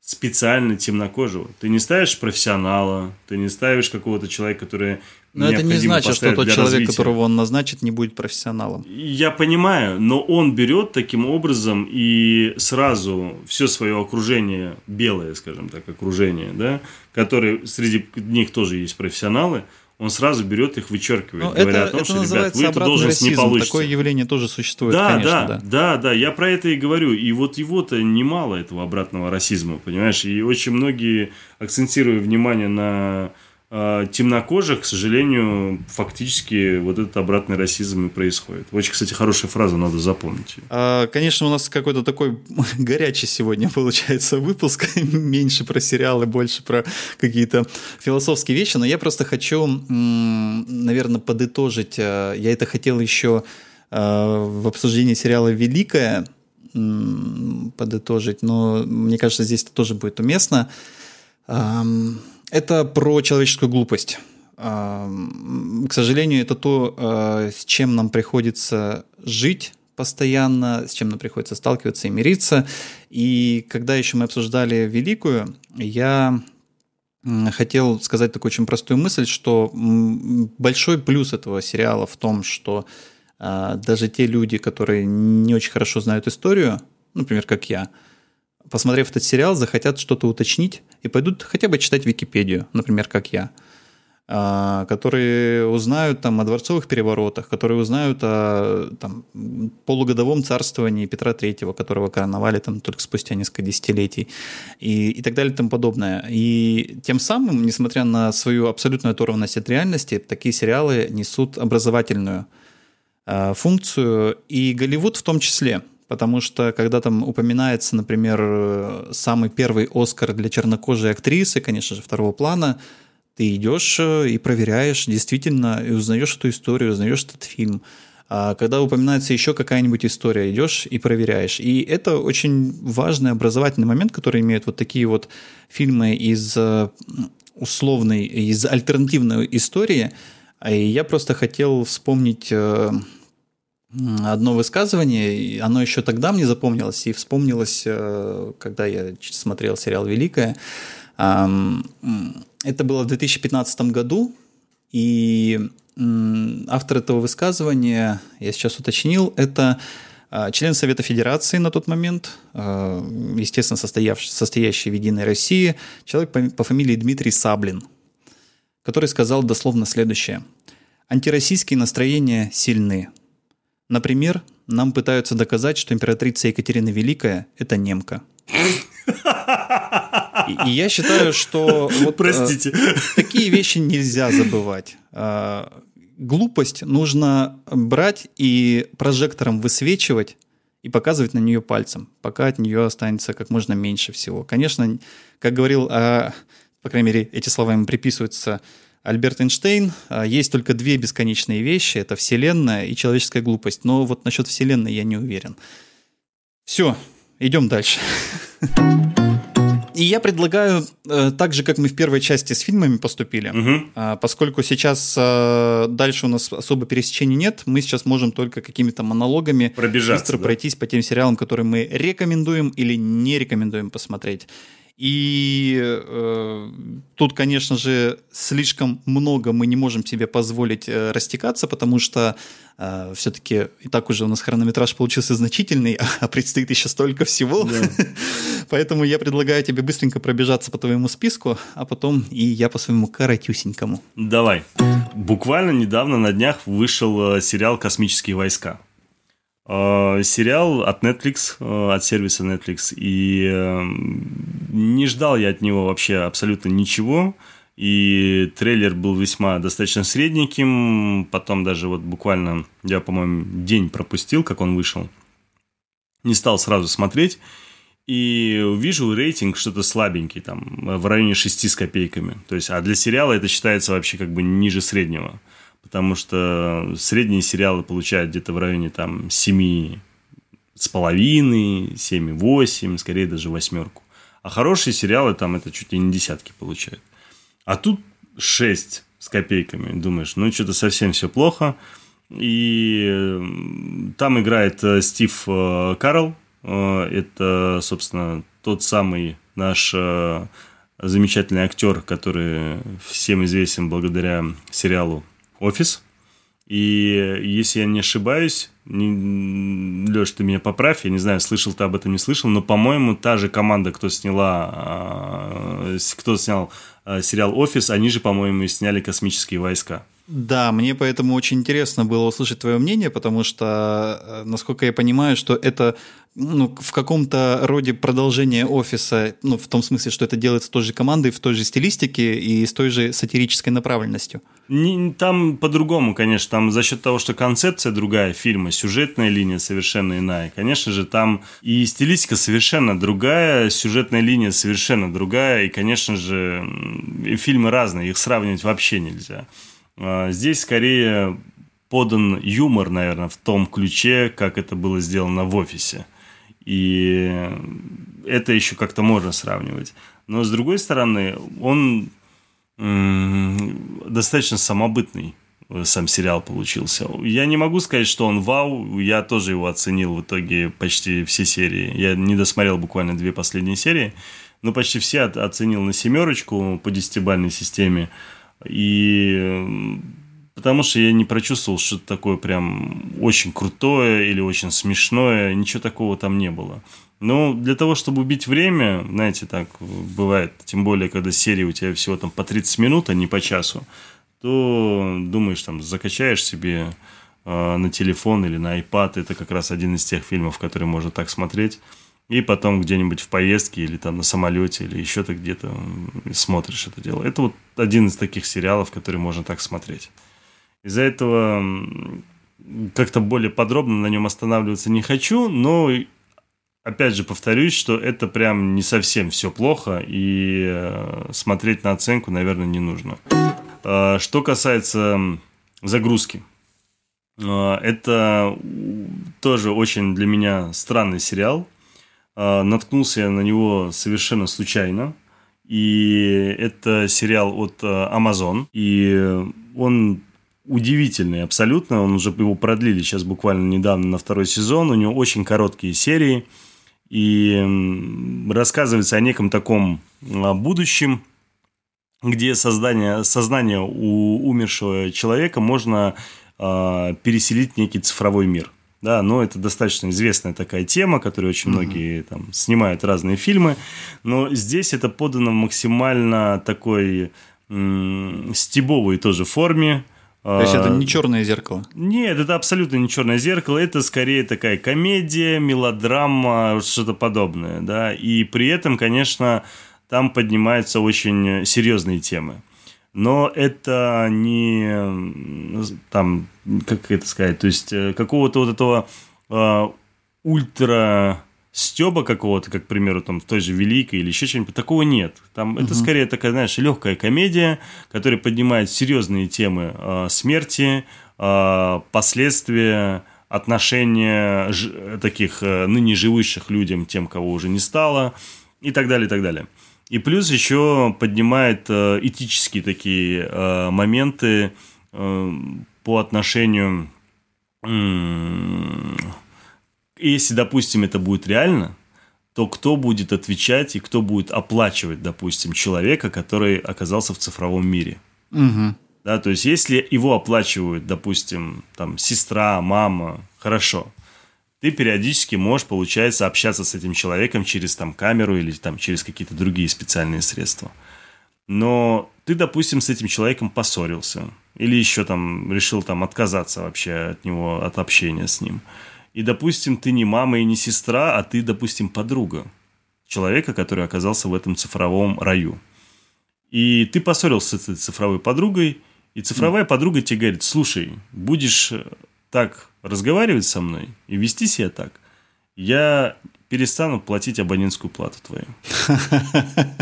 специально темнокожего. Ты не ставишь профессионала, ты не ставишь какого-то человека, который но это не значит, что тот человек, развития. которого он назначит, не будет профессионалом. Я понимаю, но он берет таким образом и сразу все свое окружение, белое, скажем так, окружение, да, которое среди них тоже есть профессионалы, он сразу берет их, вычеркивает, ну, говоря это, о том, это что, ребят, вы эту должность расизм. не получите. Такое явление тоже существует, да, конечно, да. Да, да, да, я про это и говорю. И вот его-то немало, этого обратного расизма, понимаешь? И очень многие, акцентируя внимание на темнокожих, к сожалению, фактически вот этот обратный расизм и происходит. Очень, кстати, хорошая фраза, надо запомнить. А, конечно, у нас какой-то такой горячий сегодня получается выпуск, меньше про сериалы, больше про какие-то философские вещи, но я просто хочу, наверное, подытожить. А, я это хотел еще в обсуждении сериала «Великая» подытожить, но мне кажется, здесь это тоже будет уместно. Это про человеческую глупость. К сожалению, это то, а, с чем нам приходится жить постоянно, с чем нам приходится сталкиваться и мириться. И когда еще мы обсуждали Великую, я хотел сказать такую очень простую мысль, что большой плюс этого сериала в том, что а, даже те люди, которые не очень хорошо знают историю, например, как я, посмотрев этот сериал, захотят что-то уточнить и пойдут хотя бы читать Википедию, например, как я, а, которые узнают там о дворцовых переворотах, которые узнают о там, полугодовом царствовании Петра III, которого короновали там только спустя несколько десятилетий, и, и так далее и тому подобное. И тем самым, несмотря на свою абсолютную оторванность от реальности, такие сериалы несут образовательную э, функцию, и Голливуд в том числе – потому что когда там упоминается, например, самый первый Оскар для чернокожей актрисы, конечно же, второго плана, ты идешь э, и проверяешь действительно, и узнаешь эту историю, узнаешь этот фильм. А когда упоминается еще какая-нибудь история, идешь и проверяешь. И это очень важный образовательный момент, который имеют вот такие вот фильмы из э, условной, из альтернативной истории. И я просто хотел вспомнить э, одно высказывание, оно еще тогда мне запомнилось и вспомнилось, э, когда я смотрел сериал «Великая». Это было в 2015 году, и автор этого высказывания, я сейчас уточнил, это а, член Совета Федерации на тот момент, а, естественно, состоявший, состоящий в Единой России, человек по, фамилии Дмитрий Саблин, который сказал дословно следующее. «Антироссийские настроения сильны. Например, нам пытаются доказать, что императрица Екатерина Великая – это немка. И, я считаю, что вот, Простите. Э, такие вещи нельзя забывать. Э, глупость нужно брать и прожектором высвечивать и показывать на нее пальцем, пока от нее останется как можно меньше всего. Конечно, как говорил, э, по крайней мере, эти слова ему приписываются Альберт Эйнштейн, а, есть только две бесконечные вещи, это Вселенная и человеческая глупость. Но вот насчет Вселенной я не уверен. Все, идем дальше. И я предлагаю, э, так же, как мы в первой части с фильмами поступили, угу. поскольку сейчас э, дальше у нас особо пересечений нет, мы сейчас можем только какими-то монологами быстро да? пройтись по тем сериалам, которые мы рекомендуем или не рекомендуем посмотреть. И э, тут, конечно же, слишком много мы не можем себе позволить э, растекаться, потому что э, все-таки и так уже у нас хронометраж получился значительный, а предстоит еще столько всего. Да. Поэтому я предлагаю тебе быстренько пробежаться по твоему списку, а потом и я по своему коротюсенькому. Давай. Буквально недавно на днях вышел э, сериал «Космические войска». Э, сериал от Netflix, э, от сервиса Netflix, и э, не ждал я от него вообще абсолютно ничего, и трейлер был весьма достаточно средненьким, потом даже вот буквально, я, по-моему, день пропустил, как он вышел, не стал сразу смотреть, и вижу рейтинг что-то слабенький, там, в районе 6 с копейками, то есть, а для сериала это считается вообще как бы ниже среднего, потому что средние сериалы получают где-то в районе там 7 с половиной, 7,8, скорее даже восьмерку. А хорошие сериалы там это чуть ли не десятки получают. А тут 6 с копейками. Думаешь, ну что-то совсем все плохо. И там играет э, Стив э, Карл. Э, это, собственно, тот самый наш замечательный актер, который всем известен благодаря сериалу офис. И если я не ошибаюсь, не, Леш, ты меня поправь, я не знаю, слышал ты об этом, не слышал, но, по-моему, та же команда, кто сняла, а, кто снял а, сериал «Офис», они же, по-моему, и сняли «Космические войска». Да, мне поэтому очень интересно было услышать твое мнение, потому что, э, насколько я понимаю, что это ну, в каком-то роде продолжение офиса, ну, в том смысле, что это делается той же командой, в той же стилистике и с той же сатирической направленностью. Не, там по-другому, конечно, там за счет того, что концепция другая фильма, сюжетная линия совершенно иная. Конечно же, там и стилистика совершенно другая, сюжетная линия совершенно другая, и, конечно же, фильмы разные, их сравнивать вообще нельзя. А, здесь скорее подан юмор, наверное, в том ключе, как это было сделано в офисе. И это еще как-то можно сравнивать. Но с другой стороны, он достаточно самобытный э, сам сериал получился. Я не могу сказать, что он вау, я тоже его оценил в итоге почти все серии. Я не досмотрел буквально две последние серии, но почти все оценил на семерочку по десятибальной системе. И потому что я не прочувствовал что-то такое прям очень крутое или очень смешное, ничего такого там не было. Но для того, чтобы убить время, знаете, так бывает, тем более, когда серия у тебя всего там по 30 минут, а не по часу, то думаешь, там, закачаешь себе э, на телефон или на iPad, это как раз один из тех фильмов, которые можно так смотреть, и потом где-нибудь в поездке или там на самолете или еще ты где-то смотришь это дело. Это вот один из таких сериалов, который можно так смотреть. Из-за этого как-то более подробно на нем останавливаться не хочу, но опять же повторюсь, что это прям не совсем все плохо, и э, смотреть на оценку, наверное, не нужно. А, что касается загрузки, а, это тоже очень для меня странный сериал. А, наткнулся я на него совершенно случайно. И это сериал от Amazon. И он удивительный абсолютно. Он уже его продлили сейчас буквально недавно на второй сезон. У него очень короткие серии. И рассказывается о неком таком будущем, где создание, сознание у умершего человека можно э, переселить в некий цифровой мир. Да, но это достаточно известная такая тема, которую очень mm-hmm. многие там снимают разные фильмы. Но здесь это подано в максимально такой м- стебовой тоже форме. То есть это не черное зеркало? Нет, это абсолютно не черное зеркало. Это скорее такая комедия, мелодрама, что-то подобное, да. И при этом, конечно, там поднимаются очень серьезные темы. Но это не там, как это сказать, то есть э, какого-то вот этого э, ультра стеба какого-то, как, к примеру, там, в той же Великой или еще что-нибудь, такого нет. Там угу. это скорее такая, знаешь, легкая комедия, которая поднимает серьезные темы э, смерти, э, последствия, отношения ж, таких э, ныне живущих людям, тем, кого уже не стало, и так далее, и так далее. И плюс еще поднимает э, этические такие э, моменты э, по отношению... Если, допустим, это будет реально, то кто будет отвечать и кто будет оплачивать, допустим, человека, который оказался в цифровом мире? Угу. Да, то есть, если его оплачивают, допустим, там, сестра, мама, хорошо – ты периодически можешь, получается, общаться с этим человеком через там камеру или там через какие-то другие специальные средства. Но ты, допустим, с этим человеком поссорился или еще там решил там отказаться вообще от него, от общения с ним. И, допустим, ты не мама и не сестра, а ты, допустим, подруга человека, который оказался в этом цифровом раю. И ты поссорился с этой цифровой подругой, и цифровая подруга тебе говорит, слушай, будешь так разговаривать со мной и вести себя так, я перестану платить абонентскую плату твою.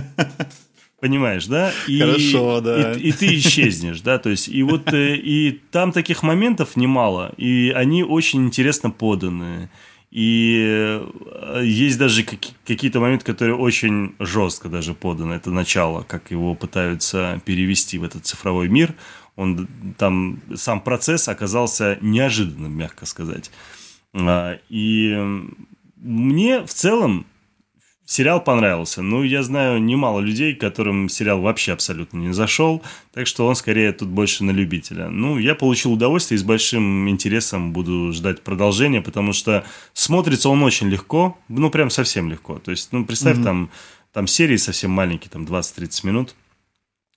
Понимаешь, да? И, Хорошо, да. И, и ты исчезнешь, да, то есть, и вот, э, и там таких моментов немало, и они очень интересно поданы. И э, есть даже какие-то моменты, которые очень жестко даже поданы. Это начало, как его пытаются перевести в этот цифровой мир он там сам процесс оказался неожиданным, мягко сказать. А, и мне в целом сериал понравился. Ну, я знаю немало людей, которым сериал вообще абсолютно не зашел, так что он скорее тут больше на любителя. Ну, я получил удовольствие и с большим интересом буду ждать продолжения, потому что смотрится он очень легко, ну, прям совсем легко. То есть, ну, представь, mm-hmm. там, там серии совсем маленькие, там 20-30 минут.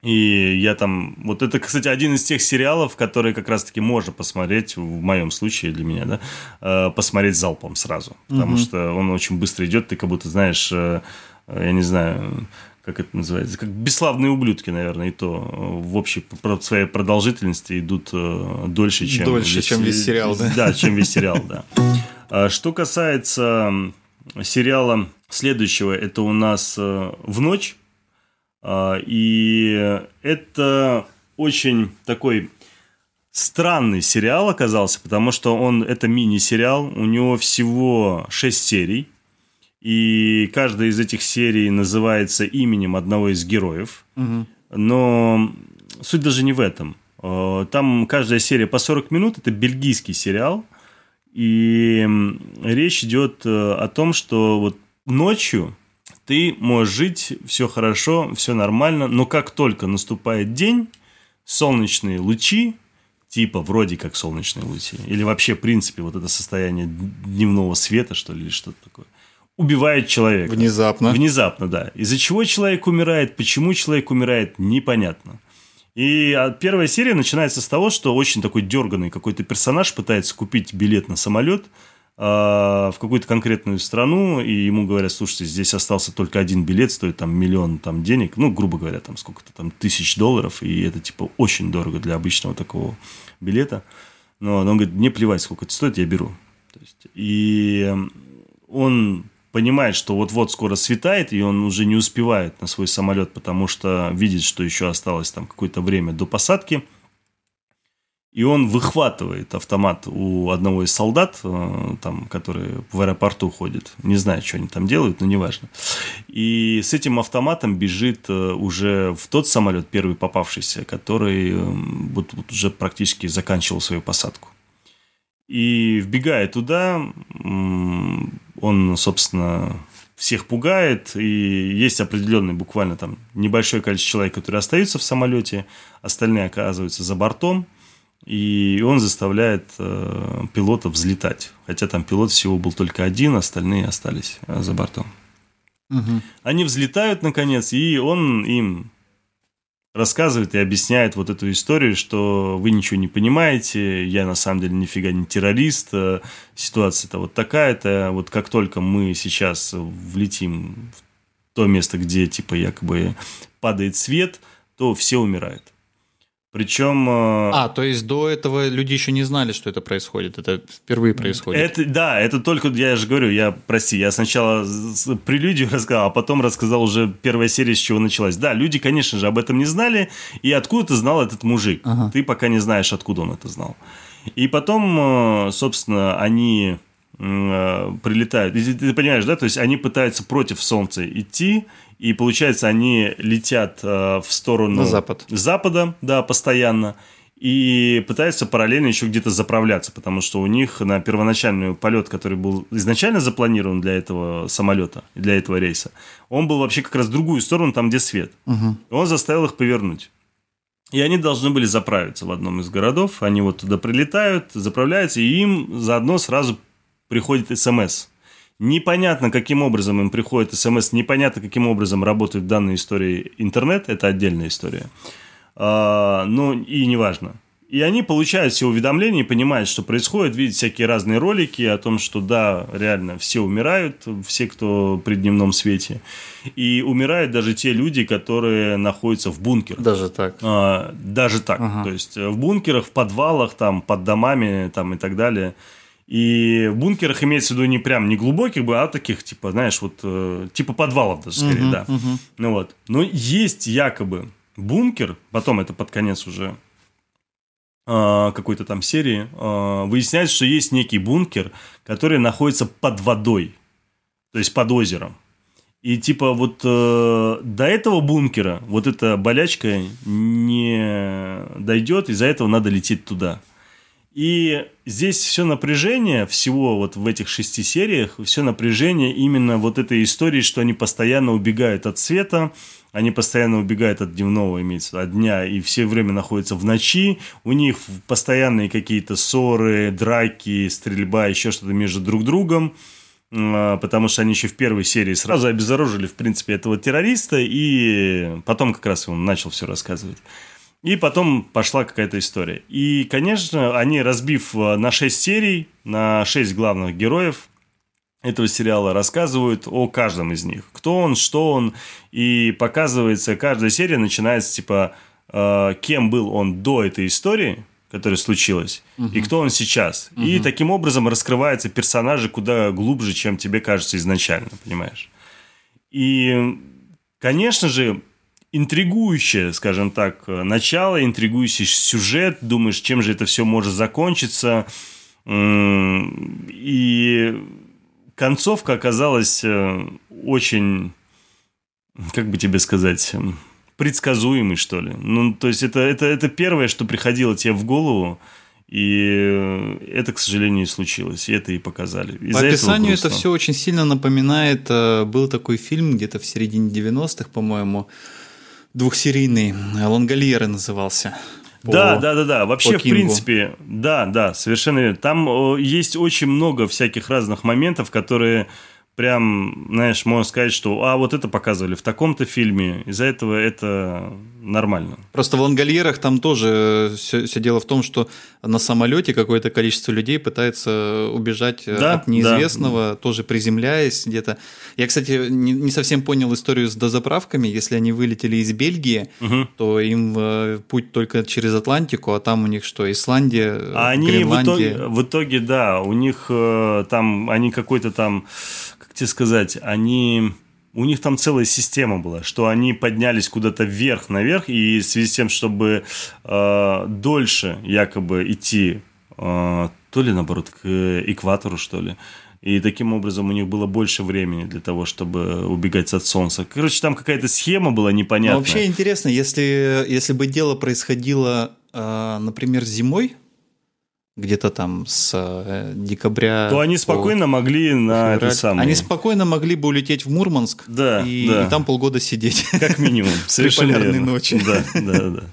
И я там... Вот это, кстати, один из тех сериалов, которые как раз-таки можно посмотреть, в моем случае для меня, да, э, посмотреть залпом сразу. Потому угу. что он очень быстро идет, ты как будто знаешь, э, я не знаю, как это называется, как бесславные ублюдки, наверное, и то в общей своей продолжительности идут э, дольше, чем... Дольше, весь, чем весь сериал, да? Да, чем весь сериал, да. А что касается сериала следующего, это у нас «В ночь», и это очень такой странный сериал оказался, потому что он это мини-сериал, у него всего 6 серий, и каждая из этих серий называется именем одного из героев. Угу. Но суть даже не в этом. А, там каждая серия по 40 минут, это бельгийский сериал, и речь идет э, о том, что вот ночью ты можешь жить, все хорошо, все нормально, но как только наступает день, солнечные лучи, типа вроде как солнечные лучи, или вообще, в принципе, вот это состояние дневного света, что ли, или что-то такое, убивает человека. Внезапно. Внезапно, да. Из-за чего человек умирает, почему человек умирает, непонятно. И первая серия начинается с того, что очень такой дерганный какой-то персонаж пытается купить билет на самолет – а, в какую-то конкретную страну, и ему говорят, слушайте, здесь остался только один билет, стоит там миллион там денег, ну, грубо говоря, там сколько-то там тысяч долларов, и это типа очень дорого для обычного такого билета. Но он говорит, мне плевать, сколько это стоит, я беру. То есть, и он понимает, что вот-вот скоро светает, и он уже не успевает на свой самолет, потому что видит, что еще осталось там какое-то время до посадки – и он выхватывает автомат у одного из солдат, э, там, которые в аэропорту ходят. Не знаю, что они там делают, но неважно. И с этим автоматом бежит э, уже в тот самолет, первый попавшийся, который э, вот, вот уже практически заканчивал свою посадку. И вбегая туда, он, собственно, всех пугает, и есть определенный буквально там небольшое количество человек, которые остаются в самолете, остальные оказываются за бортом – и он заставляет э, пилота взлетать. Хотя там пилот всего был только один, остальные остались э, за бортом. Угу. Они взлетают, наконец, и он им рассказывает и объясняет вот эту историю, что вы ничего не понимаете, я на самом деле нифига не террорист, э, ситуация-то вот такая-то, вот как только мы сейчас влетим в то место, где типа якобы падает свет, то все умирают. Причем... Э, а, то есть до этого люди еще не знали, что это происходит. Это впервые происходит. Это, да, это только, я же говорю, я, прости, я сначала прелюдию рассказал, а потом рассказал уже первая серия, с чего началась. Да, люди, конечно же, об этом не знали, и откуда ты знал этот мужик. Ага. Ты пока не знаешь, откуда он это знал. И потом, э, собственно, они э, прилетают. Ты, ты понимаешь, да? То есть они пытаются против Солнца идти, и получается, они летят э, в сторону На запад. запада, да, постоянно, и пытаются параллельно еще где-то заправляться, потому что у них на первоначальный полет, который был изначально запланирован для этого самолета, для этого рейса, он был вообще как раз в другую сторону, там, где свет. Угу. Он заставил их повернуть. И они должны были заправиться в одном из городов. Они вот туда прилетают, заправляются, и им заодно сразу приходит смс Непонятно, каким образом им приходит смс, непонятно, каким образом работает в данной истории интернет, это отдельная история. А, но и неважно. И они получают все уведомления и понимают, что происходит, видят всякие разные ролики о том, что да, реально все умирают, все, кто при дневном свете. И умирают даже те люди, которые находятся в бункерах. Даже так. А, даже так. Ага. То есть в бункерах, в подвалах, там, под домами там, и так далее. И в бункерах имеется в виду не прям не глубоких, а таких, типа, знаешь, вот, э, типа подвалов даже скорее, uh-huh, да. Uh-huh. Ну вот. Но есть якобы бункер, потом это под конец уже э, какой-то там серии, э, выясняется, что есть некий бункер, который находится под водой, то есть под озером. И типа вот э, до этого бункера вот эта болячка не дойдет, из-за этого надо лететь туда. И здесь все напряжение всего вот в этих шести сериях, все напряжение именно вот этой истории, что они постоянно убегают от света, они постоянно убегают от дневного, имеется от дня, и все время находятся в ночи, у них постоянные какие-то ссоры, драки, стрельба, еще что-то между друг другом, а, потому что они еще в первой серии сразу обезоружили, в принципе, этого террориста, и потом как раз он начал все рассказывать. И потом пошла какая-то история. И, конечно, они, разбив э, на 6 серий, на 6 главных героев этого сериала, рассказывают о каждом из них. Кто он, что он. И показывается, каждая серия начинается, типа, э, кем был он до этой истории, которая случилась, угу. и кто он сейчас. Угу. И таким образом раскрываются персонажи куда глубже, чем тебе кажется изначально, понимаешь? И, конечно же, интригующее, скажем так, начало, интригующий сюжет. Думаешь, чем же это все может закончиться. И концовка оказалась э, очень, как бы тебе сказать, предсказуемой, что ли. Ну, то есть, это, это, это первое, что приходило тебе в голову. И это, к сожалению, и случилось. И это и показали. Из-за По описанию это все очень сильно напоминает... Э, был такой фильм где-то в середине 90-х, по-моему, двухсерийный. «Лангольеры» назывался. По, да, да, да, да. Вообще, в принципе, да, да, совершенно верно. Там есть очень много всяких разных моментов, которые прям, знаешь, можно сказать, что а вот это показывали в таком-то фильме, из-за этого это нормально. Просто в Лангольерах там тоже все, все дело в том, что на самолете какое-то количество людей пытается убежать э, да, от неизвестного, да. тоже приземляясь где-то. Я, кстати, не, не совсем понял историю с дозаправками. Если они вылетели из Бельгии, угу. то им э, путь только через Атлантику, а там у них что, Исландия, а они Гренландия? В итоге, в итоге, да, у них э, там, они какой-то там тебе сказать, они у них там целая система была, что они поднялись куда-то вверх, наверх, и в связи с тем, чтобы э, дольше якобы идти, э, то ли наоборот, к экватору, что ли, и таким образом у них было больше времени для того, чтобы убегать от солнца. Короче, там какая-то схема была непонятная. Но вообще интересно, если, если бы дело происходило, э, например, зимой, где-то там с э, декабря. То они спокойно могли на это самое. Они спокойно могли бы улететь в Мурманск да, и, да. и там полгода сидеть. Как минимум. Совершенно При ночи. Да, да, да.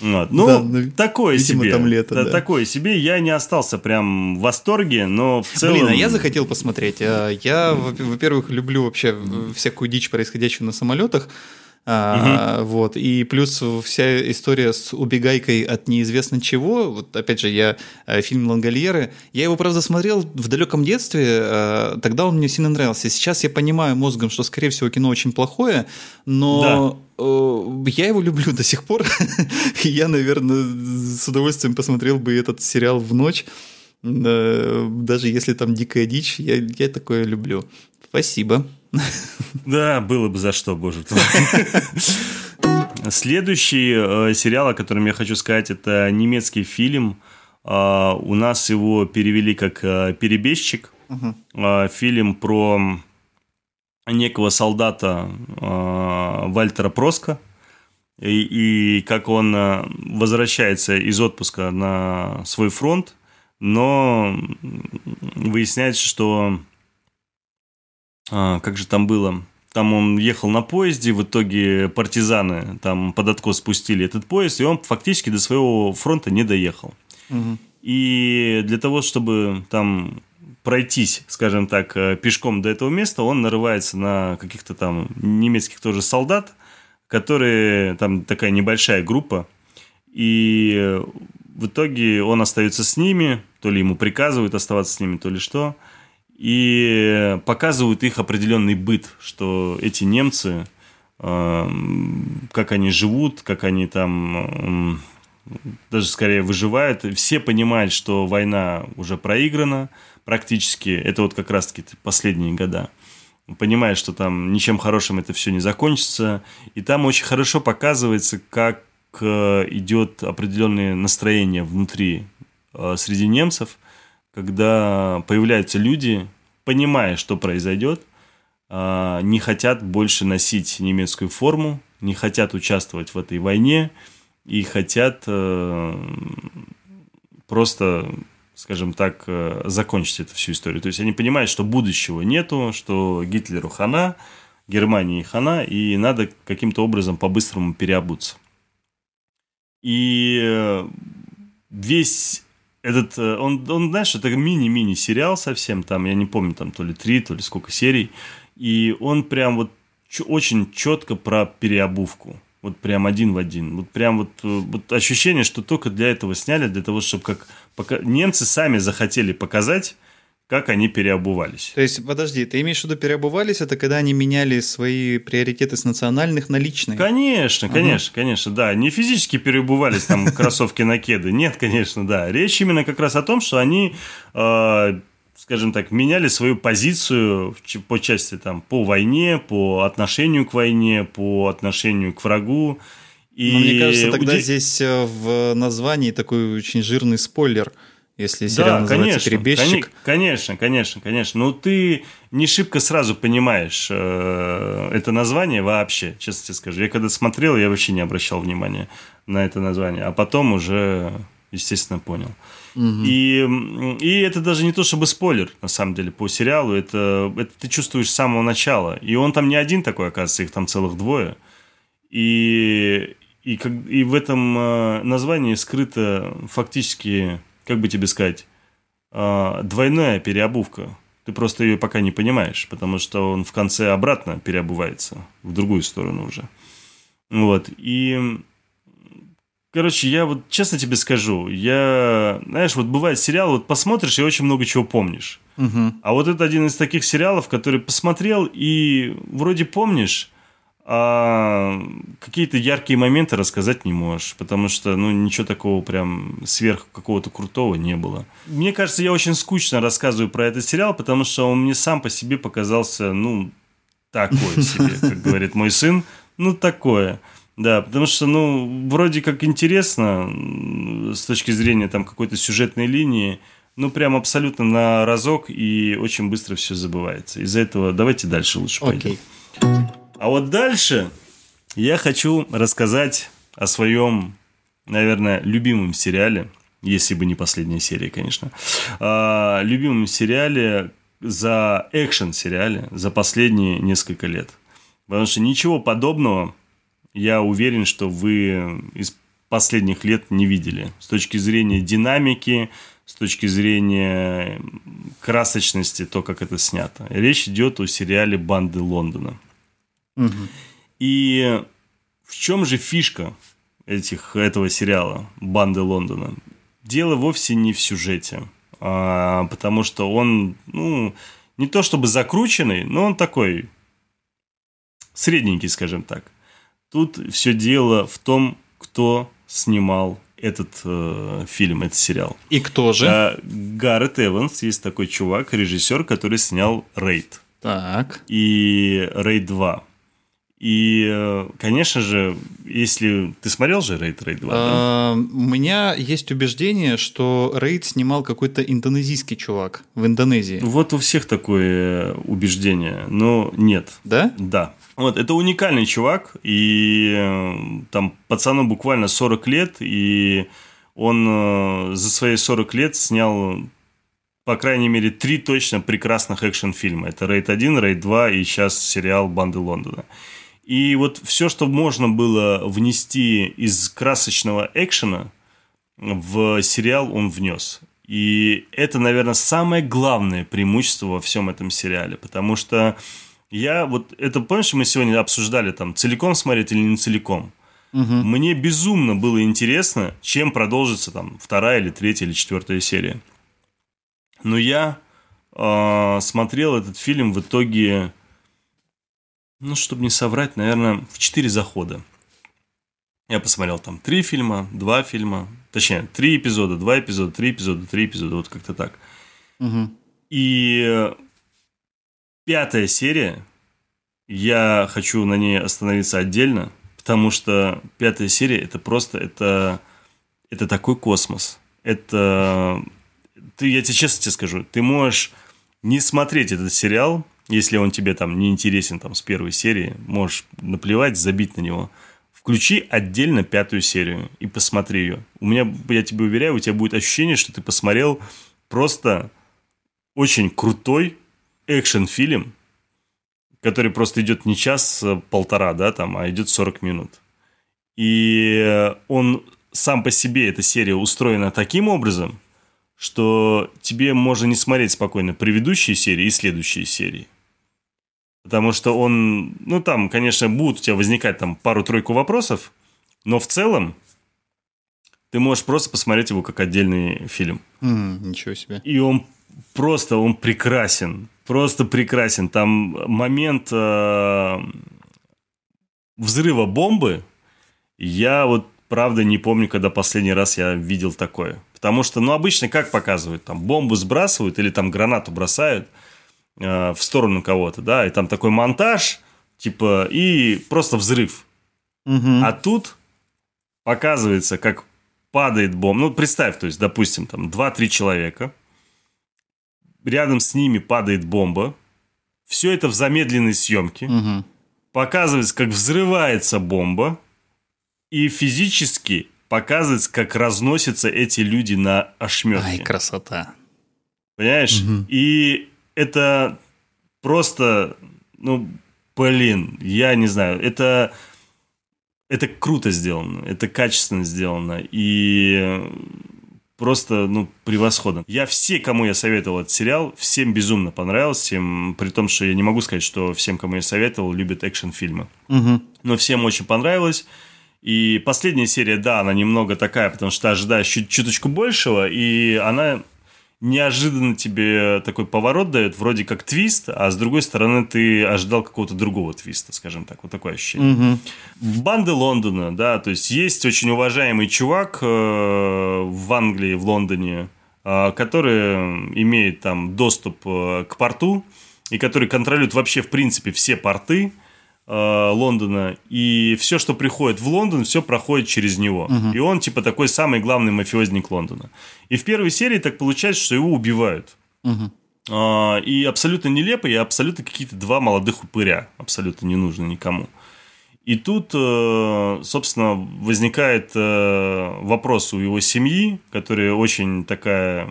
Вот. Ну, да, ну, такое видимо, себе. Там лето, да, да. Такое себе. Я не остался прям в восторге, но в целом... Блин, а я захотел посмотреть. Э, я, во-первых, люблю вообще всякую дичь, происходящую на самолетах. А, угу. Вот. И плюс вся история с убегайкой от неизвестно чего. Вот опять же, я э, фильм Лангольеры. Я его, правда, смотрел в далеком детстве. Э, тогда он мне сильно нравился. Сейчас я понимаю мозгом, что, скорее всего, кино очень плохое, но да. Э, я его люблю до сих пор. я, наверное, с удовольствием посмотрел бы этот сериал в ночь. Даже если там дикая дичь, я, я такое люблю. Спасибо. Да, было бы за что, боже твой. Следующий э, сериал, о котором я хочу сказать, это немецкий фильм. Э, у нас его перевели как э, «Перебежчик». Угу. Э, фильм про некого солдата э, Вальтера Проска. И, и как он э, возвращается из отпуска на свой фронт, но выясняется, что а, как же там было? Там он ехал на поезде, в итоге партизаны там под откос спустили этот поезд, и он фактически до своего фронта не доехал. Угу. И для того, чтобы там пройтись, скажем так, э, пешком до этого места, он нарывается на каких-то там немецких тоже солдат, которые, там такая небольшая группа, и в итоге он остается с ними, то ли ему приказывают оставаться с ними, то ли что – и показывают их определенный быт, что эти немцы, эм, как они живут, как они там эм, даже скорее выживают. Все понимают, что война уже проиграна практически. Это вот как раз-таки последние года. Понимают, что там ничем хорошим это все не закончится. И там очень хорошо показывается, как э, идет определенное настроение внутри э, среди немцев – когда появляются люди, понимая, что произойдет, а, не хотят больше носить немецкую форму, не хотят участвовать в этой войне и хотят э, просто, скажем так, э, закончить эту всю историю. То есть они понимают, что будущего нету, что Гитлеру хана, Германии хана, и надо каким-то образом по-быстрому переобуться. И э, весь этот, э, он, он, знаешь, это мини-мини сериал совсем, там, я не помню, там то ли три, то ли сколько серий, и он прям вот очень четко про переобувку. Вот прям один в один. Вот прям вот, э, вот ощущение, что только для этого сняли, для того, чтобы как пока немцы сами захотели показать, как они переобувались. То есть, подожди, ты имеешь в виду переобувались, это когда они меняли свои приоритеты с национальных на личные? Конечно, конечно, ага. конечно, да. Не физически переобувались там кроссовки на кеды, нет, конечно, да. Речь именно как раз о том, что они, э, скажем так, меняли свою позицию по части там по войне, по отношению к войне, по отношению к врагу. И... Но мне кажется, тогда Уди... здесь э, в названии такой очень жирный спойлер – если сериал да, называется конечно, «Перебежчик». Конечно, конечно, конечно. Но ты не шибко сразу понимаешь э, это название вообще, честно тебе скажу. Я когда смотрел, я вообще не обращал внимания на это название. А потом уже естественно, понял. Угу. И, и это даже не то чтобы спойлер, на самом деле, по сериалу. Это, это ты чувствуешь с самого начала. И он там не один такой, оказывается, их там целых двое. И, и, как, и в этом э, названии скрыто фактически, как бы тебе сказать, э, двойная переобувка. Ты просто ее пока не понимаешь, потому что он в конце обратно переобувается в другую сторону уже. Вот. И Короче, я вот честно тебе скажу, я, знаешь, вот бывает сериал, вот посмотришь и очень много чего помнишь. Угу. А вот это один из таких сериалов, который посмотрел и вроде помнишь, а какие-то яркие моменты рассказать не можешь, потому что, ну, ничего такого прям сверх какого-то крутого не было. Мне кажется, я очень скучно рассказываю про этот сериал, потому что он мне сам по себе показался, ну, такой себе, как говорит мой сын, ну, такое. Да, потому что, ну, вроде как интересно с точки зрения там какой-то сюжетной линии, ну, прям абсолютно на разок и очень быстро все забывается. Из-за этого давайте дальше лучше пойдем. Okay. А вот дальше я хочу рассказать о своем, наверное, любимом сериале, если бы не последняя серия, конечно, а, любимом сериале за экшен-сериале за последние несколько лет. Потому что ничего подобного я уверен, что вы из последних лет не видели. С точки зрения динамики, с точки зрения красочности, то, как это снято. Речь идет о сериале «Банды Лондона». Угу. И в чем же фишка этих, этого сериала «Банды Лондона»? Дело вовсе не в сюжете, а, потому что он, ну, не то чтобы закрученный, но он такой средненький, скажем так. Тут все дело в том, кто снимал этот э, фильм, этот сериал. И кто же? А, Гаррет Эванс, есть такой чувак, режиссер, который снял «Рейд». Так. И «Рейд 2». И, э, конечно же, если... Ты смотрел же «Рейд» «Рейд 2», да? А, у меня есть убеждение, что «Рейд» снимал какой-то индонезийский чувак в Индонезии. Вот у всех такое убеждение, но нет. Да? Да. Вот, это уникальный чувак, и э, там пацану буквально 40 лет, и он э, за свои 40 лет снял, по крайней мере, три точно прекрасных экшн-фильма. Это «Рейд 1», «Рейд 2» и сейчас сериал «Банды Лондона». И вот все, что можно было внести из красочного экшена в сериал, он внес. И это, наверное, самое главное преимущество во всем этом сериале, потому что я вот это помнишь, мы сегодня обсуждали там целиком смотреть или не целиком. Угу. Мне безумно было интересно, чем продолжится там вторая или третья или четвертая серия. Но я э, смотрел этот фильм в итоге, ну, чтобы не соврать, наверное, в четыре захода. Я посмотрел там три фильма, два фильма, точнее, три эпизода, два эпизода, три эпизода, три эпизода, вот как-то так. Угу. И пятая серия, я хочу на ней остановиться отдельно, потому что пятая серия это просто это это такой космос. Это ты, я тебе честно тебе скажу, ты можешь не смотреть этот сериал, если он тебе там не интересен там с первой серии, можешь наплевать, забить на него. Включи отдельно пятую серию и посмотри ее. У меня, я тебе уверяю, у тебя будет ощущение, что ты посмотрел просто очень крутой экшен-фильм, который просто идет не час-полтора, да, там, а идет 40 минут. И он сам по себе, эта серия устроена таким образом, что тебе можно не смотреть спокойно предыдущие серии и следующие серии. Потому что он, ну там, конечно, будут у тебя возникать там пару-тройку вопросов, но в целом ты можешь просто посмотреть его как отдельный фильм. Mm, ничего себе. И он просто, он прекрасен просто прекрасен. Там момент э, взрыва бомбы, я вот правда не помню, когда последний раз я видел такое. Потому что, ну, обычно как показывают? Там бомбу сбрасывают или там гранату бросают э, в сторону кого-то, да, и там такой монтаж, типа, и просто взрыв. Угу. А тут показывается, как падает бомба. Ну, представь, то есть, допустим, там 2-3 человека – рядом с ними падает бомба. Все это в замедленной съемке. Угу. Показывается, как взрывается бомба. И физически показывается, как разносятся эти люди на ошметки. Ай, красота. Понимаешь? Угу. И это просто, ну, блин, я не знаю, это, это круто сделано, это качественно сделано, и просто, ну, превосходно. Я все, кому я советовал этот сериал, всем безумно понравился, всем, при том, что я не могу сказать, что всем, кому я советовал, любят экшн-фильмы. Угу. Но всем очень понравилось. И последняя серия, да, она немного такая, потому что ожидаешь чуть чуточку большего, и она неожиданно тебе такой поворот дает, вроде как твист, а с другой стороны ты ожидал какого-то другого твиста, скажем так, вот такое ощущение. Угу. Банды Лондона, да, то есть есть очень уважаемый чувак э, в Англии, в Лондоне, э, который имеет там доступ э, к порту и который контролирует вообще в принципе все порты, Лондона, и все, что приходит в Лондон, все проходит через него. Угу. И он, типа, такой самый главный мафиозник Лондона. И в первой серии так получается, что его убивают. Угу. И абсолютно нелепо, и абсолютно какие-то два молодых упыря. Абсолютно не нужно никому. И тут, э, собственно, возникает э, вопрос у его семьи, которая очень такая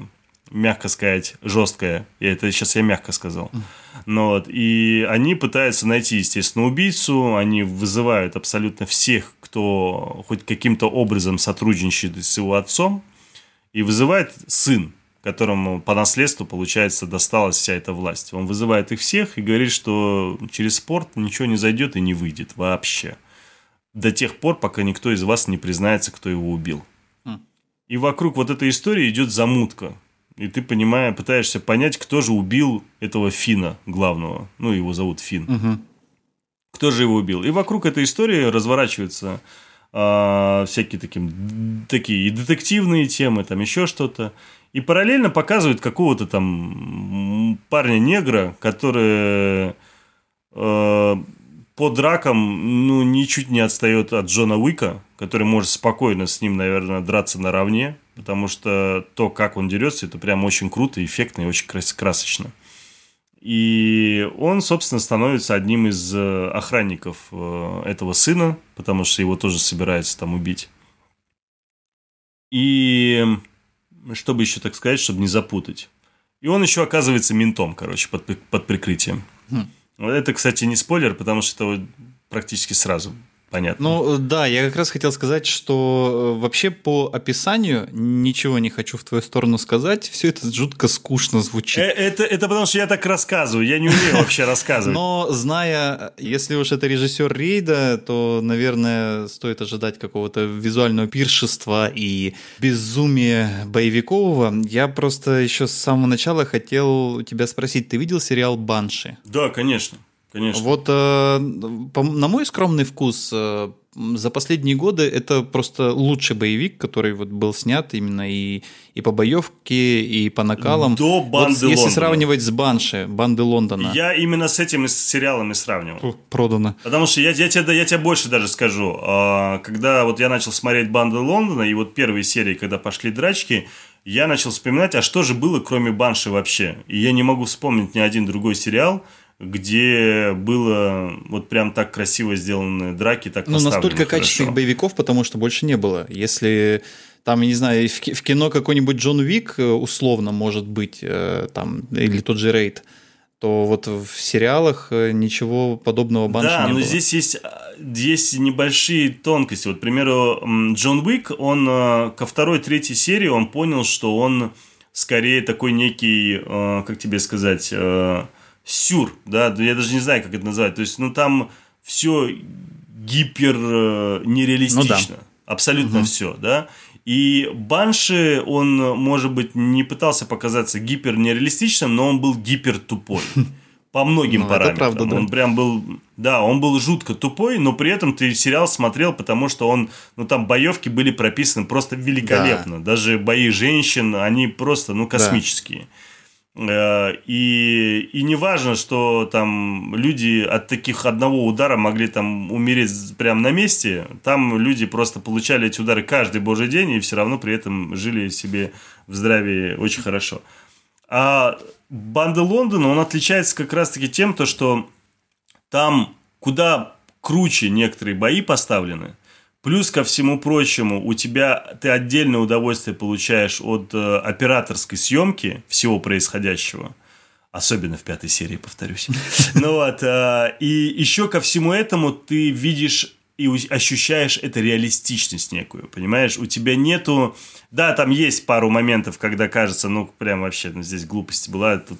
мягко сказать, жесткая. И это сейчас я мягко сказал. Ну, вот, и они пытаются найти, естественно, убийцу. Они вызывают абсолютно всех, кто хоть каким-то образом сотрудничает с его отцом. И вызывает сын, которому по наследству, получается, досталась вся эта власть. Он вызывает их всех и говорит, что через спорт ничего не зайдет и не выйдет вообще. До тех пор, пока никто из вас не признается, кто его убил. Хм. И вокруг вот этой истории идет замутка и ты, понимая, пытаешься понять, кто же убил этого Фина главного. Ну, его зовут Фин. Угу. Кто же его убил? И вокруг этой истории разворачиваются э, всякие таким, такие и детективные темы, там еще что-то. И параллельно показывают какого-то там парня-негра, который э, по дракам ну, ничуть не отстает от Джона Уика, который может спокойно с ним, наверное, драться наравне потому что то, как он дерется, это прям очень круто, эффектно и очень красочно. И он, собственно, становится одним из э, охранников э, этого сына, потому что его тоже собираются там убить. И чтобы еще так сказать, чтобы не запутать. И он еще оказывается ментом, короче, под, под прикрытием. Хм. Это, кстати, не спойлер, потому что это практически сразу понятно. Ну да, я как раз хотел сказать, что э, вообще по описанию ничего не хочу в твою сторону сказать. Все это жутко скучно звучит. Э, это, это потому что я так рассказываю, я не умею вообще рассказывать. Но зная, если уж это режиссер рейда, то, наверное, стоит ожидать какого-то визуального пиршества и безумия боевикового. Я просто еще с самого начала хотел у тебя спросить, ты видел сериал «Банши»? Да, конечно. Конечно. Вот э, на мой скромный вкус, э, за последние годы это просто лучший боевик, который вот был снят именно и, и по боевке, и по накалам. До банды вот, Если Лондона. сравнивать с Банши, банды Лондона. Я именно с этими сериалами сравнивал. Фу, продано. Потому что я, я, тебе, я тебе больше даже скажу. А, когда вот я начал смотреть банды Лондона, и вот первые серии, когда пошли драчки, я начал вспоминать, а что же было, кроме Банши вообще. И я не могу вспомнить ни один другой сериал, где было вот прям так красиво сделаны драки, так Ну, настолько хорошо. качественных боевиков, потому что больше не было. Если там, я не знаю, в кино какой-нибудь Джон Уик э, условно может быть, э, там, или тот же Рейд, то вот в сериалах э, ничего подобного банши да, не было. Да, но здесь есть, есть небольшие тонкости. Вот, к примеру, Джон Уик, он ко второй, третьей серии он понял, что он скорее такой некий, как тебе сказать, сюр, да, я даже не знаю, как это назвать. То есть, ну, там все гипер э, нереалистично. Ну, да. Абсолютно угу. все, да. И Банши, он, может быть, не пытался показаться гипер нереалистичным, но он был гипер тупой. По многим ну, параметрам. правда, да. Он прям был, да, он был жутко тупой, но при этом ты сериал смотрел, потому что он, ну там боевки были прописаны просто великолепно. Да. Даже бои женщин, они просто, ну, космические. Да. Э, и, и не важно, что там люди от таких одного удара могли там умереть прямо на месте. Там люди просто получали эти удары каждый божий день и все равно при этом жили себе в здравии очень хорошо. А банда Лондона, он отличается как раз-таки тем, то, что там куда круче некоторые бои поставлены – Плюс ко всему прочему, у тебя ты отдельное удовольствие получаешь от э, операторской съемки всего происходящего. Особенно в пятой серии, повторюсь. Ну вот, э, и еще ко всему этому ты видишь и ощущаешь это реалистичность некую, понимаешь? У тебя нету... Да, там есть пару моментов, когда кажется, ну, прям вообще, ну, здесь глупость была, тут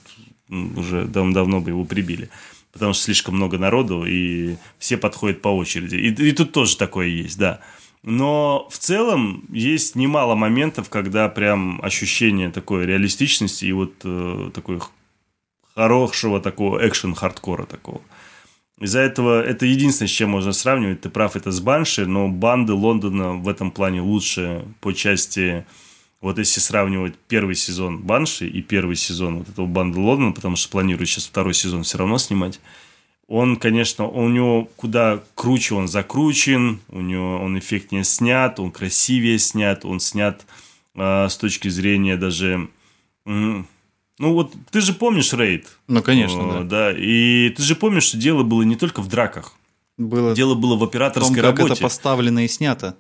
уже дав давно бы его прибили. Потому что слишком много народу, и все подходят по очереди. И, и тут тоже такое есть, да. Но в целом есть немало моментов, когда прям ощущение такой реалистичности и вот э, такой хорошего такого экшен-хардкора такого. Из-за этого это единственное, с чем можно сравнивать. Ты прав, это с Банши, но банды Лондона в этом плане лучше по части... Вот если сравнивать первый сезон Банши и первый сезон вот этого банды Лондона, потому что планирую сейчас второй сезон все равно снимать, он, конечно, у него куда круче он закручен, у него он эффектнее снят, он красивее снят, он снят э, с точки зрения даже ну вот ты же помнишь рейд? Ну, конечно, О, да. да. И ты же помнишь, что дело было не только в драках. Было дело было в операторской том, как работе. это поставлено и снято.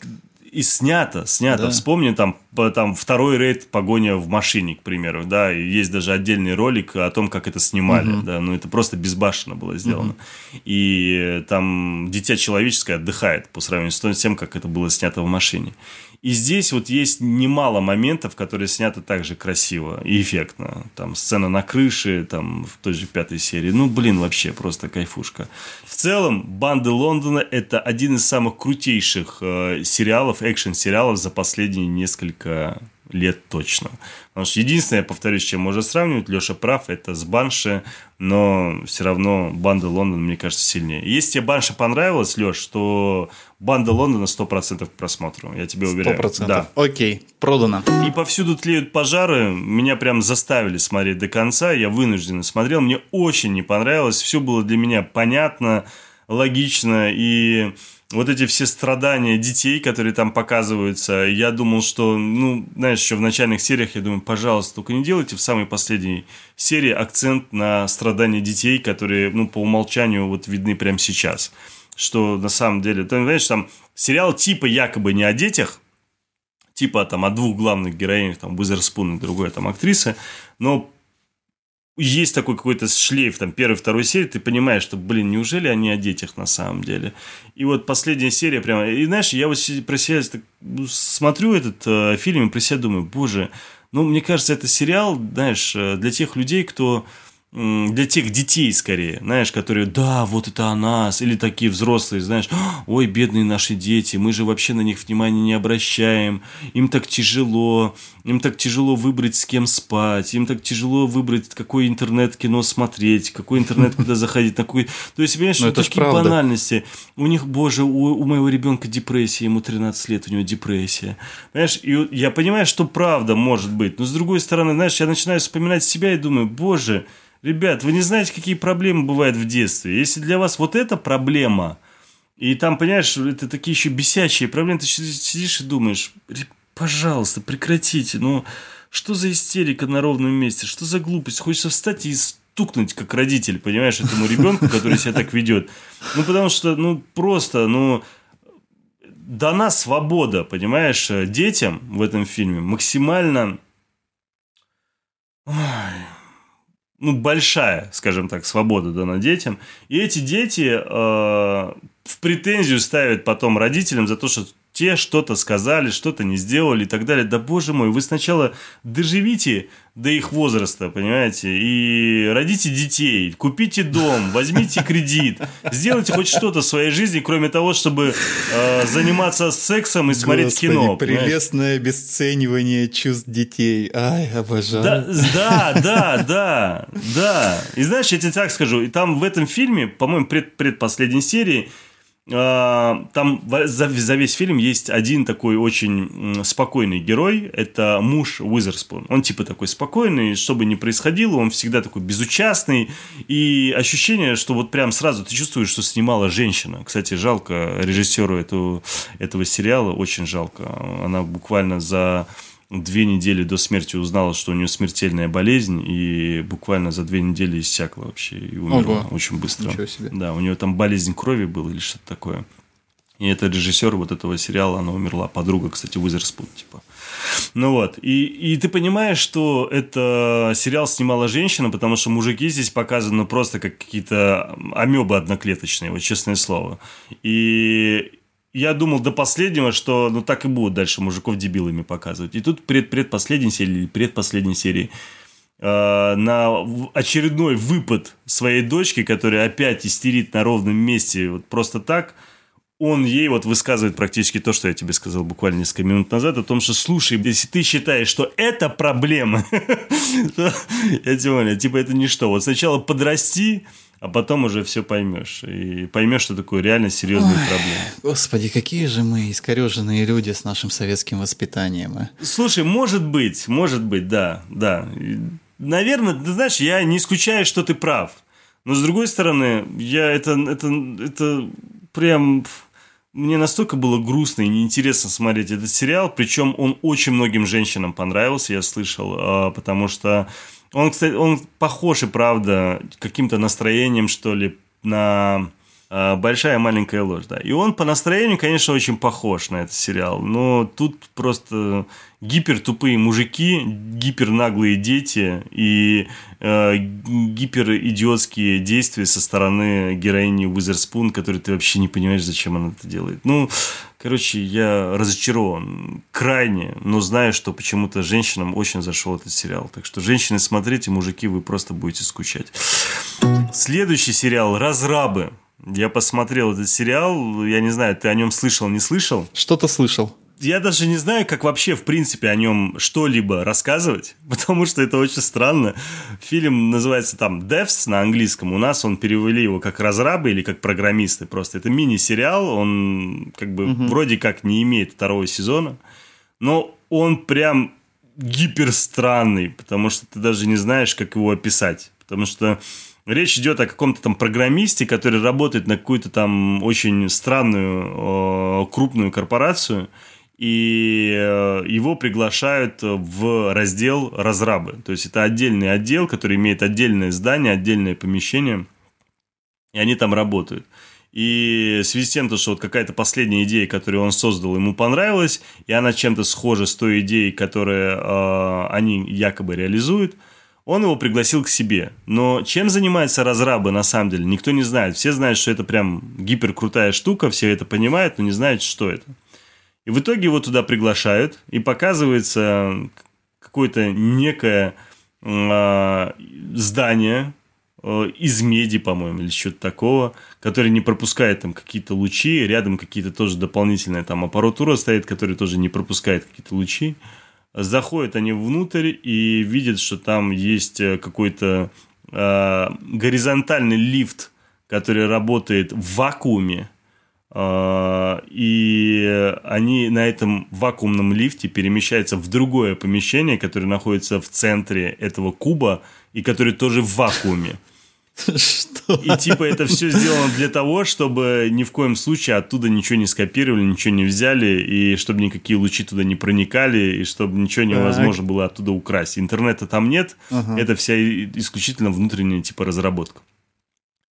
И снято, снято. Да. Вспомни там, там второй рейд погоня в машине, к примеру, да, и есть даже отдельный ролик о том, как это снимали, угу. да, ну это просто безбашенно было сделано. Угу. И там дитя человеческое отдыхает по сравнению с тем, как это было снято в машине. И здесь вот есть немало моментов, которые сняты также красиво и эффектно. Там сцена на крыше, там в той же пятой серии. Ну, блин, вообще просто кайфушка. В целом, «Банды Лондона» — это один из самых крутейших э, сериалов, экшен-сериалов за последние несколько лет точно. Потому что единственное, я повторюсь, чем можно сравнивать, Леша прав, это с Банши, но все равно Банда Лондона, мне кажется, сильнее. Если тебе Банша понравилась, Леш, то Банда Лондона 100% к просмотру, я тебе уверяю. 100%. Да. Окей, продано. И повсюду тлеют пожары, меня прям заставили смотреть до конца, я вынужденно смотрел, мне очень не понравилось, все было для меня понятно, логично и вот эти все страдания детей, которые там показываются, я думал, что, ну, знаешь, еще в начальных сериях я думаю, пожалуйста, только не делайте в самой последней серии акцент на страдания детей, которые, ну, по умолчанию вот видны прямо сейчас. Что на самом деле, ты знаешь, там сериал типа якобы не о детях, типа там о двух главных героинях, там Уизерспун и другой там актрисы, но есть такой какой-то шлейф, там, первой, второй серии, ты понимаешь, что, блин, неужели они о детях на самом деле? И вот последняя серия прямо... И знаешь, я вот про себя так, ну, смотрю этот э, фильм и про себя думаю, боже, ну, мне кажется, это сериал, знаешь, э, для тех людей, кто для тех детей скорее, знаешь, которые, да, вот это о нас, или такие взрослые, знаешь, ой, бедные наши дети, мы же вообще на них внимания не обращаем, им так тяжело, им так тяжело выбрать, с кем спать, им так тяжело выбрать, какой интернет-кино смотреть, какой интернет куда заходить, на какой... То есть, понимаешь, ну, такие банальности. У них, боже, у, у моего ребенка депрессия, ему 13 лет, у него депрессия. Понимаешь, и я понимаю, что правда может быть, но с другой стороны, знаешь, я начинаю вспоминать себя и думаю, боже, Ребят, вы не знаете, какие проблемы бывают в детстве. Если для вас вот эта проблема, и там, понимаешь, это такие еще бесячие проблемы, ты сидишь и думаешь, пожалуйста, прекратите, ну, что за истерика на ровном месте, что за глупость, хочется встать и стукнуть, как родитель, понимаешь, этому ребенку, который себя так ведет. Ну, потому что, ну, просто, ну, дана свобода, понимаешь, детям в этом фильме максимально... Ой, ну, большая, скажем так, свобода дана детям. И эти дети э, в претензию ставят потом родителям за то, что те что-то сказали, что-то не сделали и так далее. Да боже мой, вы сначала доживите до их возраста, понимаете, и родите детей, купите дом, возьмите кредит, сделайте хоть что-то в своей жизни, кроме того, чтобы э, заниматься сексом и Господи, смотреть кино. Прелестное понимаешь? обесценивание чувств детей. Ай, обожаю. Да, да, да, да, да. И знаешь, я тебе так скажу, и там в этом фильме, по-моему, пред, предпоследней серии, там за, за весь фильм есть один такой очень спокойный герой. Это муж Уизерспун. Он типа такой спокойный, что бы ни происходило, он всегда такой безучастный. И ощущение, что вот прям сразу ты чувствуешь, что снимала женщина. Кстати, жалко режиссеру этого, этого сериала, очень жалко. Она буквально за две недели до смерти узнала, что у нее смертельная болезнь, и буквально за две недели иссякла вообще и умерла Ого. очень быстро. Ничего себе. Да, у нее там болезнь крови была или что-то такое. И это режиссер вот этого сериала, она умерла. Подруга, кстати, Уизерспун, типа. Ну вот, и, и ты понимаешь, что это сериал снимала женщина, потому что мужики здесь показаны просто как какие-то амебы одноклеточные, вот честное слово. И я думал до последнего, что ну так и будут дальше мужиков дебилами показывать. И тут пред предпоследней серии, или предпоследней серии э, на очередной выпад своей дочки, которая опять истерит на ровном месте вот просто так – он ей вот высказывает практически то, что я тебе сказал буквально несколько минут назад, о том, что, слушай, если ты считаешь, что это проблема, я тебе типа это ничто. Вот сначала подрасти, а потом уже все поймешь. И поймешь, что такое реально серьезные Ой, проблемы. Господи, какие же мы искореженные люди с нашим советским воспитанием. А? Слушай, может быть, может быть, да, да. Наверное, ты знаешь, я не исключаю, что ты прав. Но с другой стороны, я это, это, это прям мне настолько было грустно и неинтересно смотреть этот сериал, причем он очень многим женщинам понравился, я слышал, а, потому что он, кстати, он похож и правда каким-то настроением, что ли, на большая маленькая ложь, да. И он по настроению, конечно, очень похож на этот сериал, но тут просто гипер тупые мужики, гипер наглые дети и э, гипер идиотские действия со стороны героини Уизерспун, которой ты вообще не понимаешь, зачем она это делает. Ну, короче, я разочарован крайне, но знаю, что почему-то женщинам очень зашел этот сериал. Так что, женщины, смотрите, мужики, вы просто будете скучать. Следующий сериал «Разрабы». Я посмотрел этот сериал, я не знаю, ты о нем слышал, не слышал? Что-то слышал. Я даже не знаю, как вообще, в принципе, о нем что-либо рассказывать, потому что это очень странно. Фильм называется там Devs на английском. У нас он перевели его как разрабы или как программисты. Просто это мини-сериал, он как бы угу. вроде как не имеет второго сезона, но он прям гиперстранный, потому что ты даже не знаешь, как его описать. Потому что Речь идет о каком-то там программисте, который работает на какую-то там очень странную крупную корпорацию, и э, его приглашают в раздел разрабы. То есть это отдельный отдел, который имеет отдельное здание, отдельное помещение, и они там работают. И в связи с тем, что вот какая-то последняя идея, которую он создал, ему понравилась, и она чем-то схожа с той идеей, которую э, они якобы реализуют – он его пригласил к себе. Но чем занимаются разрабы на самом деле, никто не знает. Все знают, что это прям гиперкрутая штука, все это понимают, но не знают, что это. И в итоге его туда приглашают, и показывается какое-то некое э, здание э, из меди, по-моему, или что-то такого, которое не пропускает там какие-то лучи, рядом какие-то тоже дополнительная там аппаратура стоит, которая тоже не пропускает какие-то лучи. Заходят они внутрь и видят, что там есть э, какой-то э, горизонтальный лифт, который работает в вакууме. Э, и они на этом вакуумном лифте перемещаются в другое помещение, которое находится в центре этого куба и которое тоже в вакууме. Что? И типа это все сделано для того, чтобы ни в коем случае оттуда ничего не скопировали, ничего не взяли, и чтобы никакие лучи туда не проникали, и чтобы ничего невозможно было оттуда украсть. Интернета там нет, ага. это вся исключительно внутренняя типа разработка.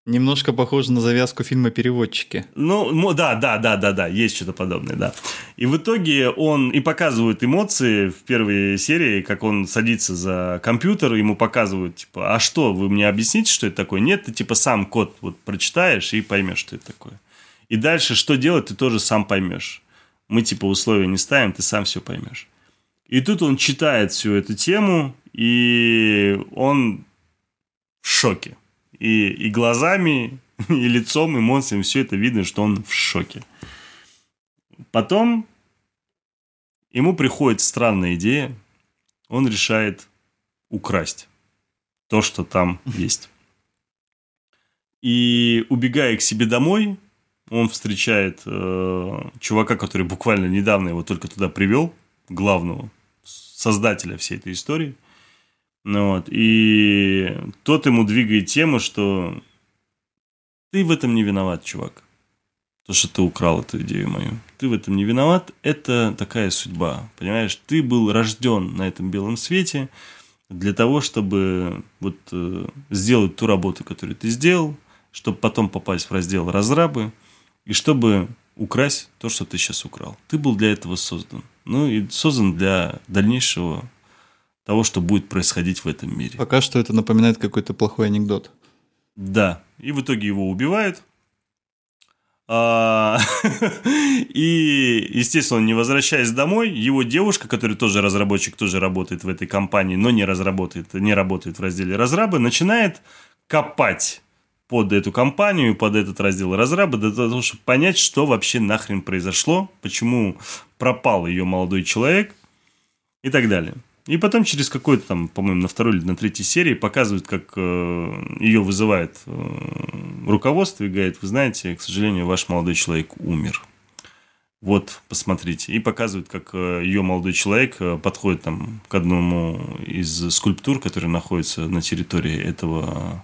Немножко похоже на завязку фильма «Переводчики». Ну, да, да, да, да, да, есть что-то подобное, да. И в итоге он и показывает эмоции в первой серии, как он садится за компьютер, ему показывают, типа, а что, вы мне объясните, что это такое? Нет, ты, типа, сам код вот прочитаешь и поймешь, что это такое. И дальше что делать, ты тоже сам поймешь. Мы, типа, условия не ставим, ты сам все поймешь. И тут он читает всю эту тему, и он в шоке и, и глазами, и лицом, эмоциями, все это видно, что он в шоке. Потом ему приходит странная идея, он решает украсть то, что там есть. И убегая к себе домой, он встречает э, чувака, который буквально недавно его только туда привел, главного создателя всей этой истории – ну, вот. И тот ему двигает тему, что ты в этом не виноват, чувак. То, что ты украл эту идею мою. Ты в этом не виноват. Это такая судьба. Понимаешь, ты был рожден на этом белом свете для того, чтобы вот э, сделать ту работу, которую ты сделал, чтобы потом попасть в раздел разрабы, и чтобы украсть то, что ты сейчас украл. Ты был для этого создан. Ну и создан для дальнейшего того, что будет происходить в этом мире. Пока что это напоминает какой-то плохой анекдот. Да. И в итоге его убивают. А, и, естественно, не возвращаясь домой, его девушка, которая тоже разработчик, тоже работает в этой компании, но не разработает, не работает в разделе разрабы, начинает копать под эту компанию, под этот раздел разраба, для того, чтобы понять, что вообще нахрен произошло, почему пропал ее молодой человек и так далее. И потом через какой-то там, по-моему, на второй или на третьей серии показывают, как э, ее вызывает э, руководство и говорит, вы знаете, к сожалению, ваш молодой человек умер. Вот, посмотрите. И показывают, как э, ее молодой человек э, подходит там к одному из скульптур, который находится на территории этого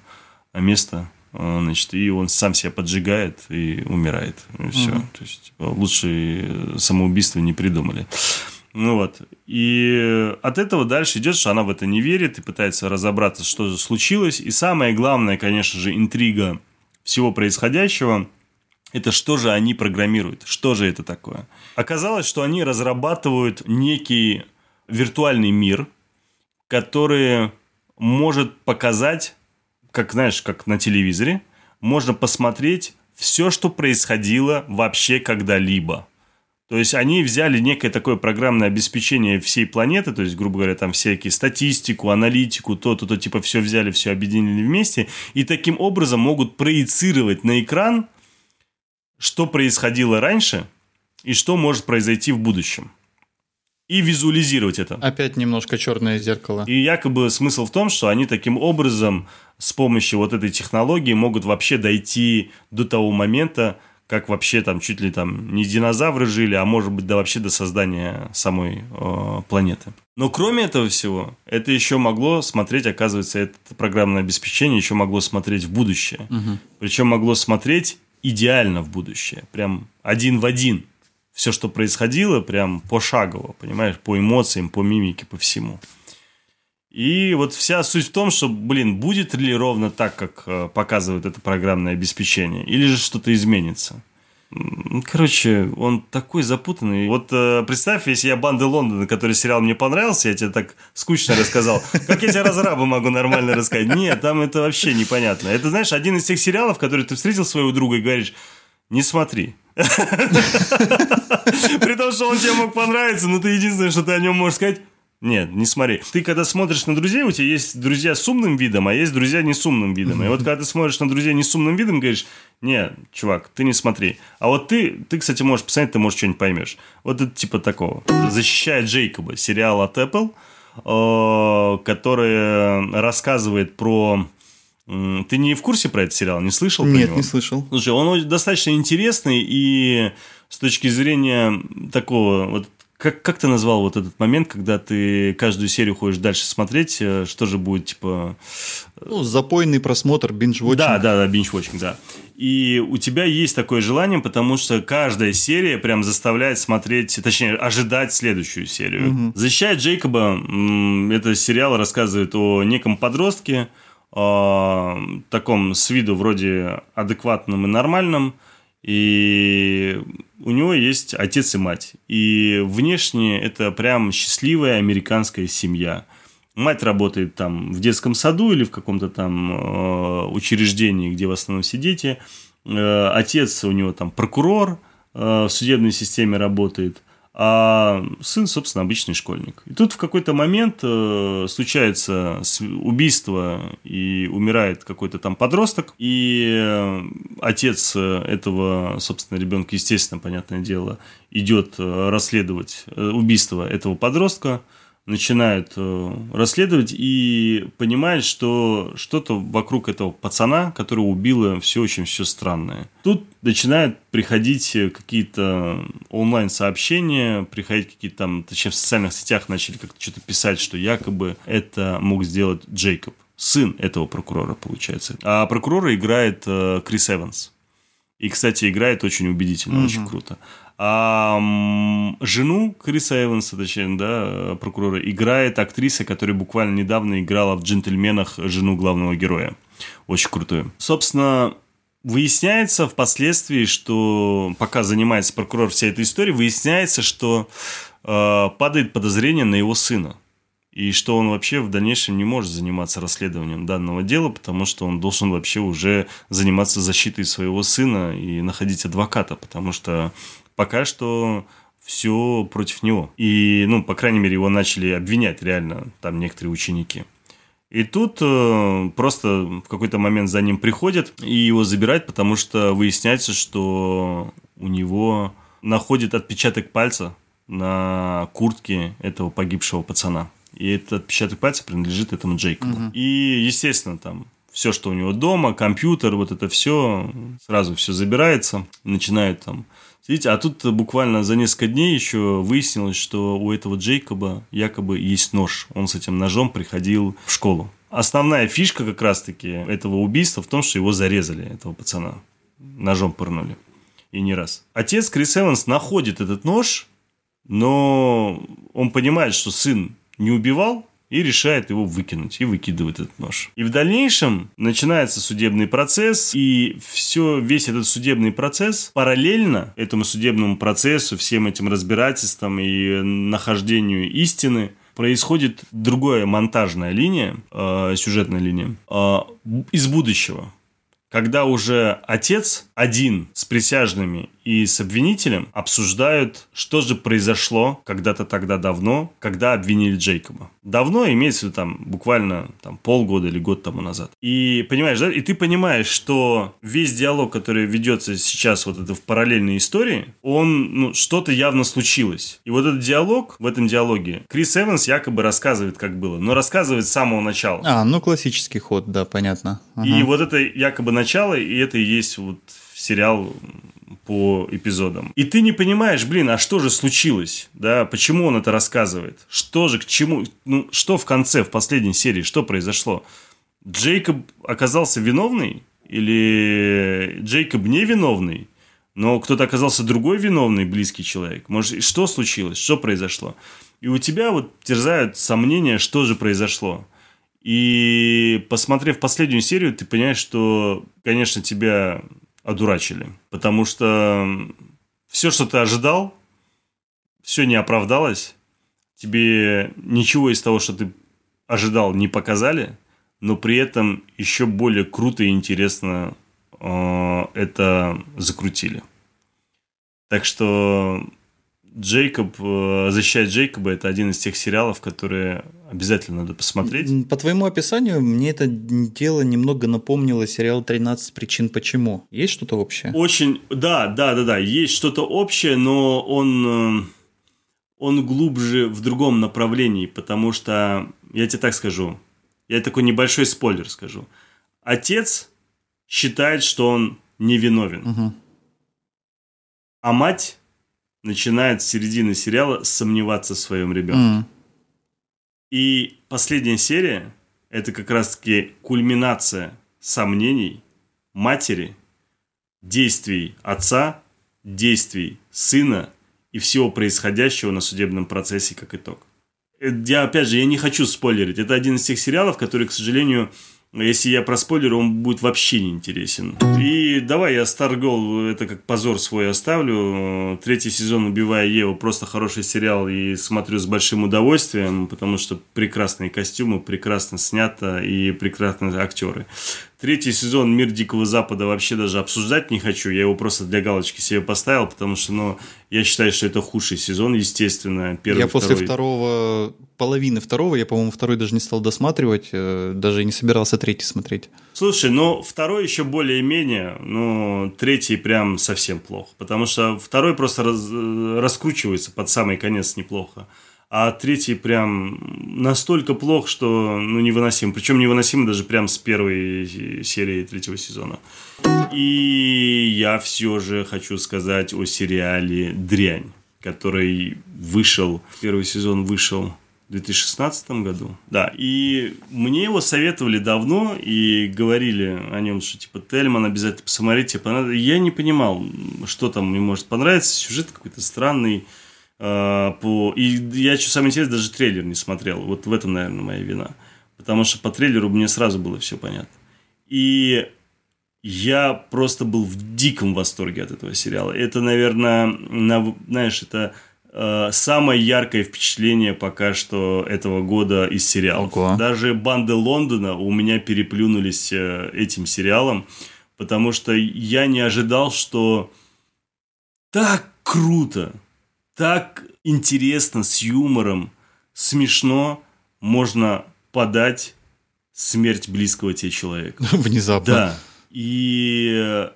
э, места. Значит, и он сам себя поджигает и умирает. И все. Угу. То есть, лучше самоубийство не придумали. Ну вот. И от этого дальше идет, что она в это не верит и пытается разобраться, что же случилось. И самое главное, конечно же, интрига всего происходящего – это что же они программируют, что же это такое. Оказалось, что они разрабатывают некий виртуальный мир, который может показать, как знаешь, как на телевизоре, можно посмотреть все, что происходило вообще когда-либо – то есть они взяли некое такое программное обеспечение всей планеты, то есть, грубо говоря, там всякие статистику, аналитику, то-то, то, типа все взяли, все объединили вместе, и таким образом могут проецировать на экран, что происходило раньше и что может произойти в будущем. И визуализировать это. Опять немножко черное зеркало. И якобы смысл в том, что они таким образом с помощью вот этой технологии могут вообще дойти до того момента, как вообще там чуть ли там не динозавры жили, а может быть да вообще до создания самой э, планеты. Но кроме этого всего, это еще могло смотреть, оказывается, это программное обеспечение еще могло смотреть в будущее. Угу. Причем могло смотреть идеально в будущее, прям один в один. Все, что происходило, прям пошагово, понимаешь, по эмоциям, по мимике, по всему. И вот вся суть в том, что, блин, будет ли ровно так, как э, показывает это программное обеспечение, или же что-то изменится. Короче, он такой запутанный. Вот э, представь, если я «Банды Лондона», который сериал мне понравился, я тебе так скучно рассказал. Как я тебе «Разраба» могу нормально рассказать? Нет, там это вообще непонятно. Это, знаешь, один из тех сериалов, который ты встретил своего друга и говоришь, не смотри. При том, что он тебе мог понравиться, но ты единственное, что ты о нем можешь сказать, нет, не смотри. Ты когда смотришь на друзей, у тебя есть друзья с умным видом, а есть друзья не с умным видом. И вот когда ты смотришь на друзей не с умным видом, говоришь, не, чувак, ты не смотри. А вот ты, ты, кстати, можешь посмотреть, ты, может, что-нибудь поймешь. Вот это типа такого. Защищает Джейкоба, сериал от Apple, э, который рассказывает про... Ты не в курсе про этот сериал? Не слышал Нет, него? не слышал. Слушай, он достаточно интересный и с точки зрения такого вот как, как ты назвал вот этот момент, когда ты каждую серию ходишь дальше смотреть, э, что же будет, типа... Э, ну, запойный просмотр, биндж-вотчинг. Да, да, да, биндж-вотчинг, да. И у тебя есть такое желание, потому что каждая серия прям заставляет смотреть, точнее, ожидать следующую серию. Угу. «Защищает Джейкоба» — это сериал рассказывает о неком подростке, о таком с виду вроде адекватном и нормальном, и у него есть отец и мать. И внешне это прям счастливая американская семья. Мать работает там в детском саду или в каком-то там э, учреждении, где в основном все дети. Э, отец у него там прокурор э, в судебной системе работает а сын, собственно, обычный школьник. И тут в какой-то момент э, случается убийство и умирает какой-то там подросток, и э, отец этого, собственно, ребенка, естественно, понятное дело, идет э, расследовать э, убийство этого подростка, начинает э, расследовать и понимает, что что-то вокруг этого пацана, которого убило, все очень все странное. Тут начинают приходить какие-то онлайн-сообщения, приходить какие-то там, точнее в социальных сетях начали как-то что-то писать, что якобы это мог сделать Джейкоб, сын этого прокурора, получается. А прокурора играет э, Крис Эванс. И, кстати, играет очень убедительно, угу. очень круто. А жену Криса Эванса, точнее, да, прокурора, играет актриса, которая буквально недавно играла в «Джентльменах» жену главного героя. Очень крутую. Собственно, выясняется впоследствии, что пока занимается прокурор всей этой историей, выясняется, что э, падает подозрение на его сына. И что он вообще в дальнейшем не может заниматься расследованием данного дела, потому что он должен вообще уже заниматься защитой своего сына и находить адвоката, потому что пока что все против него. И, ну, по крайней мере, его начали обвинять реально там некоторые ученики. И тут э, просто в какой-то момент за ним приходят и его забирают, потому что выясняется, что у него находит отпечаток пальца на куртке этого погибшего пацана. И этот отпечаток пальца принадлежит этому Джейкобу. Угу. И, естественно, там все, что у него дома, компьютер, вот это все, сразу все забирается, начинают там Видите, а тут буквально за несколько дней еще выяснилось, что у этого Джейкоба якобы есть нож. Он с этим ножом приходил в школу. Основная фишка как раз-таки этого убийства в том, что его зарезали, этого пацана. Ножом пырнули. И не раз. Отец Крис Эванс находит этот нож, но он понимает, что сын не убивал, и решает его выкинуть, и выкидывает этот нож. И в дальнейшем начинается судебный процесс, и все, весь этот судебный процесс параллельно этому судебному процессу, всем этим разбирательствам и нахождению истины, происходит другая монтажная линия, э, сюжетная линия э, из будущего когда уже отец один с присяжными и с обвинителем обсуждают, что же произошло когда-то тогда давно, когда обвинили Джейкоба. Давно имеется в виду там буквально там, полгода или год тому назад. И понимаешь, да? И ты понимаешь, что весь диалог, который ведется сейчас вот это в параллельной истории, он, ну, что-то явно случилось. И вот этот диалог, в этом диалоге, Крис Эванс якобы рассказывает, как было, но рассказывает с самого начала. А, ну классический ход, да, понятно. Ага. И вот это якобы начало, и это и есть вот сериал по эпизодам. И ты не понимаешь, блин, а что же случилось? Да, почему он это рассказывает? Что же, к чему? Ну, что в конце, в последней серии, что произошло? Джейкоб оказался виновный? Или Джейкоб невиновный? Но кто-то оказался другой виновный, близкий человек. Может, что случилось? Что произошло? И у тебя вот терзают сомнения, что же произошло. И посмотрев последнюю серию, ты понимаешь, что, конечно, тебя одурачили. Потому что все, что ты ожидал, все не оправдалось. Тебе ничего из того, что ты ожидал, не показали, но при этом еще более круто и интересно э, это закрутили. Так что Джейкоб, э, «Защищать Джейкоба» – это один из тех сериалов, которые обязательно надо посмотреть. По твоему описанию, мне это дело немного напомнило сериал «13 причин почему». Есть что-то общее? Очень, да, да, да, да, есть что-то общее, но он, э, он глубже в другом направлении, потому что, я тебе так скажу, я такой небольшой спойлер скажу. Отец считает, что он невиновен. Угу. А мать начинает с середины сериала сомневаться в своем ребенке. Mm. И последняя серия – это как раз-таки кульминация сомнений матери, действий отца, действий сына и всего происходящего на судебном процессе как итог. Э, я, опять же, я не хочу спойлерить. Это один из тех сериалов, который, к сожалению, если я про спойлер, он будет вообще не интересен. И давай я Stargirl, это как позор свой оставлю. Третий сезон «Убивая Еву» просто хороший сериал и смотрю с большим удовольствием, потому что прекрасные костюмы, прекрасно снято и прекрасные актеры. Третий сезон «Мир Дикого Запада» вообще даже обсуждать не хочу. Я его просто для галочки себе поставил, потому что, ну, я считаю, что это худший сезон, естественно. Первый, я второй. после второго, половины второго, я, по-моему, второй даже не стал досматривать, э, даже не собирался третий смотреть. Слушай, ну, второй еще более-менее, ну, третий прям совсем плохо. Потому что второй просто раз, э, раскручивается под самый конец неплохо а третий прям настолько плох, что ну, невыносим. Причем невыносим даже прям с первой серии третьего сезона. И я все же хочу сказать о сериале «Дрянь», который вышел, первый сезон вышел в 2016 году. Да, и мне его советовали давно и говорили о нем, что типа Тельман обязательно посмотрите. Я не понимал, что там мне может понравиться. Сюжет какой-то странный по... И я, что самое интересное, даже трейлер не смотрел. Вот в этом, наверное, моя вина. Потому что по трейлеру мне сразу было все понятно. И я просто был в диком восторге от этого сериала. Это, наверное, на, знаешь, это э, самое яркое впечатление пока что этого года из сериалов. Ого. Даже банды Лондона у меня переплюнулись э, этим сериалом, потому что я не ожидал, что так круто, так интересно, с юмором, смешно можно подать смерть близкого тебе человека. Внезапно. Да. И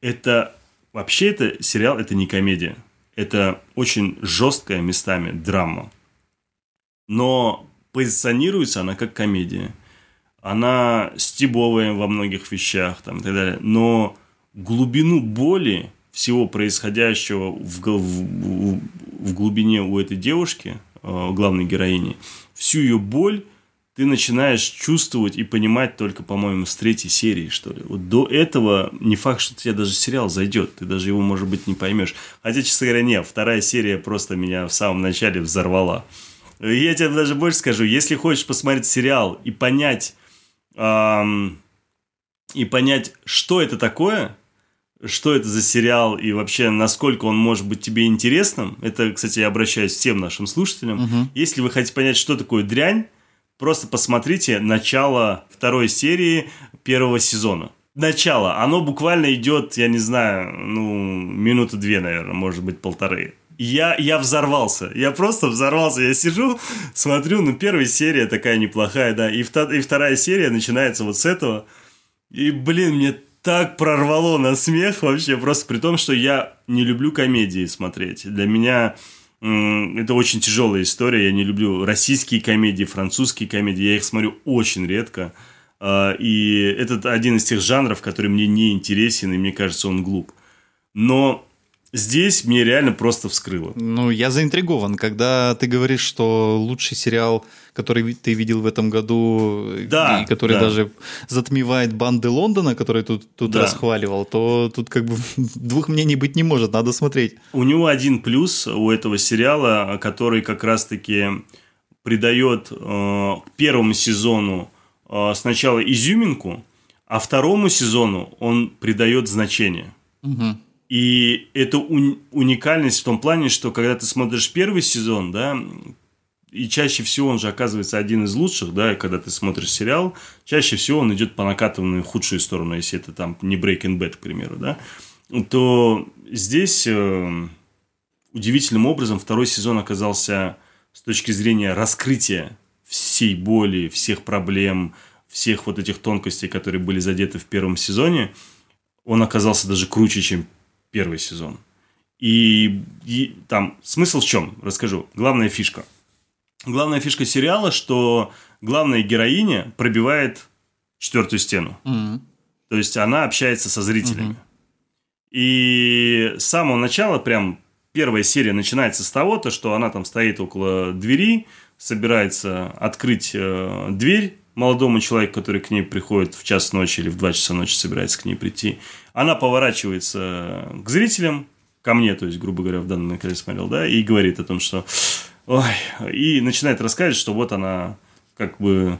это вообще это сериал, это не комедия. Это очень жесткая местами драма. Но позиционируется она как комедия. Она стебовая во многих вещах там, и так далее. Но глубину боли всего происходящего в, в, в глубине у этой девушки, э, главной героини, всю ее боль ты начинаешь чувствовать и понимать только, по-моему, с третьей серии, что ли. Вот до этого не факт, что тебе даже сериал зайдет, ты даже его, может быть, не поймешь. Хотя, честно говоря, нет, вторая серия просто меня в самом начале взорвала. Я тебе даже больше скажу, если хочешь посмотреть сериал и понять, эм, и понять, что это такое, что это за сериал и вообще насколько он может быть тебе интересным, это, кстати, я обращаюсь всем нашим слушателям. Угу. Если вы хотите понять, что такое дрянь, Просто посмотрите начало второй серии первого сезона. Начало. Оно буквально идет, я не знаю, ну, минуты две, наверное, может быть, полторы. Я, я взорвался. Я просто взорвался. Я сижу, смотрю, ну, первая серия такая неплохая, да. И, втор, и вторая серия начинается вот с этого. И, блин, мне так прорвало на смех вообще. Просто при том, что я не люблю комедии смотреть. Для меня это очень тяжелая история. Я не люблю российские комедии, французские комедии. Я их смотрю очень редко. А, и это один из тех жанров, который мне не интересен, и мне кажется, он глуп. Но здесь мне реально просто вскрыло. Ну, я заинтригован, когда ты говоришь, что лучший сериал, который ты видел в этом году, да, и который да. даже затмевает банды Лондона, который тут, тут Да. расхваливал, то тут как бы двух мнений быть не может, надо смотреть. У него один плюс у этого сериала, который как раз-таки придает э, первому сезону э, сначала изюминку, а второму сезону он придает значение. Мгм. И это уни- уникальность в том плане, что когда ты смотришь первый сезон, да, и чаще всего он же оказывается один из лучших, да, когда ты смотришь сериал, чаще всего он идет по накатанной худшую сторону, если это там не Breaking Bad, к примеру, да, то здесь э, удивительным образом второй сезон оказался с точки зрения раскрытия всей боли, всех проблем, всех вот этих тонкостей, которые были задеты в первом сезоне, он оказался даже круче, чем первый сезон. И, и там смысл в чем? Расскажу. Главная фишка. Главная фишка сериала, что главная героиня пробивает четвертую стену. Мгм. То есть она общается со зрителями. И с самого начала, прям первая серия начинается с того, то, что она там стоит около двери, собирается открыть э, дверь молодому человеку, который к ней приходит в час ночи или в два часа ночи собирается к ней прийти. Она поворачивается к зрителям, ко мне, то есть, грубо говоря, в данном момент, я смотрел, да, и говорит о том, что... Ой, и начинает рассказывать, что вот она как бы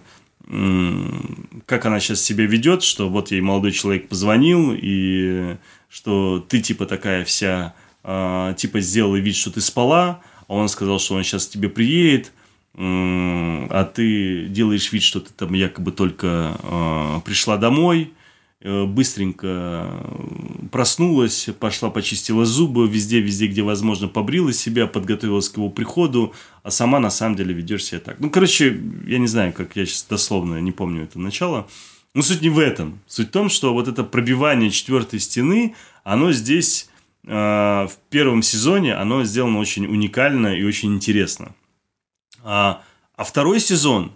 как она сейчас себя ведет, что вот ей молодой человек позвонил, и что ты типа такая вся, а, типа сделала вид, что ты спала, а он сказал, что он сейчас к тебе приедет, а ты делаешь вид, что ты там якобы только а, пришла домой, э, быстренько э, проснулась, пошла почистила зубы, везде-везде, где возможно, побрила себя, подготовилась к его приходу, а сама на самом деле ведешь себя так. Ну, короче, я не знаю, как я сейчас дословно не помню это начало. Но суть не в этом. Суть в том, что вот это пробивание четвертой стены, оно здесь э, в первом сезоне, оно сделано очень уникально и очень интересно. А, а второй сезон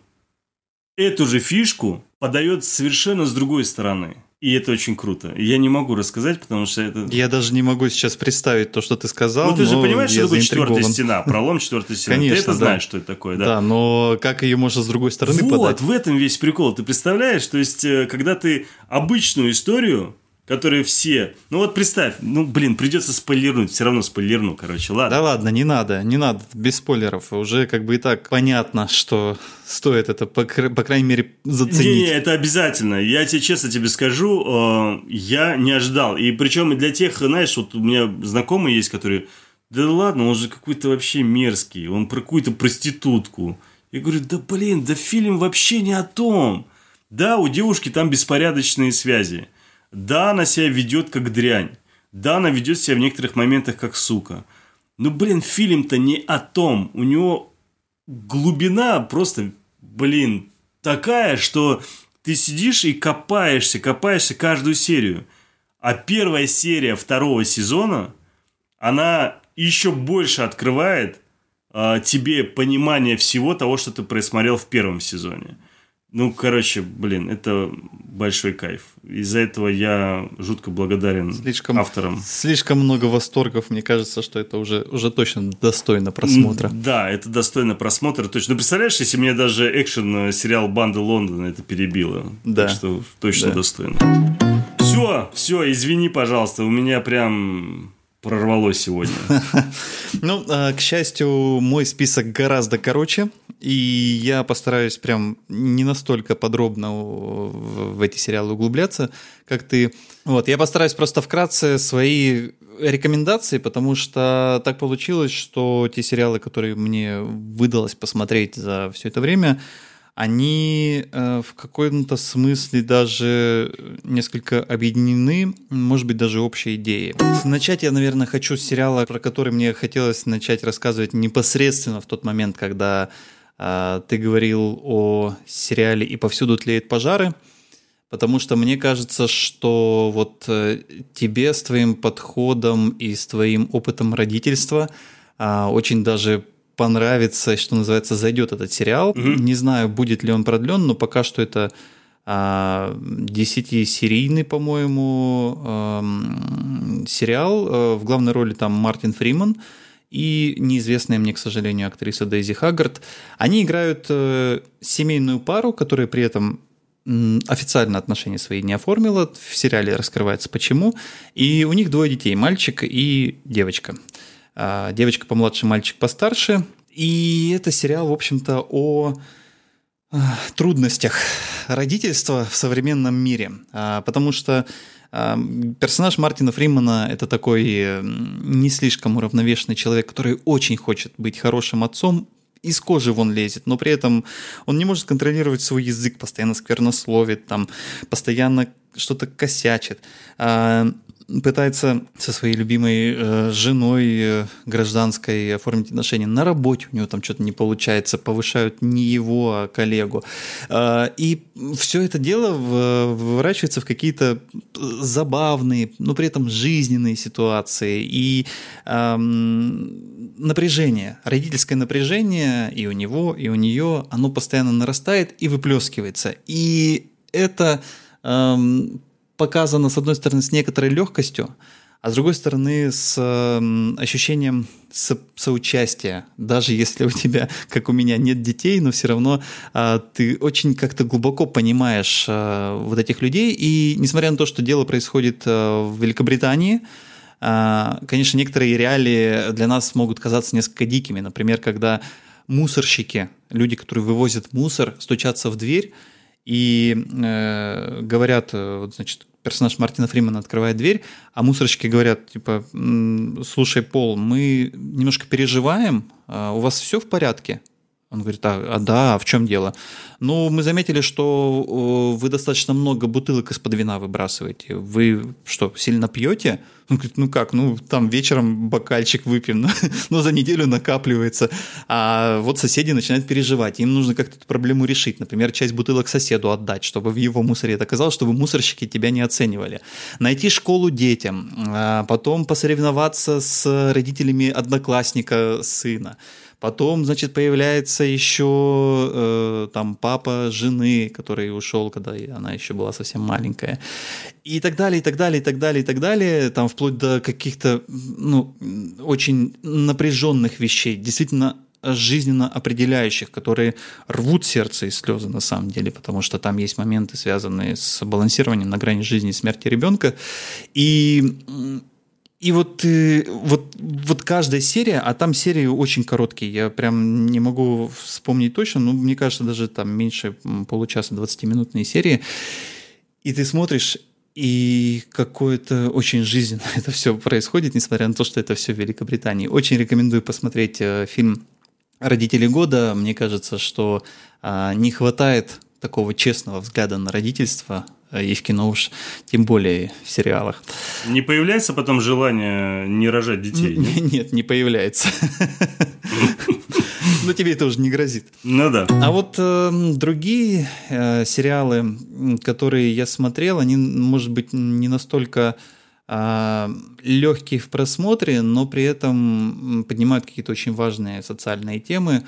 эту же фишку подает совершенно с другой стороны. И это очень круто. Я не могу рассказать, потому что это... Я даже не могу сейчас представить то, что ты сказал. Ну, ты же понимаешь, что такое четвертая стена, пролом четвертой стены. Конечно, ты это да. знаешь, что это такое, да? Да, но как ее можно с другой стороны вот, подать? в этом весь прикол. Ты представляешь, то есть, э, когда ты обычную историю которые все... Ну вот представь, ну блин, придется спойлернуть, все равно спойлерну, короче, ладно. Да ладно, не надо, не надо, без спойлеров. Уже как бы и так понятно, что стоит это, по, по крайней мере, заценить. Не, не, это обязательно. Я тебе честно тебе скажу, э, я не ожидал. И причем для тех, знаешь, вот у меня знакомые есть, которые... Да ладно, он же какой-то вообще мерзкий, он про какую-то проститутку. Я говорю, да блин, да фильм вообще не о том. Да, у девушки там беспорядочные связи. Да, она себя ведет как дрянь. Да, она ведет себя в некоторых моментах как сука. Но, блин, фильм-то не о том. У него глубина просто, блин, такая, что ты сидишь и копаешься, копаешься каждую серию. А первая серия второго сезона, она еще больше открывает э, тебе понимание всего того, что ты просмотрел в первом сезоне. Ну, короче, блин, это большой кайф. Из-за этого я жутко благодарен слишком, авторам. Слишком много восторгов, мне кажется, что это уже, уже точно достойно просмотра. Да, это достойно просмотра, точно. Ну, представляешь, если мне даже экшен э, сериал «Банда Лондона» это перебило. Да. Так что точно да. достойно. Все, все, извини, пожалуйста, у меня прям прорвалось сегодня. Ну, а, к счастью, мой список гораздо короче, и я постараюсь прям не настолько подробно в эти сериалы углубляться, как ты. Вот, я постараюсь просто вкратце свои рекомендации, потому что так получилось, что те сериалы, которые мне выдалось посмотреть за все это время, они э, в каком-то смысле даже несколько объединены, может быть, даже общей идеей. Начать я, наверное, хочу с сериала, про который мне хотелось начать рассказывать непосредственно в тот момент, когда э, ты говорил о сериале «И повсюду тлеют пожары», потому что мне кажется, что вот э, тебе с твоим подходом и с твоим опытом родительства э, очень даже понравится, что называется, зайдет этот сериал. Угу. Не знаю, будет ли он продлен, но пока что это а, 10-серийный, по-моему, сериал. А, в главной роли там Мартин Фриман и неизвестная мне, к сожалению, актриса Дейзи Хаггард. Они играют э, семейную пару, которая при этом официально отношения свои не оформила. В сериале раскрывается почему. И у них двое детей, мальчик и девочка. А, девочка помладше, мальчик постарше. И это сериал, в общем-то, о а, трудностях родительства в современном мире. А, потому что персонаж Мартина Фримана – это такой не слишком уравновешенный человек, который очень хочет быть хорошим отцом, из кожи вон лезет, но при этом он не может контролировать свой язык, постоянно сквернословит, там, постоянно что-то косячит пытается со своей любимой э, женой э, гражданской оформить отношения на работе, у него там что-то не получается, повышают не его, а коллегу. Э, и все это дело выворачивается в какие-то забавные, но при этом жизненные ситуации и э, напряжение, родительское напряжение и у него, и у нее, оно постоянно нарастает и выплескивается. И это эм, показано, с одной стороны, с некоторой легкостью, а с другой стороны, с э, ощущением со соучастия. Даже если у тебя, как у меня, нет детей, но все равно э, ты очень как-то глубоко понимаешь э, вот этих людей. И несмотря на то, что дело происходит э, в Великобритании, э, конечно, некоторые реалии для нас могут казаться несколько дикими. Например, когда мусорщики, люди, которые вывозят мусор, стучатся в дверь, и э, говорят, э, вот, значит, персонаж Мартина Фримана открывает дверь, а мусорщики говорят, типа, слушай, Пол, мы немножко переживаем, а у вас все в порядке? Он говорит, а, а да, а в чем дело? Ну, мы заметили, что вы достаточно много бутылок из-под вина выбрасываете. Вы что, сильно пьете? Он говорит, ну как, ну там вечером бокальчик выпьем, но, но за неделю накапливается. А вот соседи начинают переживать, им нужно как-то эту проблему решить. Например, часть бутылок соседу отдать, чтобы в его мусоре это оказалось, чтобы мусорщики тебя не оценивали. Найти школу детям, а потом посоревноваться с родителями одноклассника сына. Потом, значит, появляется еще э, там папа жены, который ушел, когда она еще была совсем маленькая. И так далее, и так далее, и так далее, и так далее. Там вплоть до каких-то, ну, очень напряженных вещей. Действительно, жизненно определяющих, которые рвут сердце и слезы на самом деле, потому что там есть моменты, связанные с балансированием на грани жизни и смерти ребенка. И и вот, вот, вот каждая серия, а там серии очень короткие, я прям не могу вспомнить точно, но мне кажется, даже там меньше получаса 20-минутные серии. И ты смотришь, и какое-то очень жизненно это все происходит, несмотря на то, что это все в Великобритании. Очень рекомендую посмотреть э, фильм «Родители года». Мне кажется, что а, не хватает такого честного взгляда на родительство и в кино уж, тем более в сериалах. Не появляется потом желание не рожать детей? Нет, не появляется. Но тебе это уже не грозит. Ну да. А вот э, другие э, сериалы, которые я смотрел, они, может быть, не настолько э, легкие в просмотре, но при этом поднимают какие-то очень важные социальные темы.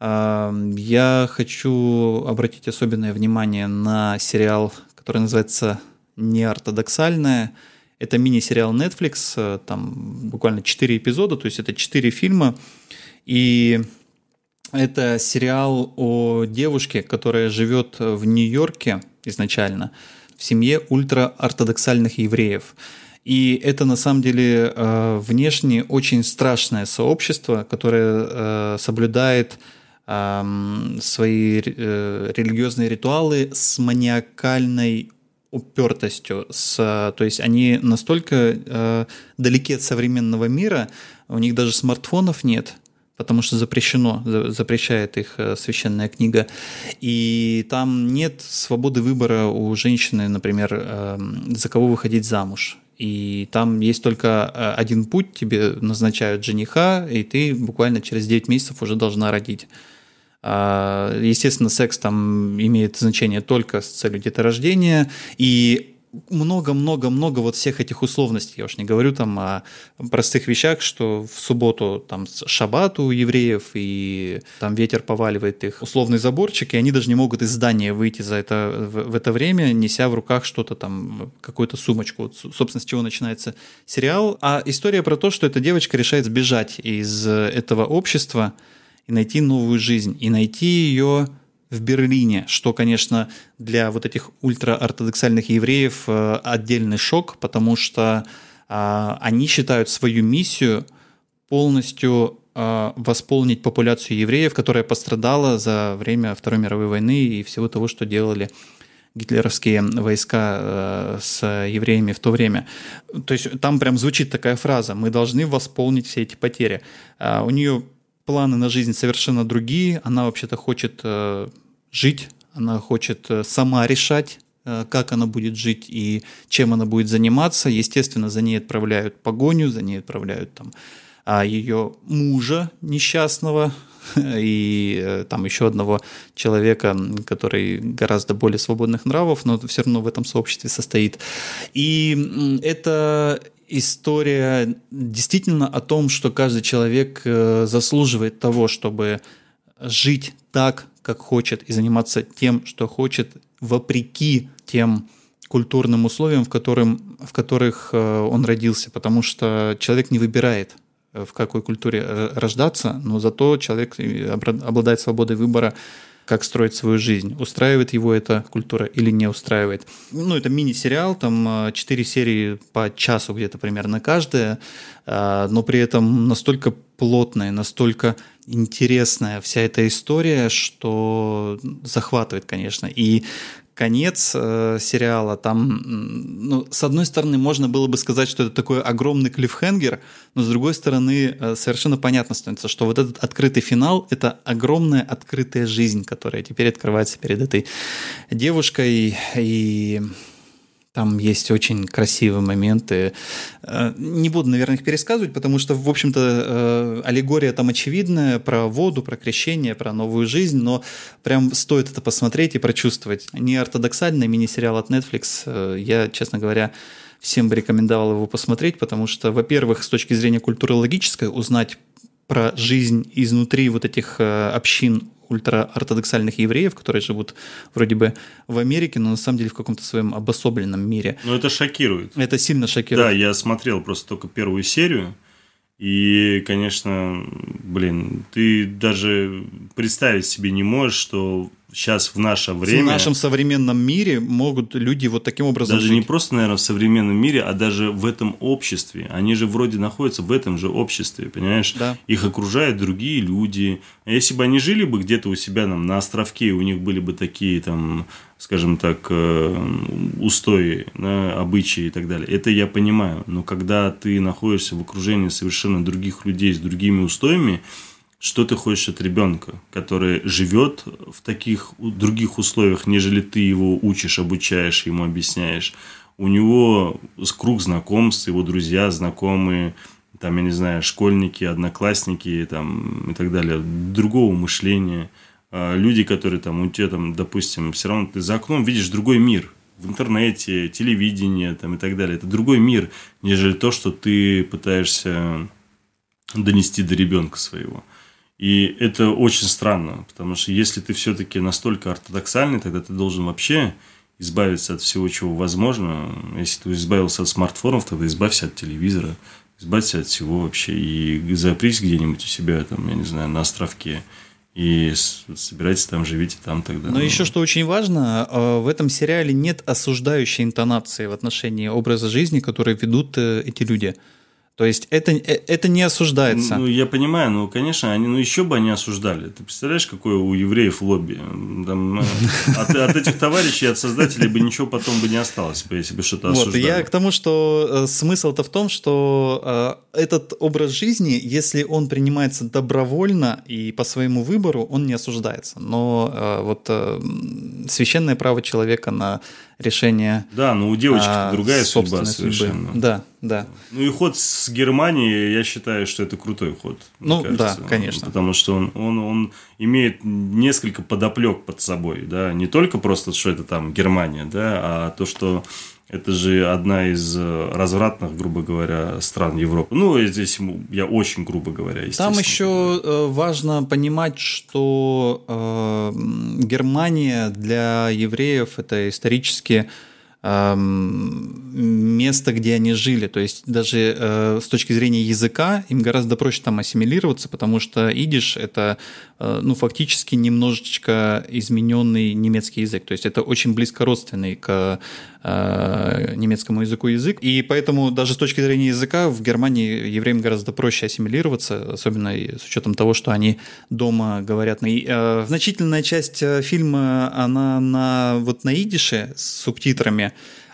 Э, я хочу обратить особенное внимание на сериал, который называется «Неортодоксальное». Это мини-сериал Netflix, э, там буквально 4 эпизода, то есть это 4 фильма. И это сериал о девушке, которая живет в Нью-Йорке изначально, в семье ультраортодоксальных евреев. И это на самом деле э, внешне очень страшное сообщество, которое э, соблюдает свои э, религиозные ритуалы с маниакальной упертостью. С, то есть они настолько далеки от современного мира, у них даже смартфонов нет – потому что запрещено, запрещает их э, священная книга. И там нет свободы выбора у женщины, например, эм, за кого выходить замуж. И там есть только э, один путь, тебе назначают жениха, и ты буквально через 9 месяцев уже должна родить. А, естественно, секс там имеет значение только с целью деторождения, и много-много-много вот всех этих условностей. Я уж не говорю там о простых вещах, что в субботу там шаббат у евреев, и там ветер поваливает их условный заборчик, и они даже не могут из здания выйти за это, в, в это время, неся в руках что-то там, какую-то сумочку. Вот, собственно, с чего начинается сериал. А история про то, что эта девочка решает сбежать из этого общества и найти новую жизнь, и найти ее в Берлине, что, конечно, для вот этих ультраортодоксальных евреев э, отдельный шок, потому что а, они считают свою миссию полностью а, восполнить популяцию евреев, которая пострадала за время Второй мировой войны и всего того, что делали гитлеровские войска э, с евреями в то время. То есть там прям звучит такая фраза «мы должны восполнить все эти потери». А у нее планы на жизнь совершенно другие. Она вообще-то хочет э, жить, она хочет э, сама решать, э, как она будет жить и чем она будет заниматься. Естественно, за ней отправляют погоню, за ней отправляют там а ее мужа несчастного и там еще одного человека, который гораздо более свободных нравов, но все равно в этом сообществе состоит. И это история действительно о том, что каждый человек э, заслуживает того, чтобы жить так, как хочет, и заниматься тем, что хочет, вопреки тем культурным условиям, в, которым, в которых э, он родился, потому что человек не выбирает, э, в какой культуре рождаться, но зато человек обладает свободой выбора как строить свою жизнь. Устраивает его эта культура или не устраивает. Ну, это мини-сериал, там 4 э, серии по часу где-то примерно каждая, э, но при этом настолько плотная, настолько интересная вся эта история, что захватывает, конечно. И конец э, сериала, там, ну, с одной стороны, можно было бы сказать, что это такой огромный клиффхенгер, но с другой стороны, э, совершенно понятно становится, что вот этот открытый финал — это огромная открытая жизнь, которая теперь открывается перед этой девушкой, и там есть очень красивые моменты. Э, не буду, наверное, их пересказывать, потому что, в общем-то, э, аллегория там очевидная про воду, про крещение, про новую жизнь, но прям стоит это посмотреть и прочувствовать. Не ортодоксальный мини-сериал от Netflix. Э, я, честно говоря, всем бы рекомендовал его посмотреть, потому что, во-первых, с точки зрения культурологической, узнать про жизнь изнутри вот этих общин ультраортодоксальных евреев, которые живут вроде бы в Америке, но на самом деле в каком-то своем обособленном мире. Ну, это шокирует. Это сильно шокирует. Да, я смотрел просто только первую серию, И, конечно, блин, ты даже представить себе не можешь, что сейчас в наше время... В нашем современном мире могут люди вот таким образом Даже жить. не просто, наверное, в современном мире, а даже в этом обществе. Они же вроде находятся в этом же обществе, понимаешь? Да. Их окружают другие люди. А если бы они жили бы где-то у себя там на островке, у них были бы такие там, скажем так, э, устои, да, обычаи и так далее, это я понимаю. Но когда ты находишься в окружении совершенно других людей с другими устоями, что ты хочешь от ребенка, который живет в таких других условиях, нежели ты его учишь, обучаешь, ему объясняешь. У него круг знакомств, его друзья, знакомые, там, я не знаю, школьники, одноклассники там, и так далее, другого мышления. А люди, которые там, у тебя там, допустим, все равно ты за окном видишь другой мир, в интернете, телевидение там, и так далее. Это другой мир, нежели то, что ты пытаешься донести до ребенка своего. И это очень странно, потому что если ты все-таки настолько ортодоксальный, тогда ты должен вообще избавиться от всего, чего возможно. Если ты избавился от смартфонов, тогда избавься от телевизора, избавься от всего вообще и запрись где-нибудь у себя, там, я не знаю, на островке и собирайтесь там, живите там тогда. Но ну. еще что очень важно, э, в этом сериале нет осуждающей интонации в отношении образа жизни, которые ведут э, эти люди. То есть это, э, это не осуждается. Ну, я понимаю, ну, конечно, они, ну, еще бы они осуждали. Ты представляешь, какое у евреев лобби? Там, э, от, от этих товарищей, от создателей бы ничего потом бы не осталось, если бы что-то осуждали. Вот, я к тому, что э, смысл-то в том, что э, этот образ жизни, если он принимается добровольно и по своему выбору, он не осуждается. Но э, вот э, священное право человека на решение. Да, но у девочки а, другая судьба совершенно. Судьбы. Да, да. Ну и ход с Германией, я считаю, что это крутой ход. Ну кажется. да, конечно. Потому что он, он, он имеет несколько подоплек под собой, да, не только просто, что это там Германия, да, а то, что это же одна из э, развратных, грубо говоря, стран Европы. Ну, здесь я очень грубо говоря, Там еще э, важно понимать, что э, Германия для евреев это исторически место, где они жили. То есть даже э, с точки зрения языка им гораздо проще там ассимилироваться, потому что идиш это э, ну, фактически немножечко измененный немецкий язык. То есть это очень близко родственный к э, немецкому языку язык. И поэтому даже с точки зрения языка в Германии евреям гораздо проще ассимилироваться, особенно с учетом того, что они дома говорят. И, значительная часть фильма, она на, вот на идише с субтитрами,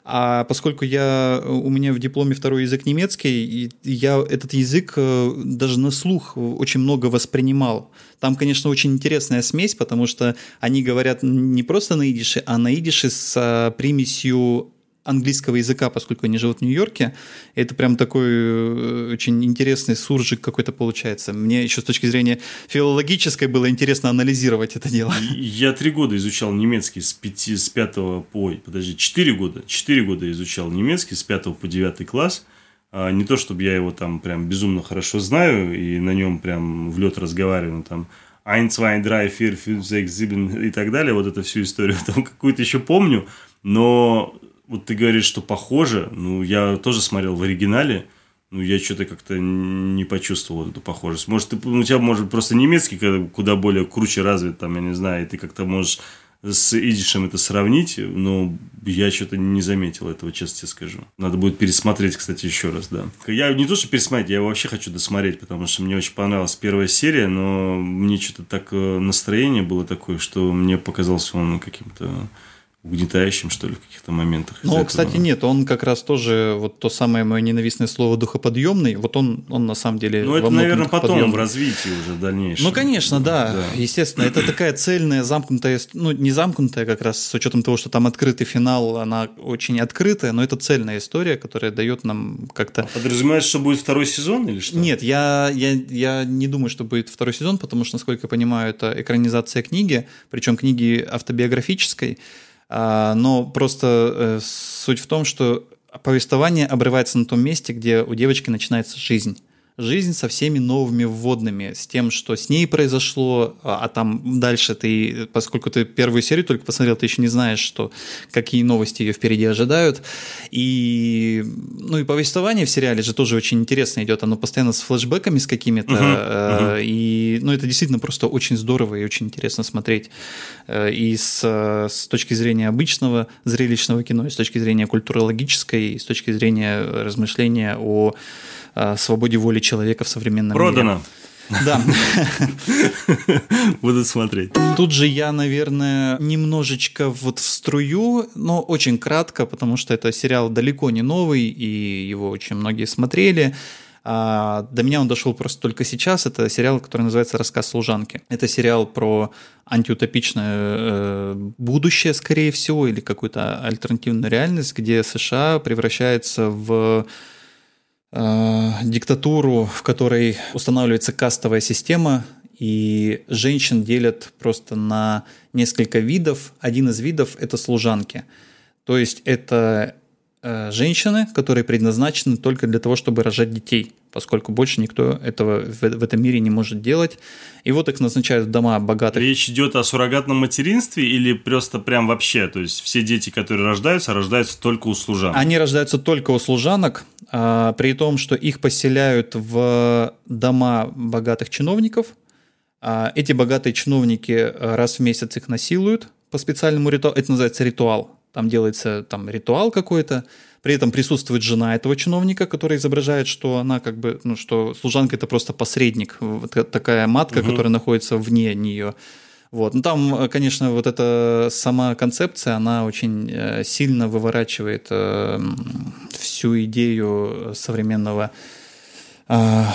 а поскольку я, у меня в дипломе второй язык немецкий, я этот язык э, даже на слух очень много воспринимал. Там, конечно, очень интересная смесь, потому что они говорят не просто на идише, а на идише с э, примесью английского языка, поскольку они живут в Нью-Йорке. Это прям такой э, очень интересный суржик какой-то получается. Мне еще с точки зрения филологической было интересно анализировать это дело. Я три года изучал немецкий с, пяти, с пятого по... Подожди, четыре года. Четыре года изучал немецкий с пятого по девятый класс. А, не то, чтобы я его там прям безумно хорошо знаю и на нем прям в лед разговариваю, там 1, 2, 3, 4, 5, 6, 7 и так далее, вот эту всю историю там какую-то еще помню, но вот ты говоришь, что похоже, ну, я тоже смотрел в оригинале, ну, я что-то как-то не почувствовал эту похожесть. Может, ты, у тебя, может, просто немецкий куда более круче развит, там, я не знаю, и ты как-то можешь с идишем это сравнить, но я что-то не заметил этого, честно тебе скажу. Надо будет пересмотреть, кстати, еще раз, да. Я не то, что пересмотреть, я вообще хочу досмотреть, потому что мне очень понравилась первая серия, но мне что-то так э, настроение было такое, что мне показался он каким-то угнетающим, что ли, в каких-то моментах. Ну, кстати, нет, он как раз тоже, вот то самое мое ненавистное слово духоподъемный, вот он, он на самом деле... Ну, это, наверное, потом в развитии уже дальнейшем. Ну, конечно, да, да, естественно, это такая цельная, замкнутая, ну, не замкнутая как раз, с учетом того, что там открытый финал, она очень открытая, но это цельная история, которая дает нам как-то... А подразумеваешь, что будет второй сезон или что? Нет, я, я, я не думаю, что будет второй сезон, потому что, насколько я понимаю, это экранизация книги, причем книги автобиографической, но просто э, суть в том, что повествование обрывается на том месте, где у девочки начинается жизнь. Жизнь со всеми новыми вводными, с тем, что с ней произошло, а, а там дальше ты, поскольку ты первую серию только посмотрел, ты еще не знаешь, что какие новости ее впереди ожидают. И, ну и повествование в сериале же тоже очень интересно идет, оно постоянно с флешбеками с какими-то, uh-huh, uh-huh. и, ну это действительно просто очень здорово и очень интересно смотреть. Э, и с, с точки зрения обычного зрелищного кино, и с точки зрения культурологической, и с точки зрения размышления о Э, свободе воли человека в современном Продано. мире. Да. Буду смотреть. Тут же я, наверное, немножечко вот в струю, но очень кратко, потому что это сериал далеко не новый, и его очень многие смотрели. А до меня он дошел просто только сейчас. Это сериал, который называется «Рассказ служанки». Это сериал про антиутопичное э, будущее, скорее всего, или какую-то альтернативную реальность, где США превращается в Э, диктатуру, в которой устанавливается кастовая система, и женщин делят просто на несколько видов. Один из видов – это служанки. То есть это э, женщины, которые предназначены только для того, чтобы рожать детей, поскольку больше никто этого в, в этом мире не может делать. И вот их назначают в дома богатых. Речь идет о суррогатном материнстве или просто прям вообще? То есть все дети, которые рождаются, рождаются только у служанок? Они рождаются только у служанок, при том, что их поселяют в дома богатых чиновников. А, эти богатые чиновники а, раз в месяц их насилуют по специальному ритуалу. Это называется ритуал. Там делается там ритуал какой-то. При этом присутствует жена этого чиновника, которая изображает, что она как бы, ну, что служанка это просто посредник, вот такая матка, угу. которая находится вне нее. Вот. Ну, там, э, конечно, вот эта сама концепция, она очень э, сильно выворачивает э, всю идею современного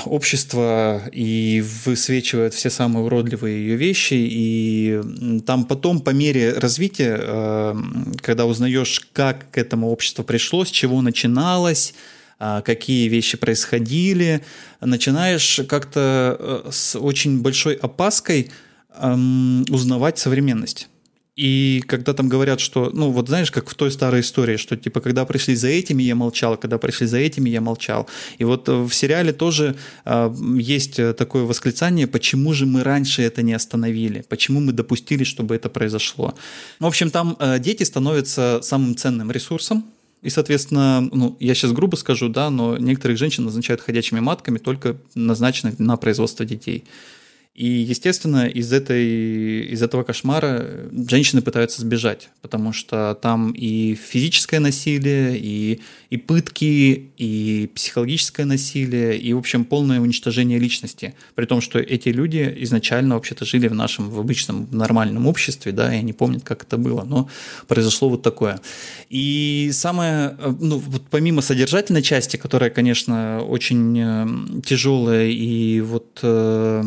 общества и высвечивает все самые уродливые ее вещи. И там потом, по мере развития, когда узнаешь, как к этому обществу пришло, с чего начиналось, какие вещи происходили, начинаешь как-то с очень большой опаской эм, узнавать современность. И когда там говорят, что, ну вот знаешь, как в той старой истории, что типа когда пришли за этими, я молчал, когда пришли за этими, я молчал. И вот э, в сериале тоже э, есть такое восклицание, почему же мы раньше это не остановили, почему мы допустили, чтобы это произошло. В общем, там э, дети становятся самым ценным ресурсом, и, соответственно, ну, я сейчас грубо скажу, да, но некоторых женщин назначают ходячими матками, только назначенных на производство детей. И, естественно, из, этой, из этого кошмара женщины пытаются сбежать, потому что там и физическое насилие, и, и пытки, и психологическое насилие, и, в общем, полное уничтожение личности. При том, что эти люди изначально вообще-то жили в нашем, в обычном, нормальном обществе, да, и они помнят, как это было, но произошло вот такое. И самое, ну, вот помимо содержательной части, которая, конечно, очень э, тяжелая и вот э,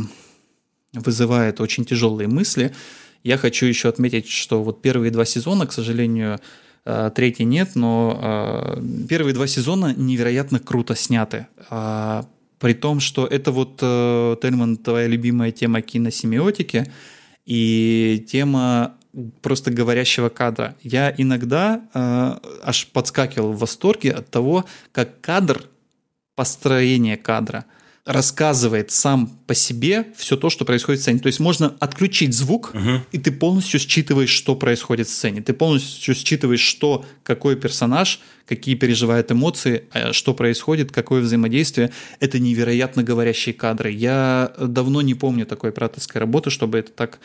вызывает очень тяжелые мысли. Я хочу еще отметить, что вот первые два сезона, к сожалению, э, третий нет, но э, первые два сезона невероятно круто сняты. А, при том, что это вот, э, Тельман, твоя любимая тема киносемиотики и тема просто говорящего кадра. Я иногда аж подскакивал в восторге от того, как кадр, построение кадра – рассказывает сам по себе все то, что происходит в сцене. То есть можно отключить звук, uh-huh. и ты полностью считываешь, что происходит в сцене. Ты полностью считываешь, что, какой персонаж, какие переживает эмоции, а что происходит, какое взаимодействие. Это невероятно говорящие кадры. Я давно не помню такой операторской работы, чтобы это так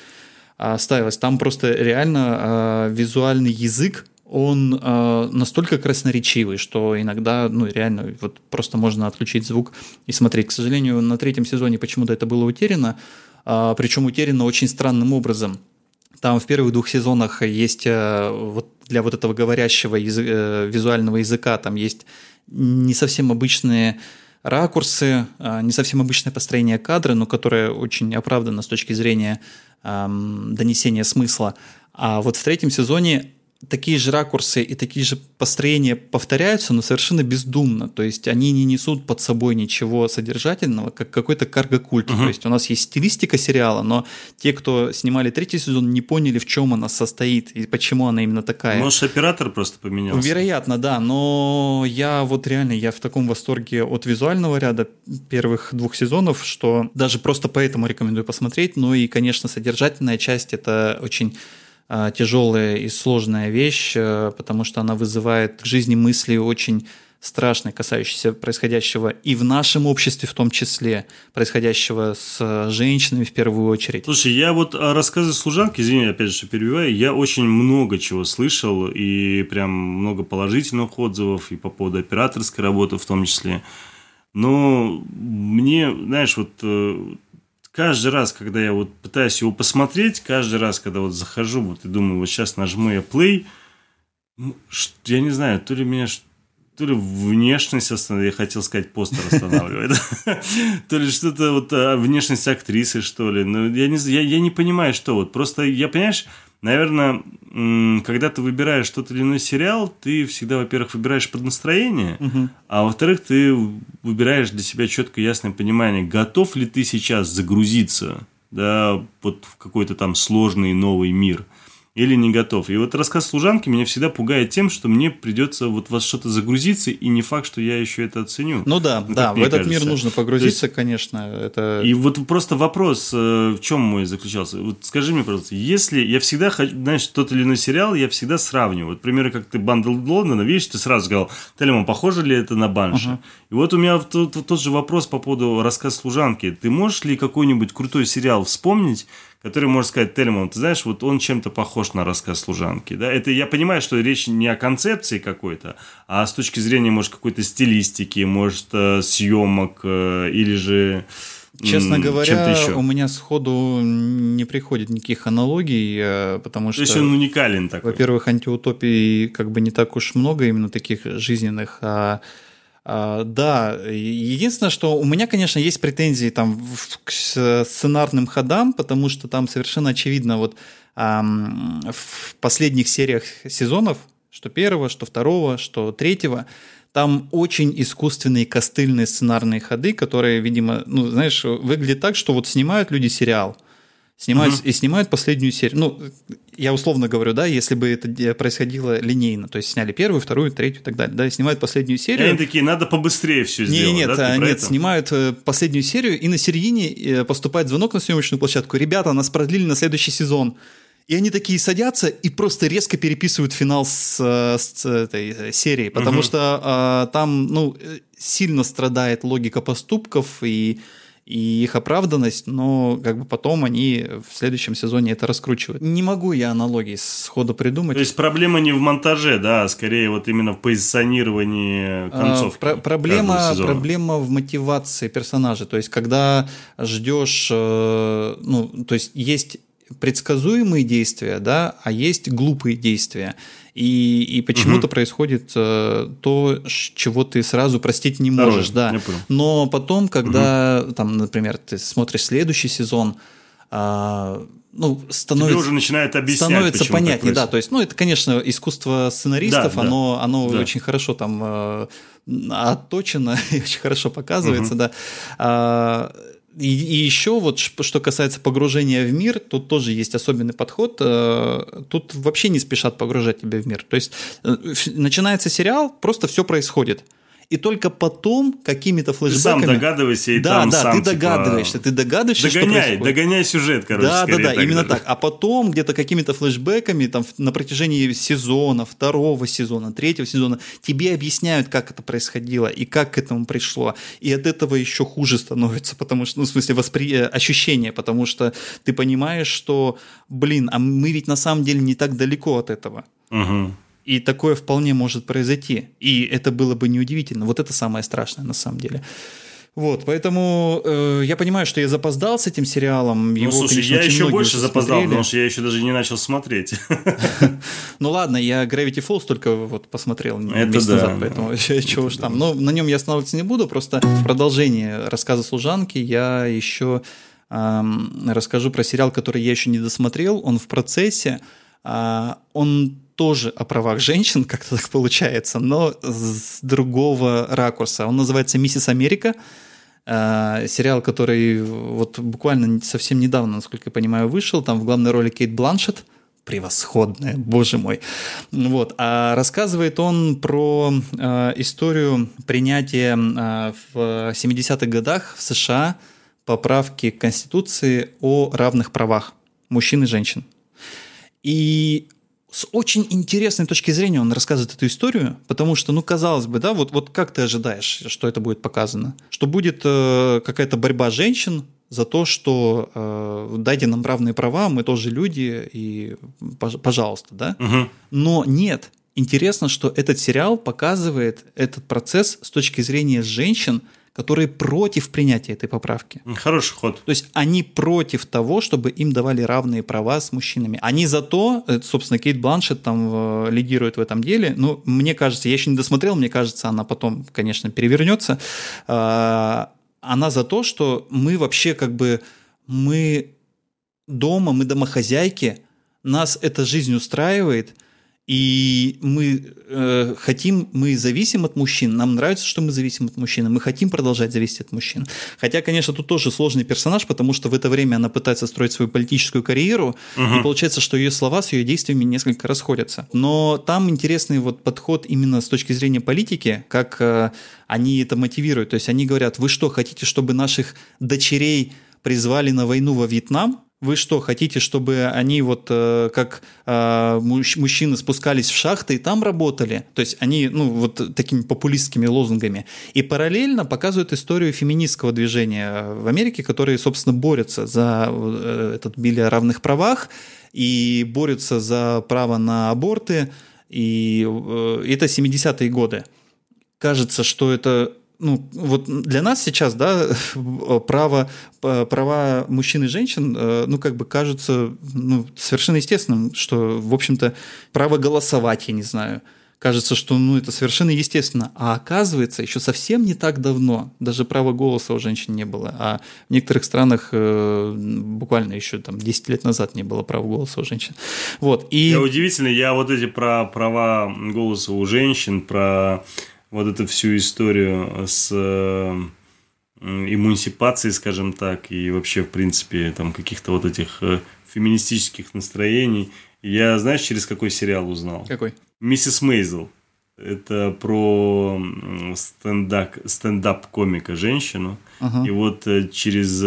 а, ставилось. Там просто реально э, визуальный язык он э, настолько красноречивый, что иногда, ну, реально, вот просто можно отключить звук и смотреть. К сожалению, на третьем сезоне почему-то это было утеряно, э, причем утеряно очень странным образом. Там в первых двух сезонах есть э, вот для вот этого говорящего язы- э, визуального языка, там есть не совсем обычные ракурсы, э, не совсем обычное построение кадра, но которое очень оправдано с точки зрения э, донесения смысла. А вот в третьем сезоне такие же ракурсы и такие же построения повторяются, но совершенно бездумно. То есть они не несут под собой ничего содержательного, как какой-то карго-культ. Uh-huh. То есть у нас есть стилистика сериала, но те, кто снимали третий сезон, не поняли, в чем она состоит и почему она именно такая. Может, оператор просто поменялся? Вероятно, да. Но я вот реально, я в таком восторге от визуального ряда первых двух сезонов, что даже просто поэтому рекомендую посмотреть. Ну и, конечно, содержательная часть – это очень тяжелая и сложная вещь, э, потому что она вызывает к жизни мысли очень страшные, касающиеся происходящего и в нашем обществе в том числе, происходящего с женщинами в первую очередь. Слушай, я вот рассказы служанки, извини, опять же, перебиваю, я очень много чего слышал, и прям много положительных отзывов, и по поводу операторской работы в том числе. Но мне, знаешь, вот э, каждый раз, когда я вот пытаюсь его посмотреть, каждый раз, когда вот захожу, вот и думаю, вот сейчас нажму я play, ну, я не знаю, то ли меня то ли внешность останавливает, я хотел сказать, постер останавливает, то ли что-то вот а, внешность актрисы, что ли. Но я не, я, я не понимаю, что вот. Просто я, понимаешь, наверное, когда ты выбираешь тот или иной сериал, ты всегда, во-первых, выбираешь под настроение, угу. а во-вторых, ты выбираешь для себя четкое ясное понимание, готов ли ты сейчас загрузиться да, вот в какой-то там сложный новый мир – или не готов. И вот рассказ служанки меня всегда пугает тем, что мне придется вот вас что-то загрузиться, и не факт, что я еще это оценю. Ну да, ну, да, в этот кажется. мир нужно погрузиться, есть, конечно. Это... И вот просто вопрос, э, в чем мой заключался? Вот скажи мне, пожалуйста, если я всегда, знаешь, тот или иной сериал, я всегда сравниваю. Вот, примеры, как ты Бандл Лондона, видишь, ты сразу сказал, Телемон, похоже ли это на Банши? Uh-huh. И вот у меня тот, тот же вопрос по поводу рассказ служанки. Ты можешь ли какой-нибудь крутой сериал вспомнить, который может сказать, Тельман, ты знаешь, вот он чем-то похож на рассказ служанки. Да? Это я понимаю, что речь не о концепции какой-то, а с точки зрения, может, какой-то стилистики, может, э, съемок э, или же Честно говоря, еще. у меня сходу не приходит никаких аналогий, э, потому что... То есть он уникален такой. Во-первых, антиутопий как бы не так уж много именно таких жизненных, а а, да, единственное, что у меня, конечно, есть претензии там к сценарным ходам, потому что там совершенно очевидно вот в последних сериях сезонов, что первого, что второго, что третьего, там очень искусственные костыльные сценарные ходы, которые, видимо, ну, знаешь, выглядят так, что вот снимают люди сериал – Снимают, угу. И снимают последнюю серию. Ну, я условно говорю, да, если бы это происходило линейно, то есть сняли первую, вторую, третью и так далее, да, и снимают последнюю серию. И они такие, надо побыстрее все сделать. Нет, да, нет, нет снимают э, последнюю серию, и на середине э, поступает звонок на съемочную площадку. Ребята, нас продлили на следующий сезон. И они такие садятся и просто резко переписывают финал с, э, с этой серии, потому угу. что а, там, ну, сильно страдает логика поступков и и их оправданность, но как бы потом они в следующем сезоне это раскручивают. Не могу я аналогии сходу придумать. То есть проблема не в монтаже, да, а скорее вот именно в позиционировании а, концовки. А, про- проблема, проблема в мотивации персонажа. То есть когда ждешь, э, ну, то есть есть предсказуемые действия, да, а есть глупые действия. И, и почему-то угу. происходит э, то, чего ты сразу простить не можешь, Второе, да. Но потом, когда, угу. там, например, ты смотришь следующий сезон, э, ну, становится, Тебе уже начинает объяснять, становится понятнее, да, то есть, ну, это, конечно, искусство сценаристов, да, оно, да, оно да. очень хорошо там э, отточено и очень хорошо показывается, угу. да. А, и, еще вот что касается погружения в мир, тут тоже есть особенный подход. Э, тут вообще не спешат погружать тебя в мир. То есть э, начинается сериал, просто все происходит и только потом какими-то флешбэками... Ты сам догадывайся, и да, там да, сам, ты типа... догадываешься, ты догадываешься, догоняй, что происходит. Догоняй сюжет, короче, Да, да, да, так именно даже. так. А потом где-то какими-то флешбэками там на протяжении сезона, второго сезона, третьего сезона тебе объясняют, как это происходило и как к этому пришло. И от этого еще хуже становится, потому что, ну, в смысле, воспри... Э, ощущение, потому что ты понимаешь, что, блин, а мы ведь на самом деле не так далеко от этого. Угу. И такое вполне может произойти. И это было бы неудивительно. Вот это самое страшное на самом деле. Вот, поэтому э, я понимаю, что я запоздал с этим сериалом. Его, ну, слушай, конечно, я еще больше запоздал, потому что я еще даже не начал смотреть. Ну ладно, я Gravity Falls только вот посмотрел месяц назад, поэтому чего уж там. Но на нем я останавливаться не буду, просто в продолжение рассказа служанки я еще расскажу про сериал, который я еще не досмотрел. Он в процессе. А, он тоже о правах женщин, как-то так получается, но с другого ракурса. Он называется «Миссис Америка». Э, сериал, который вот буквально совсем недавно, насколько я понимаю, вышел. Там в главной роли Кейт Бланшетт превосходная, боже мой. Вот. А рассказывает он про э, историю принятия э, в 70-х годах в США поправки к Конституции о равных правах мужчин и женщин. И с очень интересной точки зрения он рассказывает эту историю, потому что, ну, казалось бы, да, вот, вот как ты ожидаешь, что это будет показано? Что будет э, какая-то борьба женщин за то, что э, дайте нам равные права, мы тоже люди, и пожалуйста, да? Угу. Но нет. Интересно, что этот сериал показывает этот процесс с точки зрения женщин, которые против принятия этой поправки. Хороший ход. То есть они против того, чтобы им давали равные права с мужчинами. Они за то, э, собственно, Кейт Бланшет там э, лидирует в этом деле. Ну, мне кажется, я еще не досмотрел, мне кажется, она потом, конечно, перевернется. А, она за то, что мы вообще как бы, мы дома, мы домохозяйки, нас эта жизнь устраивает, и мы э, хотим, мы зависим от мужчин, нам нравится, что мы зависим от мужчин, мы хотим продолжать зависеть от мужчин. Хотя, конечно, тут тоже сложный персонаж, потому что в это время она пытается строить свою политическую карьеру, угу. и получается, что ее слова с ее действиями несколько расходятся. Но там интересный вот подход именно с точки зрения политики, как э, они это мотивируют. То есть они говорят, вы что, хотите, чтобы наших дочерей призвали на войну во Вьетнам? Вы что, хотите, чтобы они вот э, как э, мужчины спускались в шахты и там работали? То есть они, ну, вот такими популистскими лозунгами. И параллельно показывают историю феминистского движения в Америке, которые, собственно, борются за э, этот билли о равных правах и борются за право на аборты. И э, это 70-е годы. Кажется, что это ну, вот для нас сейчас, да, право, права мужчин и женщин, э, ну, как бы кажется, ну, совершенно естественным, что, в общем-то, право голосовать, я не знаю, кажется, что, ну, это совершенно естественно. А оказывается, еще совсем не так давно даже права голоса у женщин не было. А в некоторых странах э, буквально еще там 10 лет назад не было права голоса у женщин. Вот. И... Я удивительно, я вот эти про права голоса у женщин, про вот эту всю историю с э, эмансипацией, скажем так, и вообще, в принципе, там каких-то вот этих э, феминистических настроений. Я, знаешь, через какой сериал узнал? Какой? «Миссис Мейзел». Это про стендап, стендап-комика женщину. Ага. И вот э, через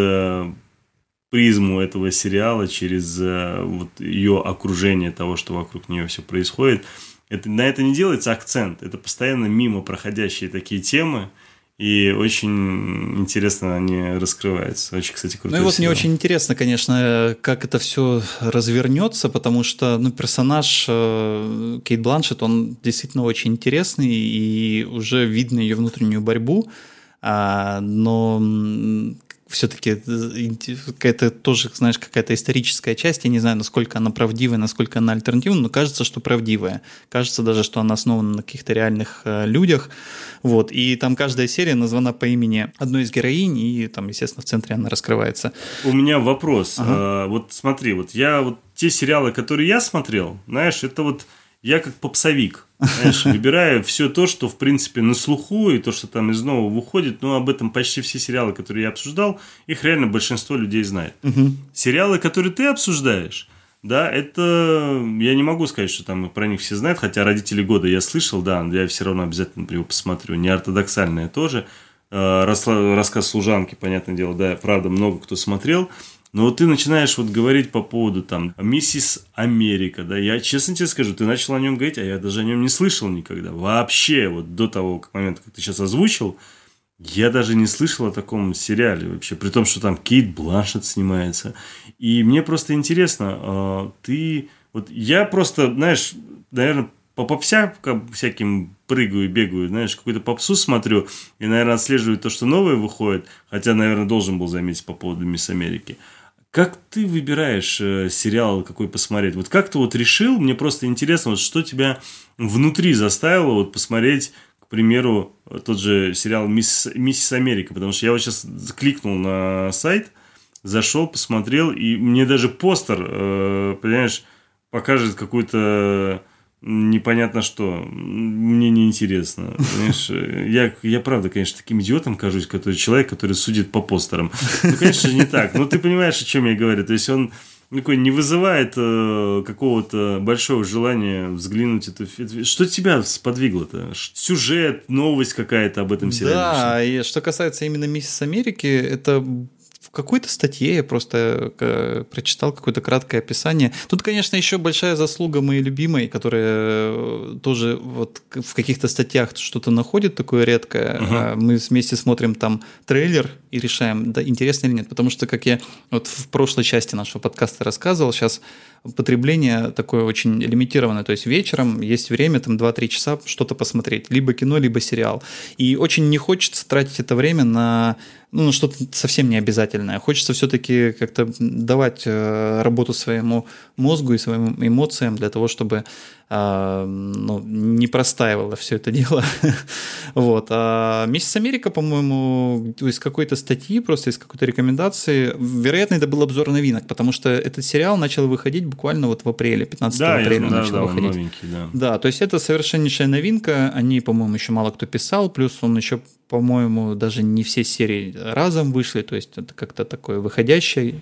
призму этого сериала, через вот ее окружение того, что вокруг нее все происходит, это, на это не делается акцент. Это постоянно мимо проходящие такие темы. И очень интересно они раскрываются. Очень, кстати, круто. Ну и вот мне очень интересно, конечно, как это все развернется, потому что ну, персонаж э, Кейт Бланшет, он действительно очень интересный, и уже видно ее внутреннюю борьбу. А, но все-таки э, какая-то тоже, знаешь, какая-то историческая часть. Я не знаю, насколько она правдивая, насколько она альтернативная, но кажется, что правдивая. Кажется даже, что она основана на каких-то реальных э, людях. Вот. И там каждая серия названа по имени одной из героинь, и там, естественно, в центре она раскрывается. У меня вопрос. Ага. А, вот смотри, вот я вот те сериалы, которые я смотрел, знаешь, это вот я как попсовик, знаешь, выбираю все то, что, в принципе, на слуху, и то, что там из нового выходит, но об этом почти все сериалы, которые я обсуждал, их реально большинство людей знает. Угу. Сериалы, которые ты обсуждаешь, да, это я не могу сказать, что там про них все знают, хотя родители года я слышал, да, я все равно обязательно его посмотрю. Неортодоксальное тоже. Э, рассказ служанки, понятное дело, да, правда, много кто смотрел. Но вот ты начинаешь вот говорить по поводу там «Миссис Америка», да, я честно тебе скажу, ты начал о нем говорить, а я даже о нем не слышал никогда. Вообще, вот до того момента, как ты сейчас озвучил, я даже не слышал о таком сериале вообще, при том, что там Кейт Бланшет снимается. И мне просто интересно, а, ты... Вот я просто, знаешь, наверное, по попсякам всяким прыгаю, бегаю, знаешь, какую-то попсу смотрю и, наверное, отслеживаю то, что новое выходит, хотя, наверное, должен был заметить по поводу Мисс Америки. Как ты выбираешь э, сериал какой посмотреть? Вот как ты вот решил? Мне просто интересно, вот что тебя внутри заставило вот посмотреть, к примеру, тот же сериал «Мисс, «Миссис Америка», потому что я вот сейчас кликнул на сайт, зашел, посмотрел, и мне даже постер, э, понимаешь, покажет какую-то непонятно что. Мне неинтересно. Знаешь, я, я правда, конечно, таким идиотом кажусь, который человек, который судит по постерам. Ну, конечно не так. Но ты понимаешь, о чем я говорю. То есть он такой не вызывает э, какого-то большого желания взглянуть это. Что тебя сподвигло-то? Сюжет, новость какая-то об этом сериале? Да, и что касается именно Миссис Америки, это какой-то статье я просто э, прочитал какое-то краткое описание. Тут, конечно, еще большая заслуга моей любимой, которая э, тоже вот в каких-то статьях что-то находит такое редкое. Uh-huh. Мы вместе смотрим там трейлер и решаем, да, интересно или нет. Потому что, как я вот в прошлой части нашего подкаста рассказывал, сейчас потребление такое очень лимитированное. То есть вечером есть время, там 2-3 часа что-то посмотреть. Либо кино, либо сериал. И очень не хочется тратить это время на ну, что-то совсем не обязательное. Хочется все-таки как-то давать э, работу своему мозгу и своим эмоциям для того, чтобы а, ну, не простаивало все это дело. вот. А «Месяц Америка», по-моему, из какой-то статьи, просто из какой-то рекомендации, вероятно, это был обзор новинок, потому что этот сериал начал выходить буквально вот в апреле, 15 да, апреля я, начал да, выходить. Да. да, то есть это совершеннейшая новинка, они, по-моему, еще мало кто писал, плюс он еще по-моему, даже не все серии разом вышли, то есть это как-то такое выходящая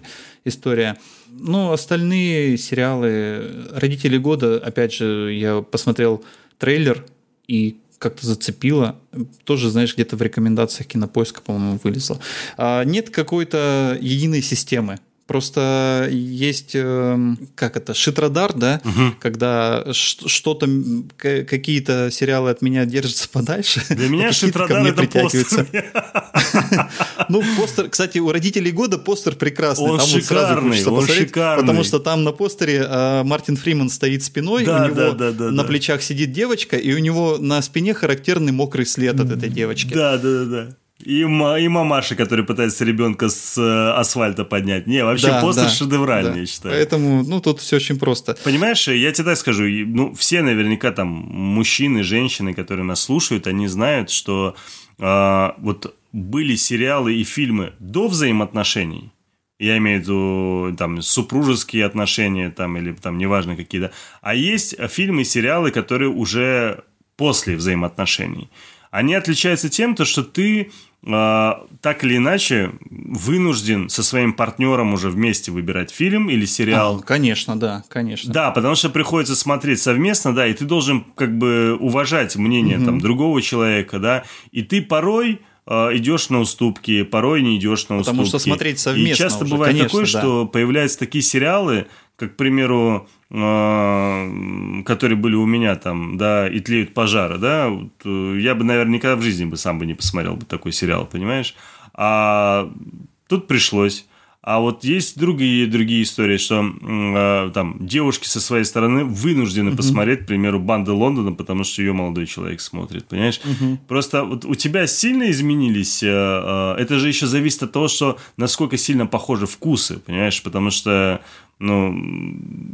история. Ну, остальные сериалы «Родители года», опять же, я посмотрел трейлер и как-то зацепило. Тоже, знаешь, где-то в рекомендациях кинопоиска, по-моему, вылезло. А нет какой-то единой системы. Просто есть, эм, как это, шитрадар, да, угу. когда что-то, какие-то сериалы от меня держатся подальше. Для меня шитрадар это постер. Ну, постер, кстати, у родителей года постер прекрасный. Он там шикарный, он шикарный. Потому что там на постере э, Мартин Фриман стоит спиной, да, у него да, да, да, на да. плечах сидит девочка, и у него на спине характерный мокрый след от этой девочки. Да, да, да, да. И, и мамаша, который пытается ребенка с э, асфальта поднять. Не, вообще Да, постер да, шедевральный, да. я считаю. Поэтому, ну, тут все очень просто. Понимаешь, я тебе так скажу, ну, все наверняка там мужчины, женщины, которые нас слушают, они знают, что а, вот были сериалы и фильмы до взаимоотношений, я имею в виду там супружеские отношения там или там неважно какие-то, а есть фильмы и сериалы, которые уже после взаимоотношений. Они отличаются тем, то, что ты э, так или иначе вынужден со своим партнером уже вместе выбирать фильм или сериал. А, конечно, да, конечно. Да, потому что приходится смотреть совместно, да, и ты должен как бы уважать мнение Мгм. там другого человека, да, и ты порой идешь на уступки, порой не идешь на Потому уступки. что смотреть совместно И часто уже, бывает конечно, такое, да. что появляются такие сериалы, как, к примеру, э, которые были у меня там, да, и тлеют пожары, да, вот, э, я бы, наверное, никогда в жизни бы сам бы не посмотрел бы такой сериал, понимаешь? А тут пришлось. А вот есть другие, другие истории, что э, там девушки со своей стороны вынуждены посмотреть, к примеру, «Банды Лондона», потому что ее молодой человек смотрит, понимаешь? Просто вот у тебя сильно изменились, э, э, это же еще зависит от того, что насколько сильно похожи вкусы, понимаешь? Потому что, ну,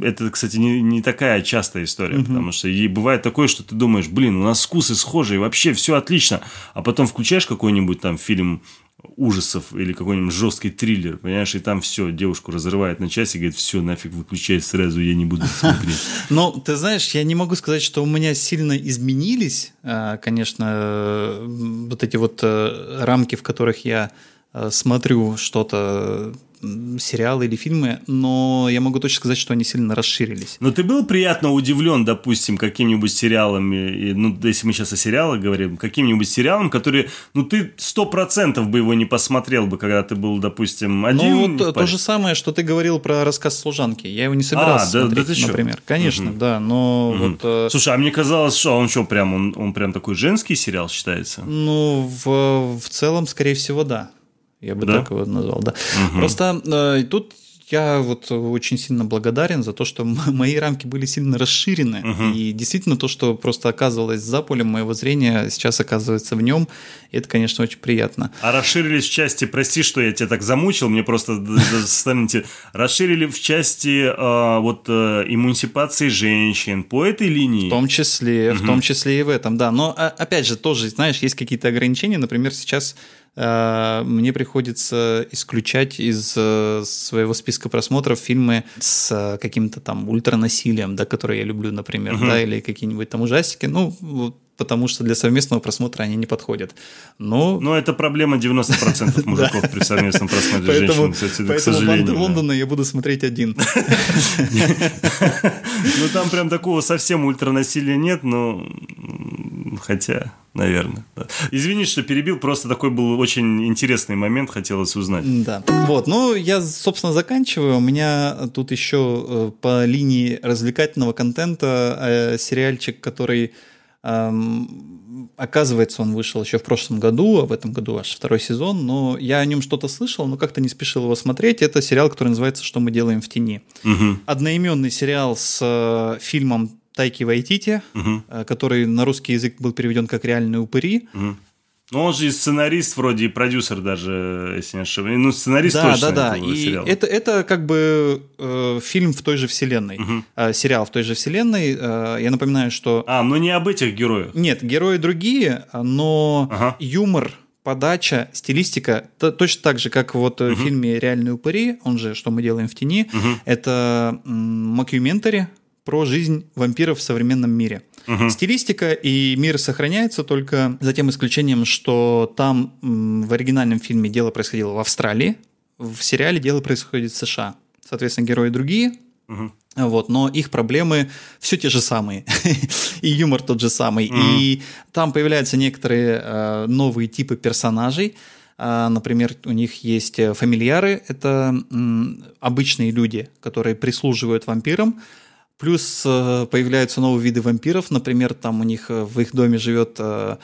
это, кстати, не, не такая частая история, потому что и бывает такое, что ты думаешь, блин, у нас вкусы схожие, вообще все отлично, а потом включаешь какой-нибудь там фильм ужасов или какой-нибудь жесткий триллер, понимаешь, и там все, девушку разрывает на части говорит, все, нафиг выключай сразу, я не буду смотреть. Ну, ты знаешь, я не могу сказать, что у меня сильно изменились, э, конечно, э, вот эти вот э, рамки, в которых я смотрю что-то, сериалы или фильмы, но я могу точно сказать, что они сильно расширились. Но ты был приятно удивлен, допустим, каким-нибудь сериалом, ну, если мы сейчас о сериалах говорим, каким-нибудь сериалом, который, ну, ты сто процентов бы его не посмотрел бы, когда ты был, допустим, один. Ну, вот то же самое, что ты говорил про рассказ служанки. Я его не собирался А, да- да смотреть, ты чё? например. Конечно, да, но Мгм. вот... э, Слушай, а мне казалось, что он что, прям, он, он прям такой женский сериал считается? Ну, в, в целом, скорее всего, да. Я бы Да? так его назвал, да. Просто э, тут я вот очень сильно благодарен за то, что мои рамки были сильно расширены. И действительно то, что просто оказывалось за полем моего зрения, сейчас оказывается в нем. И это, конечно, очень приятно. А расширились в части, прости, что я тебя так замучил, мне просто станете, расширили в части э, вот э, эмансипации женщин по этой линии. В том числе, в том числе и в этом, да. Но а, опять же, тоже, знаешь, есть какие-то ограничения. Например, сейчас мне приходится исключать из э, своего списка просмотров фильмы с э, каким-то там ультранасилием, да, которые я люблю, например, uh-huh. да, или какие-нибудь там ужастики. Ну, потому что для совместного просмотра они не подходят. Но... Но это проблема 90% мужиков при совместном просмотре женщин, к сожалению. Лондона я буду смотреть один. Ну, там прям такого совсем ультранасилия нет, но хотя, наверное. Извини, что перебил, просто такой был очень интересный момент, хотелось узнать. Да. Вот, ну, я, собственно, заканчиваю. У меня тут еще э, по линии развлекательного контента э, сериальчик, который Оказывается, он вышел еще в прошлом году, а в этом году аж второй сезон, но я о нем что-то слышал, но как-то не спешил его смотреть. Это сериал, который называется «Что мы делаем в тени». Угу. Одноименный сериал с э, фильмом Тайки Вайтити, угу. который на русский язык был переведен как «Реальные упыри». Угу. Ну, он же и сценарист вроде, и продюсер даже, если не ошибаюсь. Ну, сценарист да, точно Да, да, да. И это, это как бы э, фильм в той же вселенной. Угу. Э, сериал в той же вселенной. Э, я напоминаю, что... А, но не об этих героях. Нет, герои другие, но ага. юмор подача, стилистика, то, точно так же, как вот э в фильме «Реальные упыри», он же «Что мы делаем в тени», э это мокьюментари про жизнь вампиров в современном мире. Угу. Стилистика и мир сохраняется только за тем исключением, что там в оригинальном фильме дело происходило в Австралии, в сериале дело происходит в США. Соответственно, герои другие, угу. Вот, но их проблемы все те же самые, и юмор тот же самый. Mm-hmm. И там появляются некоторые э, новые типы персонажей. Э, например, у них есть фамильяры, это э, обычные люди, которые прислуживают вампирам. Плюс э, появляются новые виды вампиров. Например, там у них э, в их доме живет э,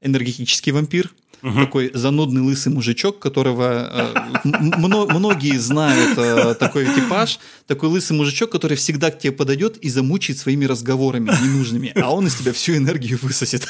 энергетический вампир. Угу. Такой занудный лысый мужичок, которого многие знают такой типаж. Такой лысый мужичок, который всегда к тебе подойдет и замучает своими разговорами ненужными, а он из тебя всю энергию высосет.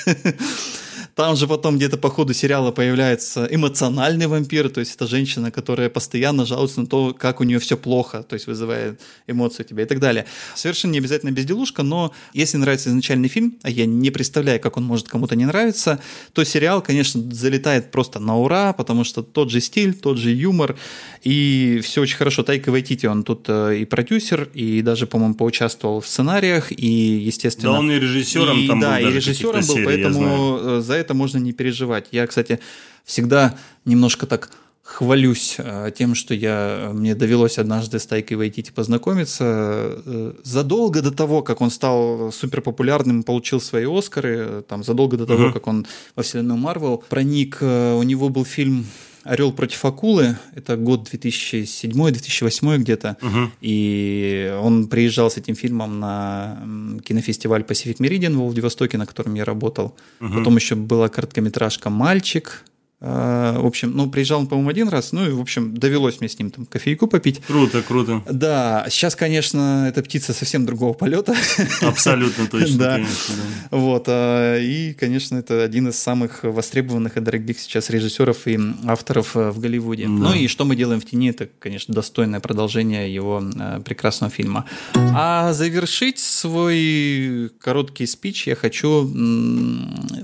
Там же потом где-то по ходу сериала появляется эмоциональный вампир, то есть это женщина, которая постоянно жалуется на то, как у нее все плохо, то есть вызывает эмоции у тебя и так далее. Совершенно не обязательно безделушка, но если нравится изначальный фильм, а я не представляю, как он может кому-то не нравиться, то сериал, конечно, залетает просто на ура, потому что тот же стиль, тот же юмор, и все очень хорошо. Тайка Вайтити, он тут э, и продюсер, и даже, по-моему, поучаствовал в сценариях, и, естественно... Да, он и режиссером и, там да, был. Да, и режиссером был, поэтому э, за это можно не переживать. Я, кстати, всегда немножко так хвалюсь э, тем, что я, мне довелось однажды с Тайкой Вайтити познакомиться. Задолго до того, как он стал суперпопулярным, получил свои Оскары, там, задолго до того, uh-huh. как он во вселенную Марвел проник, у него был фильм Орел против акулы, это год 2007-2008 где-то, угу. и он приезжал с этим фильмом на кинофестиваль Pacific Meridian в Владивостоке, на котором я работал. Угу. Потом еще была короткометражка «Мальчик», в общем, ну, приезжал он, по-моему, один раз, ну, и, в общем, довелось мне с ним там кофейку попить. Круто, круто. Да, сейчас, конечно, эта птица совсем другого полета. Абсолютно точно, да. конечно, да. Вот, а, и, конечно, это один из самых востребованных и дорогих сейчас режиссеров и авторов э, в Голливуде. Да. Ну, и «Что мы делаем в тени» — это, конечно, достойное продолжение его э, прекрасного фильма. А завершить свой короткий спич я хочу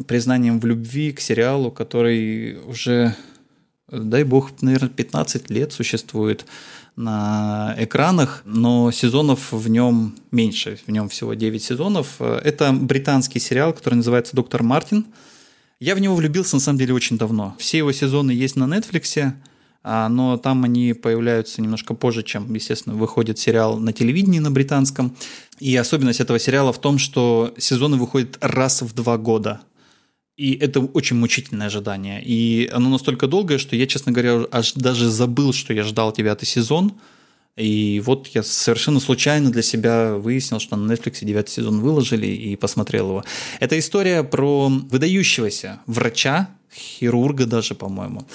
признанием в любви к сериалу, который уже, дай бог, наверное, 15 лет существует на экранах, но сезонов в нем меньше, в нем всего 9 сезонов. Это британский сериал, который называется «Доктор Мартин». Я в него влюбился, на самом деле, очень давно. Все его сезоны есть на Netflix, а, но там они появляются немножко позже, чем, естественно, выходит сериал на телевидении на британском. И особенность этого сериала в том, что сезоны выходят раз в два года – и это очень мучительное ожидание. И оно настолько долгое, что я, честно говоря, аж даже забыл, что я ждал девятый сезон. И вот я совершенно случайно для себя выяснил, что на Netflix девятый сезон выложили и посмотрел его. Это история про выдающегося врача, хирурга даже, по-моему,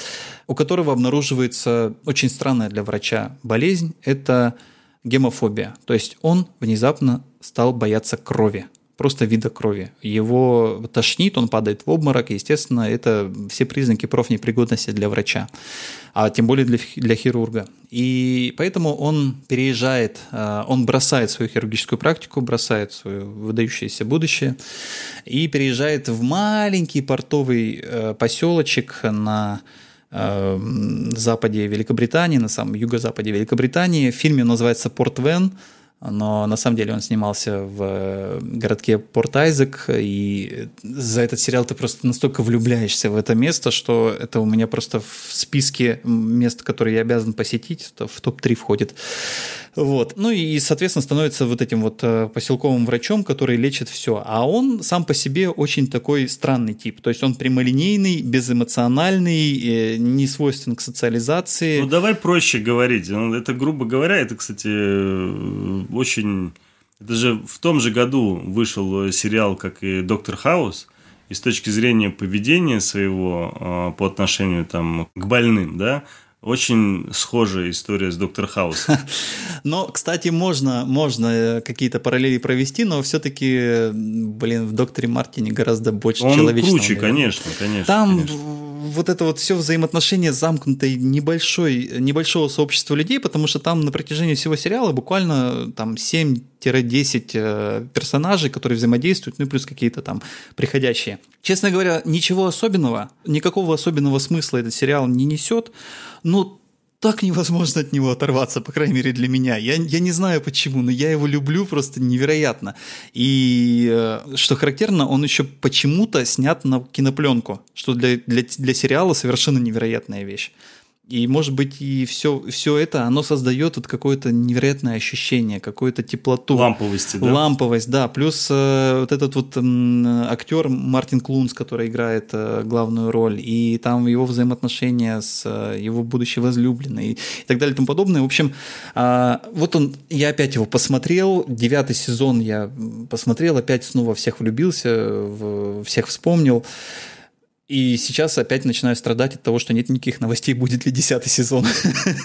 у которого обнаруживается очень странная для врача болезнь. Это гемофобия. То есть он внезапно стал бояться крови просто вида крови. Его тошнит, он падает в обморок, и, естественно, это все признаки профнепригодности для врача, а тем более для, для хирурга. И поэтому он переезжает, э, он бросает свою хирургическую практику, бросает свое выдающееся будущее и переезжает в маленький портовый э, поселочек на э, западе Великобритании, на самом юго-западе Великобритании. В фильме называется «Порт Вен», но на самом деле он снимался в э, городке Порт Айзек, и за этот сериал ты просто настолько влюбляешься в это место, что это у меня просто в списке мест, которые я обязан посетить, в топ-3 входит. Вот. Ну и, соответственно, становится вот этим вот э, поселковым врачом, который лечит все. А он сам по себе очень такой странный тип. То есть он прямолинейный, безэмоциональный, э, не свойствен к социализации. Ну давай проще говорить. Ну, это, грубо говоря, это, кстати, очень... Это же в том же году вышел сериал, как и «Доктор Хаус», и с точки зрения поведения своего э, по отношению там, к больным, да, очень схожая история с Доктор Хаус. Но, кстати, можно, можно э, какие-то параллели провести, но все-таки, блин, в Докторе Мартине гораздо больше Он человечного. круче, мира. конечно, конечно. Там конечно вот это вот все взаимоотношения замкнутой небольшой, небольшого сообщества людей, потому что там на протяжении всего сериала буквально там 7 5-10 э, персонажей, которые взаимодействуют, ну и плюс какие-то там приходящие. Честно говоря, ничего особенного, никакого особенного смысла этот сериал не несет, но так невозможно от него оторваться, по крайней мере для меня. Я, я не знаю почему, но я его люблю просто невероятно. И э, что характерно, он еще почему-то снят на кинопленку, что для, для, для сериала совершенно невероятная вещь. И, может быть, и все, все это, оно создает вот какое-то невероятное ощущение, какую-то теплоту. Ламповости, да? Ламповость, да. Плюс э, вот этот вот э, актер Мартин Клунс, который играет э, главную роль, и там его взаимоотношения с э, его будущей возлюбленной и, и так далее и тому подобное. В общем, э, вот он, я опять его посмотрел, девятый сезон я посмотрел, опять снова всех влюбился, в, всех вспомнил. И сейчас опять начинаю страдать от того, что нет никаких новостей, будет ли десятый сезон.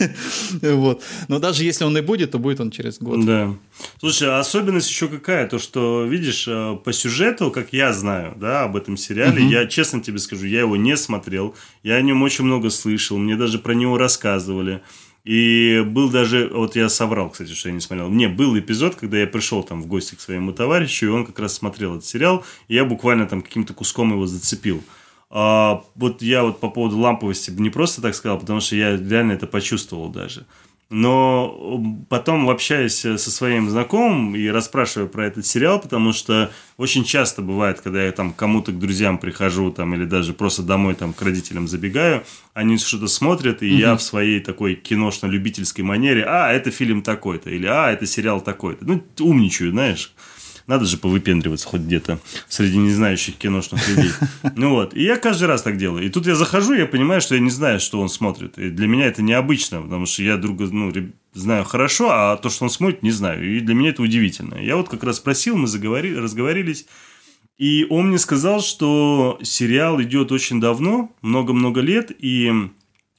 вот. Но даже если он и будет, то будет он через год. Да. Слушай, а особенность еще какая? То, что, видишь, э, по сюжету, как я знаю, да, об этом сериале, угу. я честно тебе скажу, я его не смотрел, я о нем очень много слышал, мне даже про него рассказывали. И был даже, вот я соврал, кстати, что я не смотрел. Не, был эпизод, когда я пришел там в гости к своему товарищу, и он как раз смотрел этот сериал, и я буквально там каким-то куском его зацепил. А, вот я вот по поводу ламповости не просто так сказал, потому что я реально это почувствовал даже. Но потом общаясь со своим знакомым и расспрашивая про этот сериал, потому что очень часто бывает, когда я там кому-то к друзьям прихожу там или даже просто домой там к родителям забегаю, они что-то смотрят, и угу. я в своей такой киношно-любительской манере, а, это фильм такой-то, или а, это сериал такой-то. Ну, умничаю, знаешь. Надо же повыпендриваться хоть где-то среди незнающих киношных людей. Ну вот. И я каждый раз так делаю. И тут я захожу, я понимаю, что я не знаю, что он смотрит. И для меня это необычно, потому что я друга, ну, знаю хорошо, а то, что он смотрит, не знаю. И для меня это удивительно. Я вот как раз спросил, мы заговорили, разговорились. И он мне сказал, что сериал идет очень давно, много-много лет, и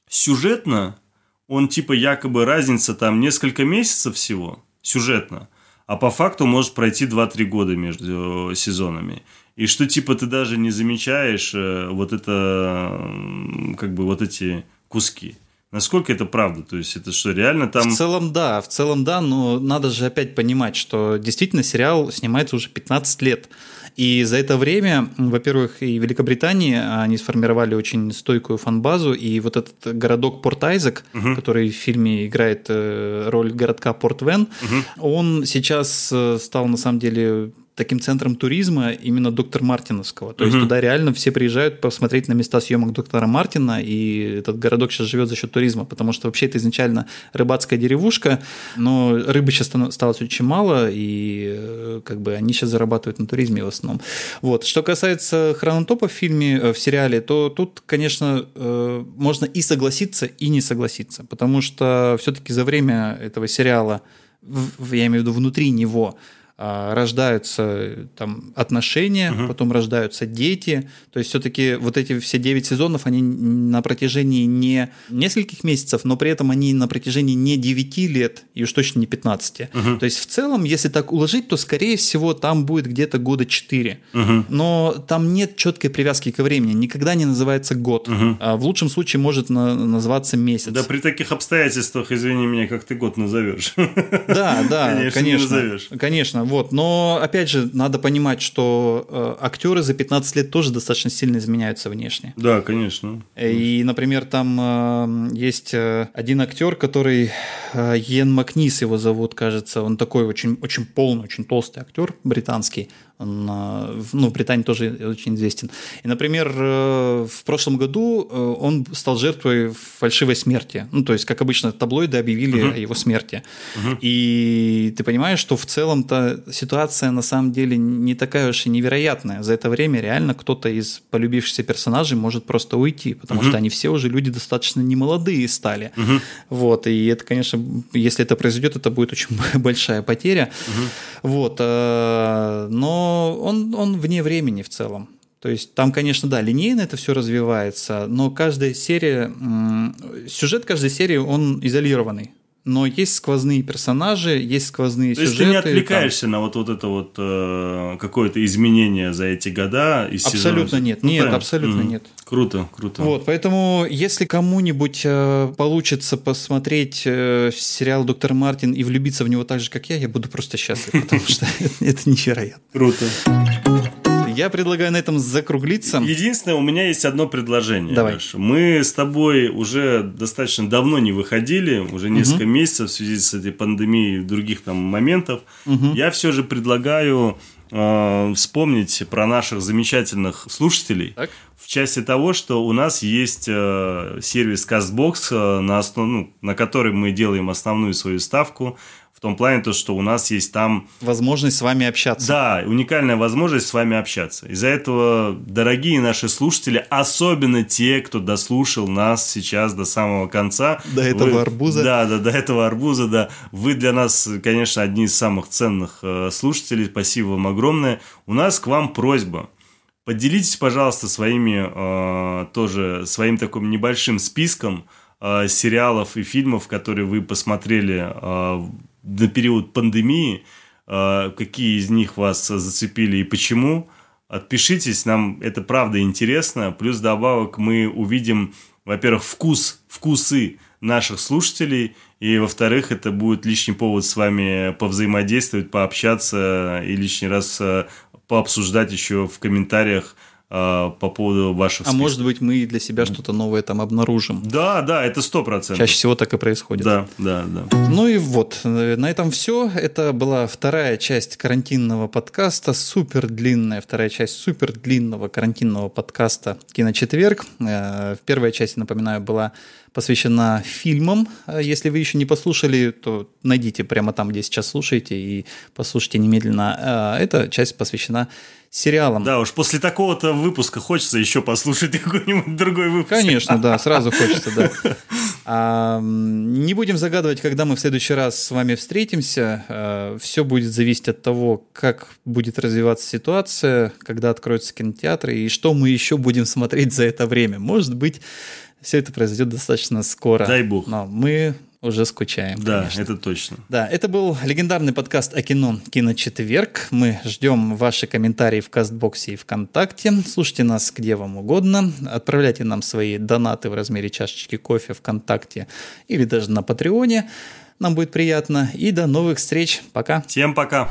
сюжетно он типа якобы разница там несколько месяцев всего, сюжетно а по факту может пройти 2-3 года между сезонами. И что типа ты даже не замечаешь э, вот это, как бы вот эти куски. Насколько это правда? То есть это что, реально там... В целом да, в целом да, но надо же опять понимать, что действительно сериал снимается уже 15 лет. И за это время, во-первых, и в Великобритании они сформировали очень стойкую фанбазу, и вот этот городок Порт Айзек, угу. который в фильме играет э, роль городка Порт Вен, угу. он сейчас э, стал на самом деле таким центром туризма именно доктор Мартиновского. То угу. есть туда реально все приезжают посмотреть на места съемок доктора Мартина, и этот городок сейчас живет за счет туризма, потому что вообще это изначально рыбацкая деревушка, но рыбы сейчас осталось очень мало, и э, как бы они сейчас зарабатывают на туризме в основном. Вот. Что касается хронотопа в фильме, э, в сериале, то тут, конечно, э, можно и согласиться, и не согласиться, потому что все-таки за время этого сериала я имею в виду внутри него, рождаются там отношения, угу. потом рождаются дети. То есть все-таки вот эти все 9 сезонов, они на протяжении не нескольких месяцев, но при этом они на протяжении не 9 лет и уж точно не 15. Угу. То есть в целом, если так уложить, то скорее всего там будет где-то года 4. Угу. Но там нет четкой привязки ко времени, никогда не называется год. Угу. А в лучшем случае может на называться месяц. Да при таких обстоятельствах, извини меня, как ты год назовешь? Да, да, конечно. Конечно. конечно вот, но опять же, надо понимать, что э, актеры за 15 лет тоже достаточно сильно изменяются внешне. Да, конечно. И, например, там э, есть э, один актер, который Йен Макнис его зовут, кажется. Он такой очень, очень полный, очень толстый актер британский. Он, э, ну, в Британии тоже очень известен. И, например, э, в прошлом году э, он стал жертвой фальшивой смерти. Ну, то есть, как обычно, таблоиды объявили uh-huh. о его смерти. Uh-huh. И ты понимаешь, что в целом-то ситуация на самом деле не такая уж и невероятная. За это время реально кто-то из полюбившихся персонажей может просто уйти, потому uh-huh. что они все уже люди достаточно немолодые стали. Uh-huh. Вот, и это, конечно, если это произойдет, это будет очень большая потеря. Uh-huh. Вот, но он, он вне времени в целом. То есть там, конечно, да, линейно это все развивается, но каждая серия, сюжет каждой серии, он изолированный. Но есть сквозные персонажи, есть сквозные То сюжеты. То есть ты не отвлекаешься там... на вот, вот это вот э, какое-то изменение за эти года? Из абсолютно сезона? нет, ну, нет, правильно? абсолютно mm. нет. Круто, круто. Вот, поэтому если кому-нибудь э, получится посмотреть э, сериал «Доктор Мартин» и влюбиться в него так же, как я, я буду просто счастлив, потому что это невероятно. Круто. Я предлагаю на этом закруглиться. Единственное, у меня есть одно предложение. Давай. Леш. Мы с тобой уже достаточно давно не выходили, уже несколько угу. месяцев в связи с этой пандемией и других там моментов. Угу. Я все же предлагаю э, вспомнить про наших замечательных слушателей. Так. В части того, что у нас есть э, сервис CastBox, э, на, основ, ну, на который мы делаем основную свою ставку в том плане, то, что у нас есть там... Возможность с вами общаться. Да, уникальная возможность с вами общаться. Из-за этого, дорогие наши слушатели, особенно те, кто дослушал нас сейчас до самого конца... До этого вы... арбуза. Да, да, до этого арбуза, да. Вы для нас, конечно, одни из самых ценных э, слушателей. Спасибо вам огромное. У нас к вам просьба. Поделитесь, пожалуйста, своими э, тоже своим таким небольшим списком э, сериалов и фильмов, которые вы посмотрели э, на период пандемии, э, какие из них вас зацепили и почему. Отпишитесь, нам это правда интересно. Плюс добавок мы увидим, во-первых, вкус, вкусы наших слушателей, и во-вторых, это будет лишний повод с вами повзаимодействовать, пообщаться и лишний раз э, пообсуждать еще в комментариях по поводу ваших А может быть, мы для себя что-то новое там обнаружим. Да, да, это сто процентов. Чаще всего так и происходит. Да, да, да. Ну и вот, э, на этом все. Это была вторая часть карантинного подкаста, супер длинная вторая часть супер длинного карантинного подкаста «Киночетверг». Э, первая часть, напоминаю, была посвящена фильмам. Э, если вы еще не послушали, то найдите прямо там, где сейчас слушаете, и послушайте немедленно. Эта часть посвящена сериалом. Да, уж после такого-то выпуска хочется еще послушать какой-нибудь другой выпуск. Конечно, да, сразу хочется, да. А, не будем загадывать, когда мы в следующий раз с вами встретимся. А, все будет зависеть от того, как будет развиваться ситуация, когда откроются кинотеатры и что мы еще будем смотреть за это время. Может быть, все это произойдет достаточно скоро. Дай бог. Но мы уже скучаем. Да, конечно. это точно. Да, это был легендарный подкаст о кино «Киночетверг». Мы ждем ваши комментарии в Кастбоксе и ВКонтакте. Слушайте нас где вам угодно. Отправляйте нам свои донаты в размере чашечки кофе ВКонтакте или даже на Патреоне. Нам будет приятно. И до новых встреч. Пока. Всем пока.